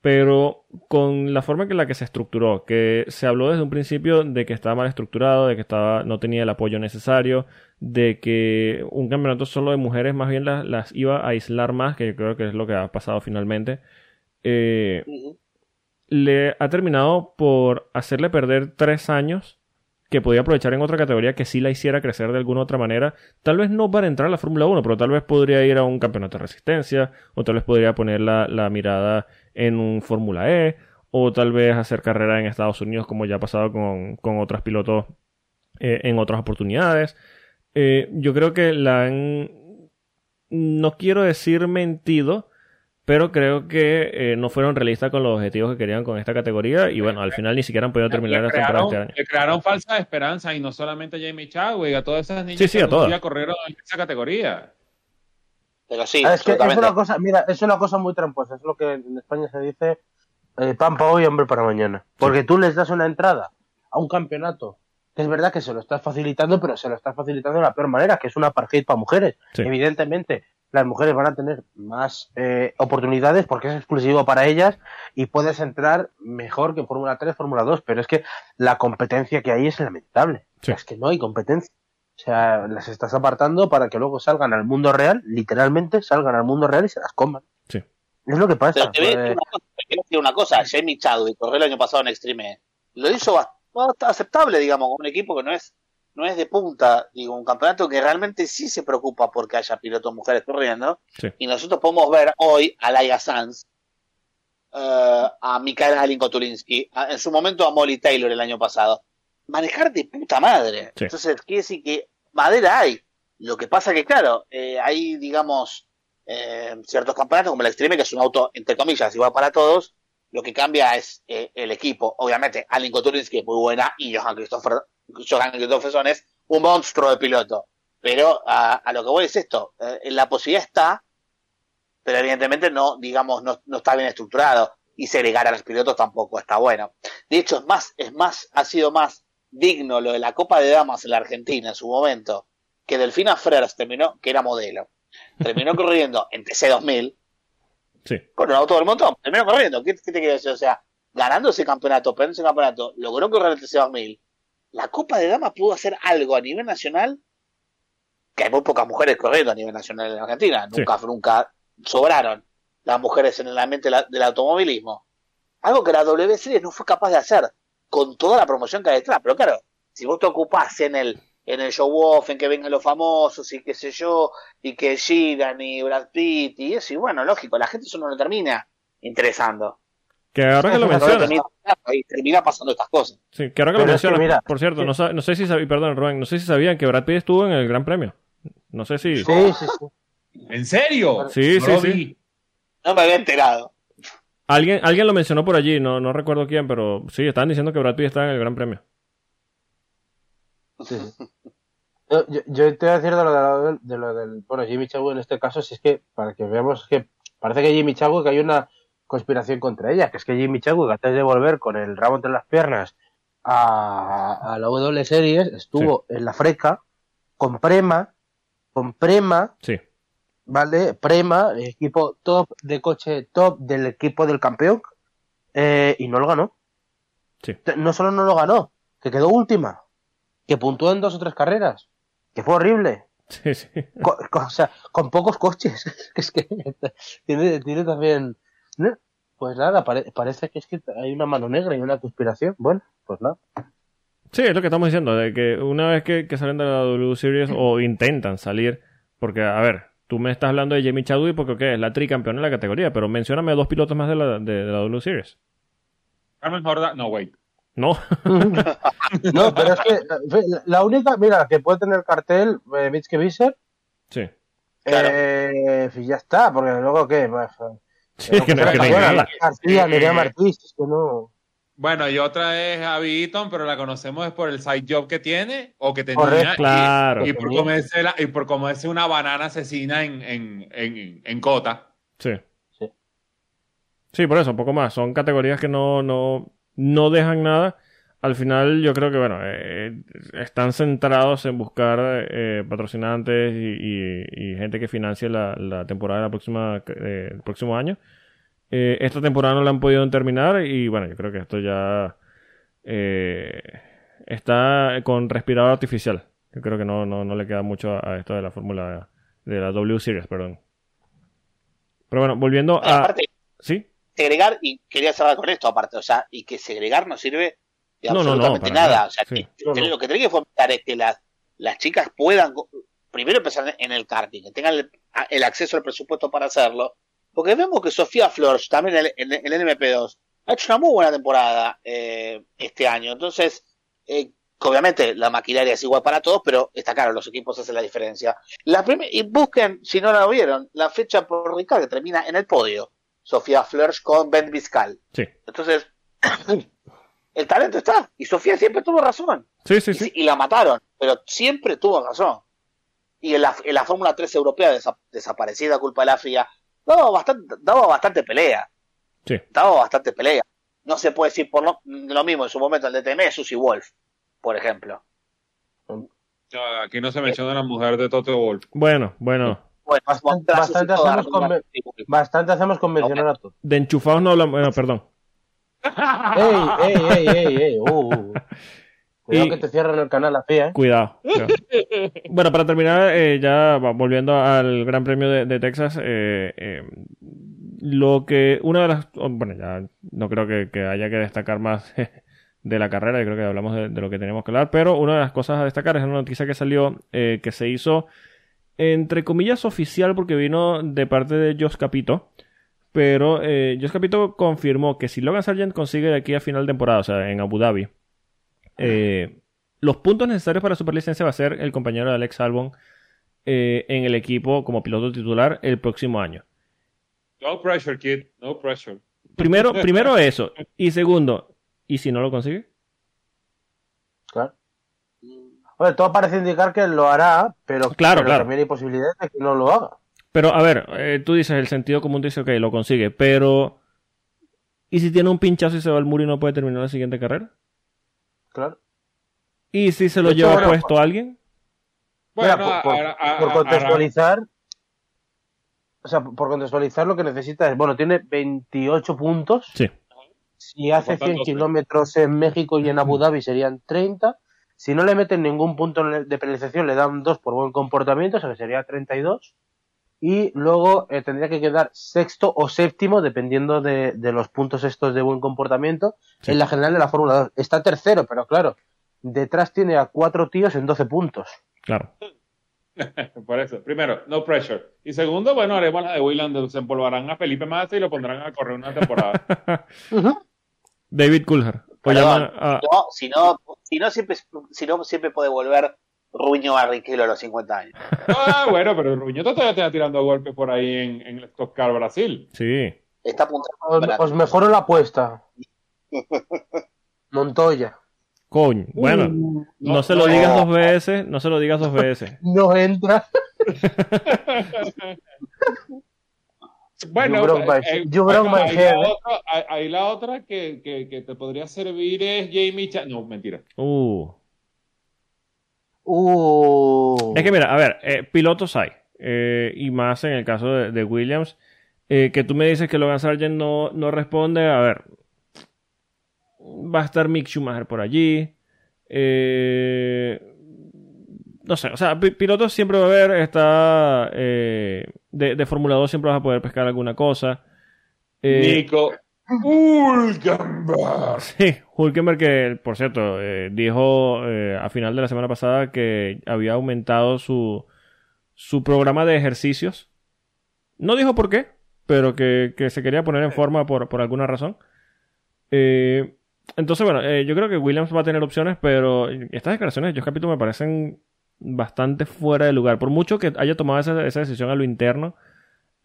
pero con la forma en la que se estructuró, que se habló desde un principio de que estaba mal estructurado, de que estaba, no tenía el apoyo necesario, de que un campeonato solo de mujeres más bien las, las iba a aislar más, que yo creo que es lo que ha pasado finalmente. Eh, le ha terminado por hacerle perder tres años que podía aprovechar en otra categoría que sí la hiciera crecer de alguna otra manera. Tal vez no para entrar a la Fórmula 1, pero tal vez podría ir a un campeonato de resistencia, o tal vez podría poner la, la mirada en un Fórmula E, o tal vez hacer carrera en Estados Unidos, como ya ha pasado con, con otros pilotos eh, en otras oportunidades. Eh, yo creo que la han, no quiero decir mentido, pero creo que eh, no fueron realistas con los objetivos que querían con esta categoría y bueno, al final ni siquiera han podido terminar la temporada crearon, este año. le crearon falsas esperanzas y no solamente a Jamie Chadwick, a todas esas niñas Sí, sí, que a todas. corrieron en esa categoría. Pero sí, Ah, es que es una cosa, mira, es una cosa muy tramposa, es lo que en España se dice eh, pan para hoy, hombre para mañana. Porque tú les das una entrada a un campeonato, que es verdad que se lo estás facilitando, pero se lo estás facilitando de la peor manera, que es una apartheid para mujeres. Sí. Evidentemente, las mujeres van a tener más eh, oportunidades porque es exclusivo para ellas y puedes entrar mejor que en Fórmula 3, Fórmula 2, pero es que la competencia que hay es lamentable. Sí. Es que no hay competencia. O sea, las estás apartando para que luego salgan al mundo real, literalmente salgan al mundo real y se las coman. Sí. Es lo que Pero pasa. te voy a decir Eh, una cosa, te voy a decir una cosa, Jamie Chadwick corrió el año pasado en Extreme. Lo hizo bastante aceptable, digamos, con un equipo que no es no es de punta, digo, un campeonato que realmente sí se preocupa porque haya pilotos mujeres corriendo. Sí. Y nosotros podemos ver hoy a Laia Sanz, eh, a Mikaela Alinko-Tulinsky, en su momento a Molly Taylor el año pasado. Manejar de puta madre. Sí. Entonces, quiere decir que madera hay. Lo que pasa que, claro, eh, hay, digamos, eh, ciertos campeonatos como el Extreme, que es un auto, entre comillas, igual para todos. Lo que cambia es eh, el equipo. Obviamente, Alinko Tulinsky es muy buena y Johan Christopher, Johan Christopherson es un monstruo de piloto. Pero a, a lo que voy es esto. eh, la posibilidad está, pero evidentemente no, digamos, no, no está bien estructurado. Y segregar a los pilotos tampoco está bueno. De hecho, es más, es más, ha sido más digno lo de la Copa de Damas en la Argentina en su momento, que Delfina Frers terminó, que era modelo, terminó corriendo en TC2000 Sí. con un auto del montón, terminó corriendo. ¿Qué, qué te quiero decir? O sea, ganando ese campeonato, perdiendo ese campeonato, logró correr el TC2000. La Copa de Damas pudo hacer algo a nivel nacional, que hay muy pocas mujeres corriendo a nivel nacional en Argentina, Sí. nunca, nunca sobraron las mujeres en el ambiente del automovilismo. Algo que la W Series no fue capaz de hacer con toda la promoción que hay detrás. Pero claro, si vos te ocupás en el, en el show off, en que vengan los famosos y qué sé yo, y que Giran y Brad Pitt y eso, y bueno, lógico, la gente eso no le termina interesando. Que ahora que lo mencionas, y termina pasando estas cosas. sí, que ahora que lo que mencionas, mira, por cierto, sí. no, no sé si sabían, perdón, Rubén, no sé si sabían que Brad Pitt estuvo en el Gran Premio. No sé si. sí, sí, sí. ¿En serio? Sí, No sí, sí. No me había enterado. Alguien, alguien lo mencionó por allí, no, no recuerdo quién, pero sí, estaban diciendo que Brad Pitt está en el Gran Premio. Sí, sí. Yo, yo- yo te voy a decir de lo, de lo del, de lo del- bueno, Jimmy Chadwick en este caso, si es que, para que veamos que parece que Jimmy Chadwick hay una conspiración contra ella, que es que Jimmy Chadwick antes de volver con el rabo entre las piernas a, a la W Series, estuvo en la freca con Prema, con Prema, Sí, ¿vale? Prema, equipo top de coche top del equipo del campeón, eh, y no lo ganó. Sí. No solo no lo ganó, que quedó última, que puntuó en dos o tres carreras, que fue horrible. sí, sí. Co- co- o sea, con pocos coches. es que tiene, tiene también. ¿No? Pues nada, pare- parece que es que hay una mano negra y una conspiración. Bueno, pues nada. Sí, es lo que estamos diciendo, de que una vez que, que salen de la W Series o intentan salir, porque, a ver, tú me estestás hablando de Jamie Chadwick porque es la tricampeona de la categoría, pero mencióname a dos pilotos más de la, de, de la W Series. Carmen Jorda, no, wait. No, No, pero es que eh, la única, mira, que puede tener cartel, eh, Mitske sí. Claro. eh, y ya está, porque luego qué. Pues, eh, Sí, que no, es que no hay Bueno, nada. García, Nerea que no. Bueno, y otra es Abby Eaton, pero la conocemos es por el side job que tiene o que tenía. Correcto. y- Claro. Y, por comerse la- y por comerse una banana asesina en, en, en, en Cota. Sí. Sí. Sí, por eso, un poco más. Son categorías que no, no, no dejan nada. Al final, yo creo que, bueno, eh, están centrados en buscar eh, patrocinantes y, y- y gente que financie la, la temporada de la próxima, eh, el próximo año. Eh, esta temporada no la han podido terminar y, bueno, yo creo que esto ya eh, está con respirador artificial. Yo creo que no, no, no le queda mucho a, a esto de la fórmula de la W Series, perdón. Pero bueno, volviendo a... Aparte, ¿Sí? segregar, y quería cerrar con esto aparte, o sea, y que segregar no sirve de No, no, no, absolutamente para nada. O sea, sí. que- No, no. lo que tiene que fomentar es que las, las chicas puedan primero empezar en el karting, que tengan el, el acceso al presupuesto para hacerlo, porque vemos que Sofía Flores, también en el, el- en el MP2, ha hecho una muy buena temporada eh, este año. Entonces, eh, obviamente la maquinaria es igual para todos, pero está claro, los equipos hacen la diferencia. La y busquen, si no la vieron, la fecha por Ricard que termina en el podio. Sofía Flörsch con Ben Vizcal. Sí, Entonces, el talento está. Y Sofía siempre tuvo razón. sí, sí. Y, sí. y la mataron, pero siempre tuvo razón. Y en la, en la Fórmula 3 europea desa- desaparecida culpa de la FIA, daba bastante, daba bastante pelea. Sí. Daba bastante pelea. No se puede decir por lo, lo mismo en su momento el DTM de Susie Wolf, por ejemplo. No, aquí no se menciona la mujer de Toto Wolf. Bueno, bueno. Bueno, Bastante- hacemos con- Fórmula 3 Wolf. Bastante hacemos con mencionar a todos. De enchufados no hablamos. Bueno, perdón. ¡Ey, ey, ey, ey! ey. Uh, uh. Cuidado Y- que te cierran el canal FIA, ¿eh? Cuidado. cuidado. bueno, para terminar, eh, ya volviendo al Gran Premio de, de Texas, eh, eh, lo que una de las, oh, bueno, ya no creo que, que haya que destacar más de la carrera, yo creo que hablamos de, de lo que teníamos que hablar, pero una de las cosas a destacar es una noticia que salió eh, que se hizo entre comillas oficial porque vino de parte de Jos Capito. Pero eh, Capito confirmó que si Logan Sargent consigue de aquí a final de temporada, o sea, en Abu Dhabi, eh, los puntos necesarios para superlicencia va a ser el compañero de Alex Albon eh, en el equipo como piloto titular el próximo año. No pressure, kid. No pressure. Primero, primero eso. Y segundo, ¿y si no lo consigue? Claro. Bueno, todo parece indicar que lo hará, pero, Claro, pero claro. también hay posibilidades de que no lo haga. Pero a ver, eh, tú dices, el sentido común te dice, ok, lo consigue, pero ¿y si tiene un pinchazo y se va al muro y no puede terminar la siguiente carrera? Claro. ¿Y si se lo hecho, lleva bueno, puesto a alguien? Mira, Bueno, por, por- ahora- contextualizar, o sea, por contextualizar lo que necesita es, bueno, tiene 28 puntos. Sí. Si hace Faltan 100 12. kilómetros en México y en Abu Dhabi serían 30. Si no le meten ningún punto de penalización, le dan 2 por buen comportamiento, o sea que sería 32. Y luego eh, tendría que quedar sexto o séptimo, dependiendo de, de los puntos estos de buen comportamiento, Sí. en la general de la Fórmula 2. Está tercero, pero claro, detrás tiene a cuatro tíos en 12 puntos. Claro. Por eso, primero, no pressure. Y segundo, bueno, haremos la de William, se empolvarán a Felipe Massa y lo pondrán a correr una temporada. David Coulthard. Perdón, a- no, si no, si no siempre, si no siempre puede volver Ruño Barrichello a los 50 años. ah, bueno, pero el Ruñoto todavía está tirando golpes por ahí en, en el Stock Car Brasil. Sí. Está apuntando Os, os mejoro la apuesta. Montoya. Coño. Bueno, Uh, no se lo digas dos veces, no se lo digas dos veces. no entra. Bueno, eh, ahí, la eh. otra, ahí la otra que, que, que te podría servir es Jamie Chan. No, mentira. Uh. Uh. Es que mira, a ver, eh, pilotos hay. eh, y más en el caso de, de Williams. eh, que tú me dices que Logan Sargent no, no responde. A ver. Va a estar Mick Schumacher por allí. eh, no sé, o sea, pi- pilotos siempre va a haber. Está. eh, de, de Fórmula 2 siempre vas a poder pescar alguna cosa. Eh, Nico Hulkenberg. Sí, Hulkenberg que, por cierto, eh, dijo eh, a final de la semana pasada que había aumentado su, su programa de ejercicios. No dijo por qué, pero que, que se quería poner en forma por, por alguna razón. Eh, entonces, bueno, eh, yo creo que Williams va a tener opciones, pero estas declaraciones de Josh Capito me parecen bastante fuera de lugar. Por mucho que haya tomado esa, esa decisión a lo interno,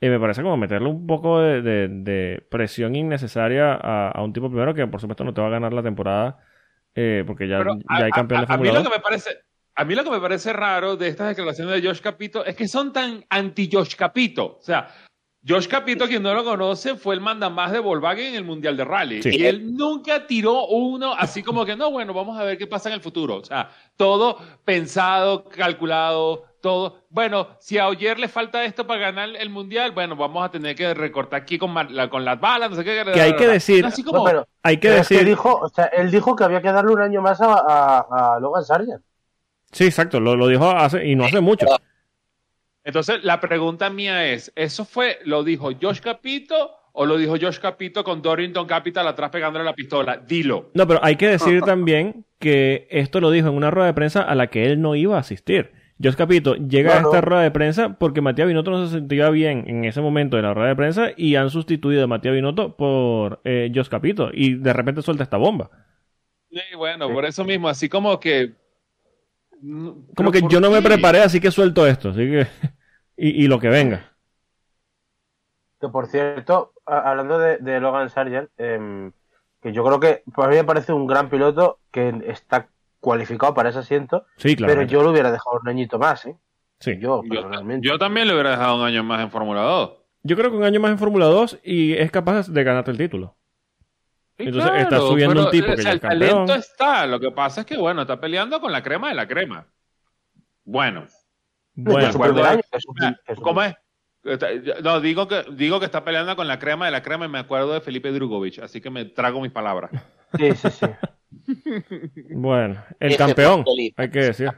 eh, me parece como meterle un poco de, de- de presión innecesaria a, a un tipo primero que por supuesto no te va a ganar la temporada eh, porque ya, Pero ya hay campeón a- de Fórmula lo 2. que me parece a mí lo que me parece raro de estas declaraciones de Josh Capito es que son tan anti Josh Capito o sea Josh Capito, quien no lo conoce, fue el mandamás de Volkswagen en el Mundial de Rally. Sí. Y él nunca tiró uno así como que, no, bueno, vamos a ver qué pasa en el futuro. O sea, todo pensado, calculado, todo. Bueno, si a Oyer le falta esto para ganar el Mundial, bueno, vamos a tener que recortar aquí con, la- con las balas, no sé qué. Que hay que decir- Así como, No, pero, Hay que pero es decir... dijo, o sea, él dijo que había que darle un año más a, a, a Logan Sargent. Sí, exacto, lo, lo dijo hace y no hace mucho. Entonces, la pregunta mía es, ¿eso fue, lo dijo Josh Capito o lo dijo Josh Capito con Dorrington Capital atrás pegándole la pistola? Dilo. No, pero hay que decir también que esto lo dijo en una rueda de prensa a la que él no iba a asistir. Jos Capito llega a esta rueda de prensa porque Matías Binotto no se sentía bien en ese momento de la rueda de prensa y han sustituido a Matías Binotto por eh, Jos Capito y de repente suelta esta bomba. Sí, bueno, por eso mismo, así como que... Como que yo no me preparé, así que suelto esto, así que... y, y lo que venga. Que por cierto, a- hablando de, de Logan Sargent, em, que yo creo que para mí me parece un gran piloto que está cualificado para ese asiento, Sí, claro. pero yo lo hubiera dejado un añito más, ¿eh? sí. Yo, personalmente. yo también le hubiera dejado un año más en Fórmula 2. Yo creo que un año más en Fórmula 2 y es capaz de ganarte el título. Sí, Entonces, está subiendo pero, un tipo o que sea, ya es el talento campeón. está. Lo que pasa es que, bueno, está peleando con la crema de la crema. Bueno, No, Bueno, es su acuerdo. primer año, es su- es su- ¿cómo es? No, digo que, digo que está peleando con la crema de la crema y me acuerdo de Felipe Drugovich, así que me trago mis palabras. Sí, sí, sí. bueno, el campeón, hay que decir.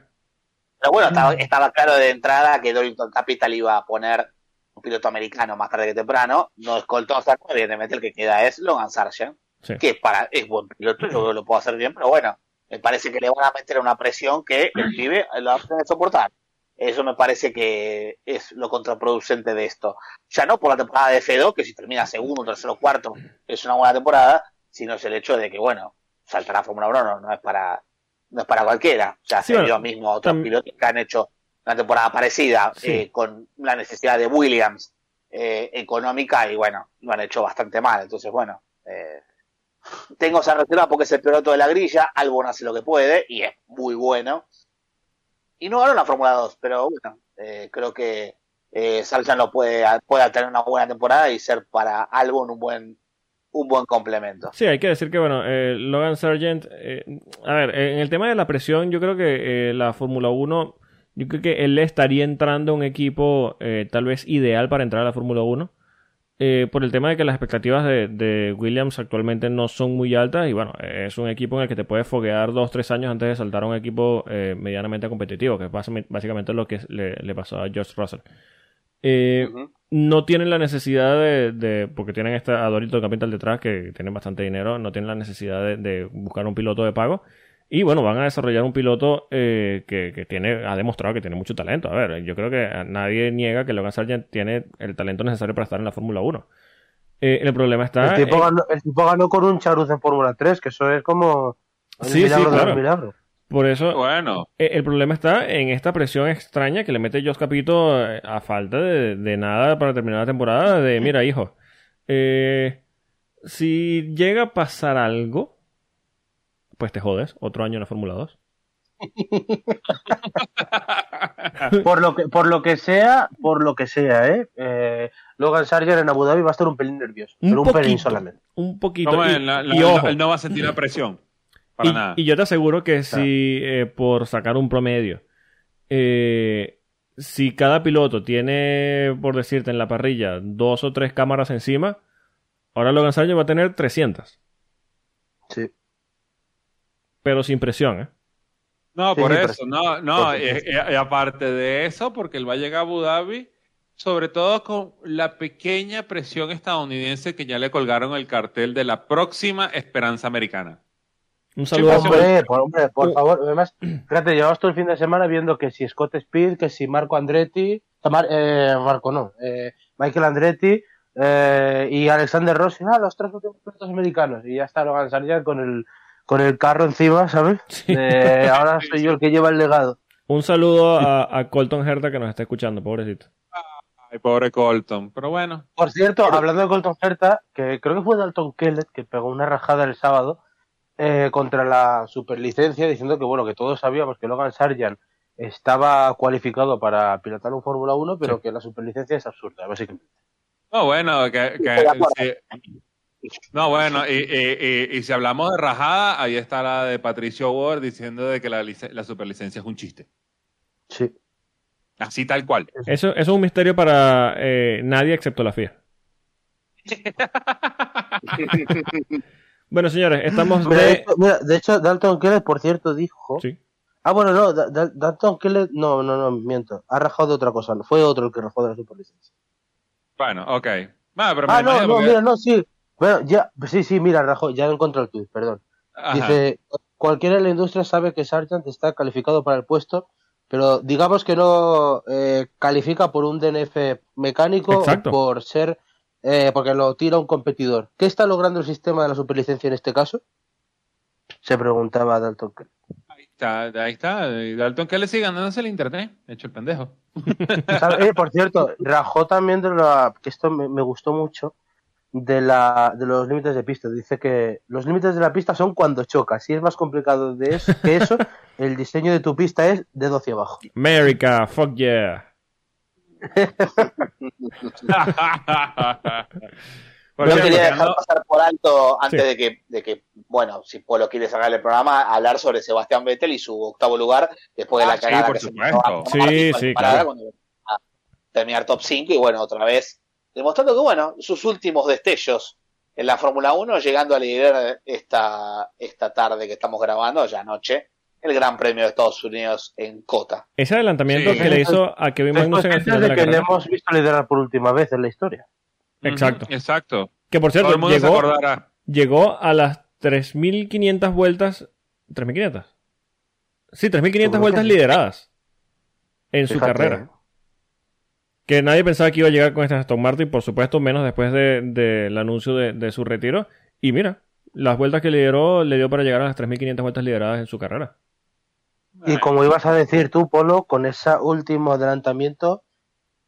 Pero bueno, estaba, estaba claro de entrada que Dorrington Capital iba a poner un piloto americano más tarde que temprano. No es Colton Stark, evidentemente el que queda es Logan Sargent, Sí. que es, para, es buen piloto, yo lo puedo hacer bien, pero bueno, me parece que le van a meter una presión que el pibe lo va a tener que soportar. Eso me parece que es lo contraproducente de esto. Ya no por la temporada de Fedo, que si termina segundo, tercero, cuarto, es una buena temporada, sino es el hecho de que, bueno, saltar a Fórmula 1 no, no es para no es para cualquiera. O sea, Sí, se bueno, mismo a otros pilotos que han hecho una temporada parecida Sí. eh, con la necesidad de Williams eh, económica y bueno, lo han hecho bastante mal. Entonces, bueno, eh, tengo esa reserva porque es el piloto de la grilla, Albon hace lo que puede y es muy bueno. Y no ganó la Fórmula 2, pero bueno, eh, creo que eh, Sargent lo puede, puede tener una buena temporada y ser para Albon un buen un buen complemento. Sí, hay que decir que, bueno, eh, Logan Sargent, eh, a ver, en el tema de la presión, yo creo que eh, la Fórmula 1, yo creo que él estaría entrando a un equipo eh, tal vez ideal para entrar a la Fórmula 1. eh, por el tema de que las expectativas de, de Williams actualmente no son muy altas y bueno, eh, es un equipo en el que te puedes foguear dos, tres años antes de saltar a un equipo eh, medianamente competitivo, que es básicamente- lo que le, le pasó a George Russell. Eh. No tienen la necesidad de, de- porque tienen esta, a Dorito Capital detrás que tienen bastante dinero, no tienen la necesidad de, de buscar un piloto de pago. Y bueno, van a desarrollar un piloto eh, que, que tiene, ha demostrado que tiene mucho talento. A ver, yo creo que nadie niega que Logan Sargent tiene el talento necesario para estar en la Fórmula 1. Eh, el problema está. El tipo, ganó, el tipo ganó con un charuz en Fórmula 3, que eso es como el Sí, sí, claro. Por eso, Bueno, Eh, El problema está en esta presión extraña que le mete Jos Capito eh, a falta de, de nada para terminar la temporada. De mira, hijo, eh, si llega a pasar algo, pues te jodes. Otro año en la Fórmula 2. Por lo que, por lo que sea, por lo que sea, ¿eh? Eh, Logan Sargent en Abu Dhabi va a estar un pelín nervioso, Un pero un pelín poquito. solamente. Un poquito. no, y, él, la- la- y ojo, él no va a sentir la presión. Para y, nada. y yo te aseguro que si eh, por sacar un promedio, eh, si cada piloto tiene, por decirte, en la parrilla dos o tres cámaras encima, ahora Logan Sargent va a tener 300. Sí. Pero sin presión, ¿eh? No, Sí, por eso, no, no, supuesto. y- y aparte de eso, porque él va a llegar a Abu Dhabi, sobre todo con la pequeña presión estadounidense que ya le colgaron el cartel de la próxima Esperanza Americana. Un saludo a Sí, Hombre, por, hombre, por Uh. favor. Además, fíjate, llevamos todo el fin de semana viendo que si Scott Speed, que si Marco Andretti, eh, Mar- eh, Marco no, eh, Michael Andretti eh, y Alexander Rossi, ah, los tres últimos pilotos americanos. Y ya está Logan Sargent con el, con el carro encima, ¿sabes? Sí. Eh, ahora soy yo el que lleva el legado. Un saludo a, a Colton Herta que nos está escuchando, pobrecito. Ay, pobre Colton. Pero bueno, Por cierto, hablando de Colton Herta, que creo que fue Dalton Kellett que pegó una rajada el sábado eh, contra la superlicencia diciendo que bueno que todos sabíamos que Logan Sargent estaba cualificado para pilotar un Fórmula 1, pero Sí. que la superlicencia es absurda, básicamente. no, bueno, que, sí. no, bueno, y, y- y- y si hablamos de rajada, ahí está la de Patricio Ward diciendo de que la, la superlicencia es un chiste. Sí. Así tal cual. Eso, eso es un misterio para eh, nadie excepto la FIA. Bueno, señores, estamos Mira, de, de... hecho, mira, de hecho, Dalton Kellett, por cierto, dijo. Sí. Ah, bueno, no, Da- Da- Dalton Kellett, no, no, no, miento. Ha rajado de otra cosa, fue otro el que rajó de la superlicencia. Bueno, ok. Ah, pero Ah, no, no, porque- mira, no, sí. Bueno, ya, sí, sí, mira, rajó, ya encontré el tuit, perdón. Ajá. Dice, cualquiera en la industria sabe que Sargent está calificado para el puesto, pero digamos que no eh, califica por un DNF mecánico Exacto. o por ser, eh, porque lo tira un competidor. ¿Qué está logrando el sistema de la superlicencia en este caso? Se preguntaba Dalton. Kellett. Está, ahí está. Y Dalton Kelly sigue ganándose el internet. Hecho el pendejo. Eh, por cierto, rajó también de la. que esto me, me gustó mucho. De, la, de los límites de pista. Dice que los límites de la pista son cuando chocas. Si es más complicado de eso, que eso, el diseño de tu pista es de 12 abajo. America, fuck yeah. Yo cierto, quería dejar pasar por alto antes Sí. de, que, de que, bueno, si Polo quiere sacar el programa, hablar sobre Sebastián Vettel y su octavo lugar después de Ah, la sí, cagada por que supuesto. Sí, sí, claro. a terminar top 5 y bueno, otra vez demostrando que, bueno, sus últimos destellos en la Fórmula 1, llegando a liderar esta, esta tarde que estamos grabando, ya anoche, el Gran Premio de Estados Unidos en Cota. Ese adelantamiento Sí. que le hizo a Kevin Magnussen al final de de la que le hemos visto liderar por última vez en la historia. Exacto. Exacto. Que por cierto, Todo el mundo se llegó, acordará. llegó a las 3.500 vueltas. ¿3.500? Sí, 3.500 Seguro vueltas lideradas en su Fíjate, carrera. Que nadie pensaba que iba a llegar con esta Aston Martin, por supuesto, menos después de- del anuncio de, de su retiro. Y mira, las vueltas que lideró le dio para llegar a las 3.500 vueltas lideradas en su carrera. Y como ibas a decir tú, Polo, con ese último adelantamiento,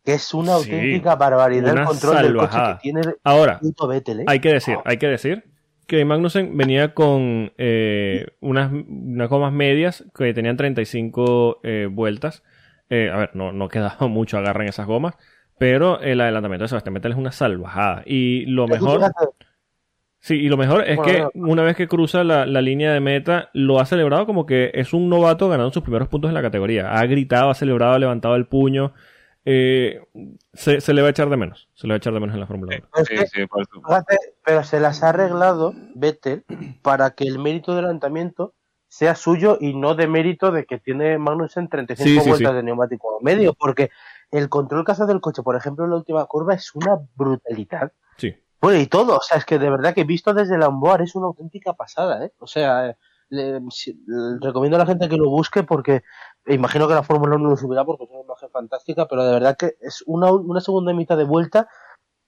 que es una Sí, auténtica barbaridad una el control del coche que tiene el Ahora, puto Vettel, ¿eh? hay que decir, hay que decir que Magnussen venía con eh, unas, unas gomas medias que tenían 35 eh, vueltas. Eh, a ver, no, no quedaba mucho agarra en esas gomas, pero el adelantamiento de Sebastián Vettel es una salvajada. Y lo mejor, sí, y lo mejor es Bueno, que una vez que cruza la, la línea de meta, lo ha celebrado como que es un novato ganando sus primeros puntos en la categoría. Ha gritado, ha celebrado, ha levantado el puño. Eh, se, se le va a echar de menos. Se le va a echar de menos en la Fórmula 1. es Sí, sí, por pero se las ha arreglado Vettel para que el mérito del adelantamiento sea suyo y no de mérito de que tiene Magnussen 35 Sí, sí, vueltas sí. de neumático medio, porque el control que hace del coche, por ejemplo, en la última curva es una brutalidad. Sí. Bueno, y todo, o sea, es que de verdad que visto desde la es una auténtica pasada, ¿eh? O sea, le recomiendo a la gente que lo busque porque imagino que la Fórmula 1 lo subirá porque es una imagen fantástica, pero de verdad que es una, una segunda mitad de vuelta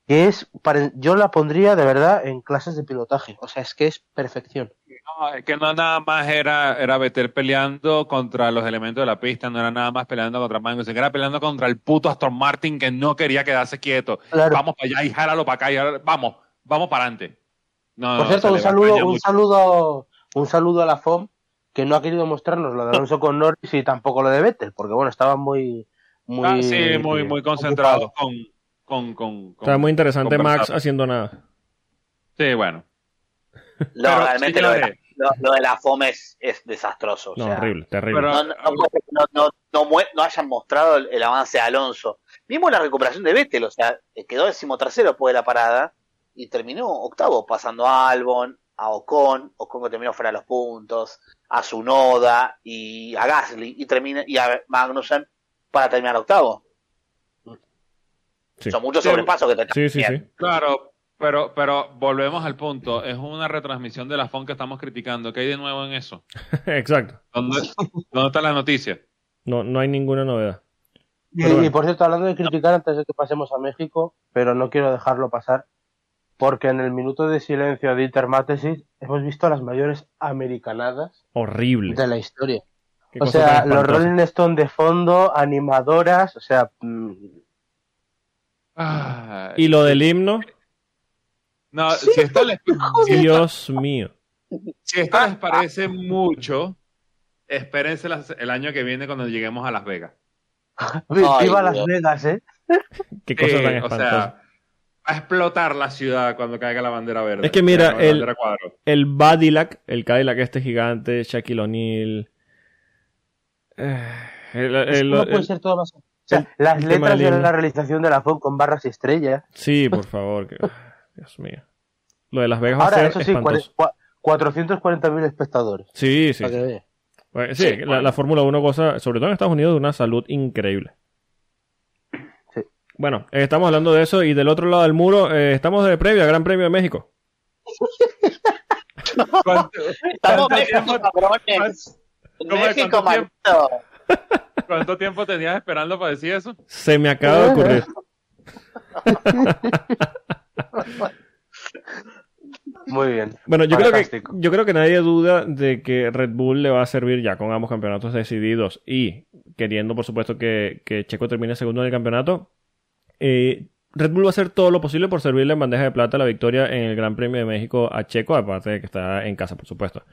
que es, para, yo la pondría de verdad en clases de pilotaje, o sea, es que es perfección. No, es que no nada más era, era Vettel peleando contra los elementos de la pista, no era nada más peleando contra Magnussen, era peleando contra el puto Aston Martin que no quería quedarse quieto. Claro. Vamos para allá y jálalo para acá y vamos, vamos para adelante. No, Por cierto, un saludo, un mucho. saludo, un saludo a la FOM que no ha querido mostrarnos lo de Alonso con Norris y tampoco lo de Vettel, porque bueno, estaban muy, muy, Ah, sí, muy, muy concentrados con, con, con, con- Está muy interesante. Max haciendo nada. Sí, bueno. No, Pero, realmente lo de, la, señores, lo, lo de la FOM es, es desastroso. o No, sea, horrible, terrible. pero- no, no, no no, no, no mue- no hayan mostrado el, el avance de Alonso. Vimos la recuperación de Vettel, o sea, quedó decimotercero después de la parada y terminó octavo, pasando a Albon, a Ocon, Ocon que terminó fuera de los puntos, a Sunoda y a Gasly y termina y a Magnussen para terminar octavo. Sí. Son muchos Sí. sobrepasos que te Sí, sí, sí. Claro, pero, pero volvemos al punto. Es una retransmisión de la FON que estamos criticando. ¿Qué hay de nuevo en eso? Exacto. ¿Dónde, dónde está la noticia? No, no hay ninguna novedad. Y, Pero bueno. y por cierto, hablando de criticar antes de que pasemos a México, pero no quiero dejarlo pasar, porque en el minuto de silencio de Intermátesis hemos visto las mayores americanadas Horrible. de la historia. O sea, los. Rolling Stone de fondo, animadoras, o sea, mm, Ah, Y lo del himno, no, si esto les, si esto- Dios mío. si esto les parece mucho, espérense las- el año que viene cuando lleguemos a Las Vegas. Ay, viva Las. Vegas, ¿eh? Qué cosa Sí, tan o sea, va a explotar la ciudad cuando caiga la bandera verde. Es que mira, La el-. El Badilac, el Cadillac este gigante, Shaquille O'Neal. eh, el- el- puede el- ser todo más. O sea, el- las letras de la realización de la FON con barras y estrellas. Sí, por favor. que- Dios mío. Lo de Las Vegas va a Ahora, ser eso sí, espantoso. 440.000 espectadores. Sí, sí. Veas. Bueno, sí, Sí, la, bueno. la Fórmula 1 goza, sobre todo en Estados Unidos, de una salud increíble. Sí. Bueno, eh, estamos hablando de eso y del otro lado del muro eh, estamos de previa, Gran Premio de México. ¿Cuánto, Estamos cuánto México, tiempo, cabrones. En ¿Cómo de México, cuánto tiempo? maldito. Cuánto tiempo tenías esperando para decir eso? Se me acaba de ocurrir. Muy bien. Bueno, yo creo, que, yo creo que nadie duda de que Red Bull le va a servir ya con ambos campeonatos decididos y queriendo, por supuesto, que, que Checo termine segundo en el campeonato. eh, Red Bull va a hacer todo lo posible por servirle en bandeja de plata la victoria en el Gran Premio de México a Checo, aparte de que está en casa, por supuesto.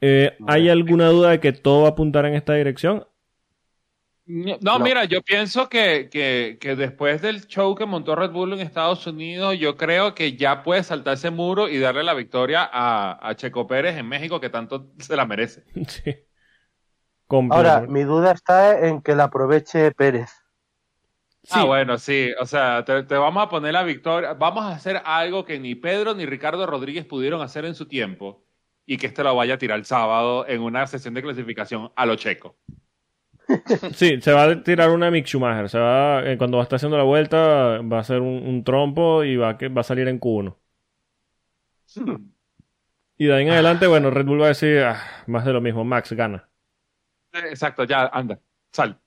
Eh, ¿Hay alguna duda de que todo va a apuntar en esta dirección? No, No. mira, yo pienso que, que, que después del show que montó Red Bull en Estados Unidos, yo creo que ya puede saltar ese muro y darle la victoria a, a Checo Pérez en México, que tanto se la merece. sí. Ahora, mi duda está en que la aproveche Pérez. Sí. Ah, bueno, sí. O sea, te, te vamos a poner la victoria. Vamos a hacer algo que ni Pedro ni Ricardo Rodríguez pudieron hacer en su tiempo y que este lo vaya a tirar el sábado en una sesión de clasificación a lo checo. Sí, se va a tirar una Mick Schumacher. Se va, eh, cuando va a estar haciendo la vuelta, va a hacer un, un trompo y va a, que, va a salir en Q1. Y de ahí en adelante, bueno, Red Bull va a decir, "Ah, más de lo mismo, Max gana. Exacto, ya, anda, sal.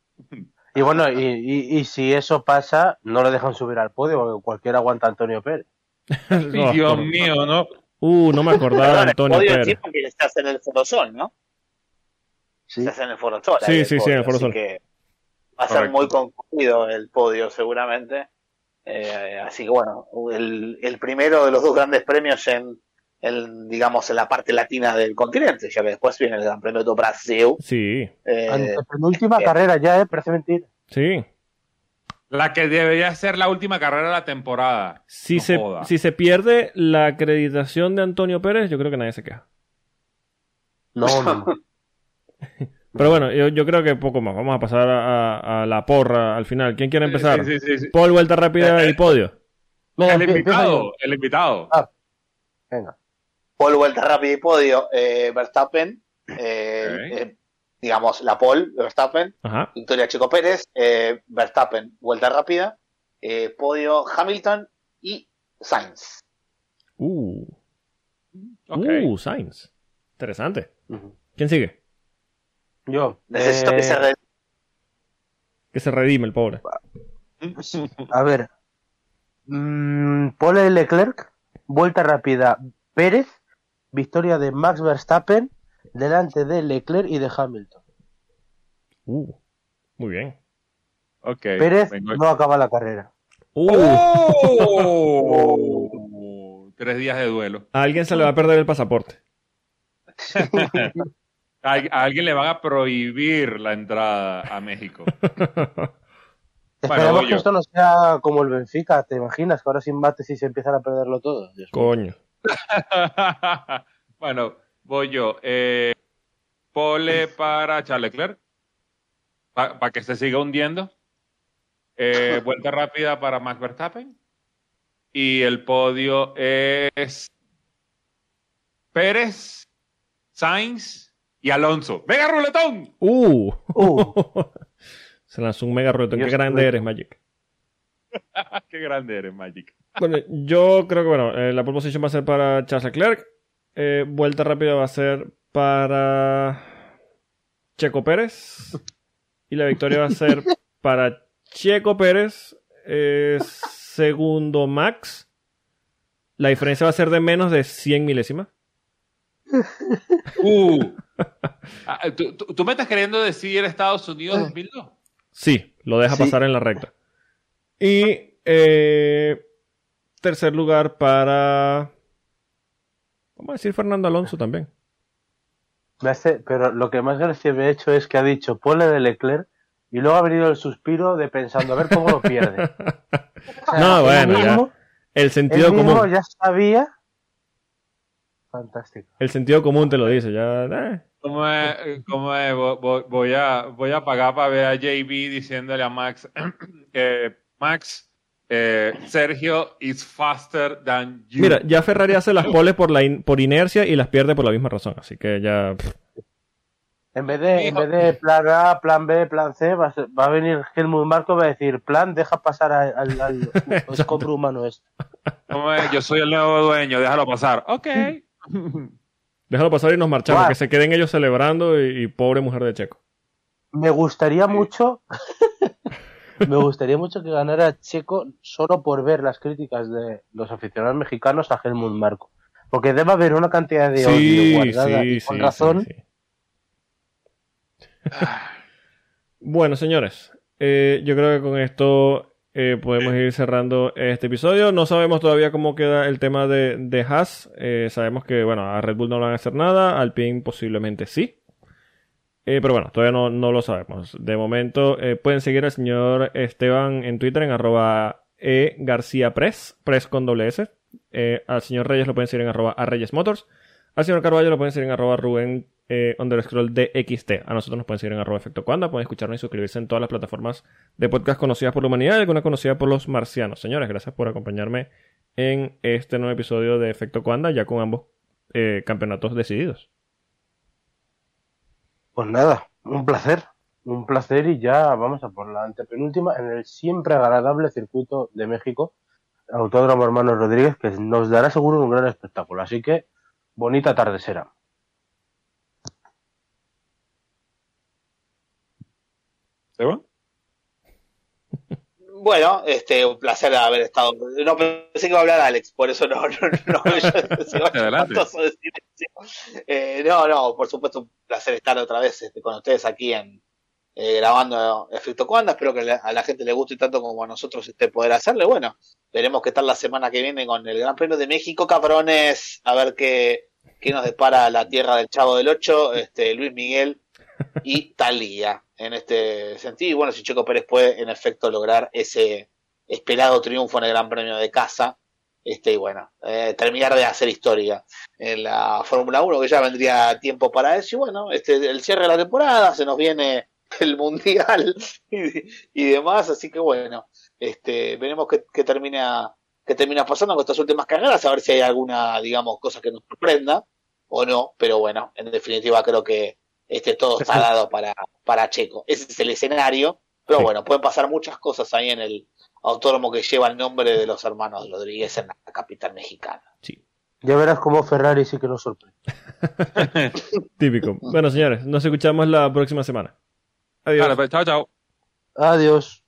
Y bueno, y, y- y si eso pasa, no lo dejan subir al podio, porque cualquiera aguanta a Antonio Pérez. No, Dios mío, ¿no? Uh, no me acordaba de Perdón, el Antonio podio Pérez. sí, porque estás en el Foro Sol, ¿no? Sí. Estás en el Foro Sol. Sí, sí, sí, en el Foro así Sol. que va a ser Correcto. muy concluido el podio, seguramente. Eh, así que bueno, el, el primero de los dos grandes premios en, en, digamos, en la parte latina del continente, ya que después viene el Gran Premio de Brasil. Sí, Eh, Antepenúltima eh. carrera ya, ¿eh? Parece mentira. sí. La que debería ser la última carrera de la temporada. Si, No se, joda. si se pierde la acreditación de Antonio Pérez, yo creo que nadie se queja. No, no. Pero bueno, yo, yo creo que poco más. Vamos a pasar a, la porra al final. ¿Quién quiere empezar? Sí, sí, sí, sí. Paul, vuelta rápida y podio. Venga, El invitado, el invitado. Ah, venga. Paul vuelta rápida y podio, eh, Verstappen, eh, eh, digamos, la Paul, Verstappen, Ajá. victoria Checo Pérez, eh, Verstappen, vuelta rápida, eh, podio Hamilton y Sainz. Uh, Ok. uh, Sainz. Interesante. ¿Quién sigue? Yo. Necesito eh, que se re- Que se redime el pobre. A ver. Mm, Pole Leclerc, vuelta rápida. Pérez, victoria de Max Verstappen, delante de Leclerc y de Hamilton. Uh, muy bien. Ok. Pérez vengo- no acaba la carrera. Uh, ¡Oh! Tres días de duelo. a alguien se le va a perder el pasaporte. A, a alguien le van a prohibir la entrada a México. Esperemos que esto no sea como el Benfica, ¿te imaginas? Que ahora sin mates y se empiezan a perderlo todo. Dios. Coño. bueno, voy yo. Eh, pole para Charles Leclerc. Para que se siga hundiendo. Eh, vuelta rápida para Max Verstappen. Y el podio es Pérez, Sainz y Alonso. ¡Venga, ruletón! Uh. Uh, se lanzó un mega reto. Qué grande eres, Magic. ¡Qué grande eres, Magic! Bueno, yo creo que bueno, eh, la pole position va a ser para Charles Leclerc. Eh, vuelta rápida va a ser para Checo Pérez. Y la victoria va a ser para Checo Pérez. eh, segundo Max. La diferencia va a ser de menos de 100 milésimas. Uh. Ah, ¿tú, tú, tú me estás queriendo decir Estados Unidos 2002? Sí, lo deja Sí. pasar en la recta. Y eh, tercer lugar para... Vamos a decir Fernando Alonso también. me hace, pero lo que más gracia me ha hecho es que ha dicho pole de Leclerc y luego ha venido el suspiro de pensando a ver cómo lo pierde. O sea, No, bueno, ya. mismo- El sentido mismo común. ya sabía. Fantástico. El sentido común te lo dice. Ya, eh. ¿Cómo es? ¿Cómo es? Voy a, voy a pagar para ver a JB diciéndole a Max, eh, Max, eh, Sergio is faster than you. Mira, ya Ferrari hace las poles por, la in- por inercia y las pierde por la misma razón. Así que ya... En vez de, en vez de plan A, plan B, plan C, va a, ser- va a venir Helmut Marco y va a decir, plan, deja pasar al, al, al escombro humano este. ¿Cómo es? Yo soy el nuevo dueño, déjalo pasar. Ok. Déjalo pasar y nos marchamos. Que se queden ellos celebrando y, y pobre mujer de Checo. Me gustaría mucho, me gustaría mucho que ganara Checo solo por ver las críticas de los aficionados mexicanos a Helmut Marco. Porque debe haber una cantidad de odio Sí, guardada sí, y con sí, razón. sí, sí. Bueno, señores, eh, yo creo que con esto eh, podemos ir cerrando este episodio. No sabemos todavía cómo queda el tema de, de Haas. Eh, sabemos que, bueno, a Red Bull no le van a hacer nada, al PIN posiblemente sí. Eh, pero bueno, todavía no, no lo sabemos. De momento, eh, pueden seguir al señor Esteban en Twitter en arroba e García Press, Press con doble S. Eh, al señor Reyes lo pueden seguir en arroba a Reyes Motors. Al señor Carballo lo pueden seguir en arroba Rubén eh, underscroll DXT. A nosotros nos pueden seguir en arroba efecto cuanda. Pueden escucharnos y suscribirse en todas las plataformas de podcast conocidas por la humanidad y alguna conocida por los marcianos. Señores, gracias por acompañarme en este nuevo episodio de Efecto Cuanda, ya con ambos eh, campeonatos decididos. Pues nada, un placer. Un placer y ya vamos a por la antepenúltima en el siempre agradable circuito de México, Autódromo Hermano Rodríguez, que nos dará seguro un gran espectáculo. Así que, bonita tarde será. ¿Seba? Bueno, este, un placer haber estado. No pensé que iba a hablar Alex, por eso no, no, no. Eh, no, no, por supuesto, un placer estar otra vez este, con ustedes aquí en eh, grabando Efecto Cuanda. Espero que a la gente le guste tanto como a nosotros este poder hacerle. Bueno, veremos qué tal la semana que viene con el Gran Premio de México, cabrones. A ver qué, qué nos depara la tierra del Chavo del Ocho, este, Luis Miguel y Talía en este sentido. Y bueno, si Checo Pérez puede en efecto lograr ese esperado triunfo en el Gran Premio de casa, este, y bueno, eh, terminar de hacer historia en la Fórmula 1, que ya vendría tiempo para eso. Y bueno, este, el cierre de la temporada, se nos viene el Mundial y, y demás, así que bueno, este, veremos qué, qué termina qué termina pasando con estas últimas carreras, a ver si hay alguna, digamos, cosa que nos sorprenda o no, pero bueno, en definitiva creo que este todo está dado para, para Checo. Ese es el escenario, pero Sí. bueno, pueden pasar muchas cosas ahí en el autódromo que lleva el nombre de los hermanos Rodríguez en la capital mexicana. Sí, Ya verás cómo Ferrari sí que nos sorprende. típico. Bueno, señores, nos escuchamos la próxima semana. Adiós. Vale, pues, chao, chao. Adiós.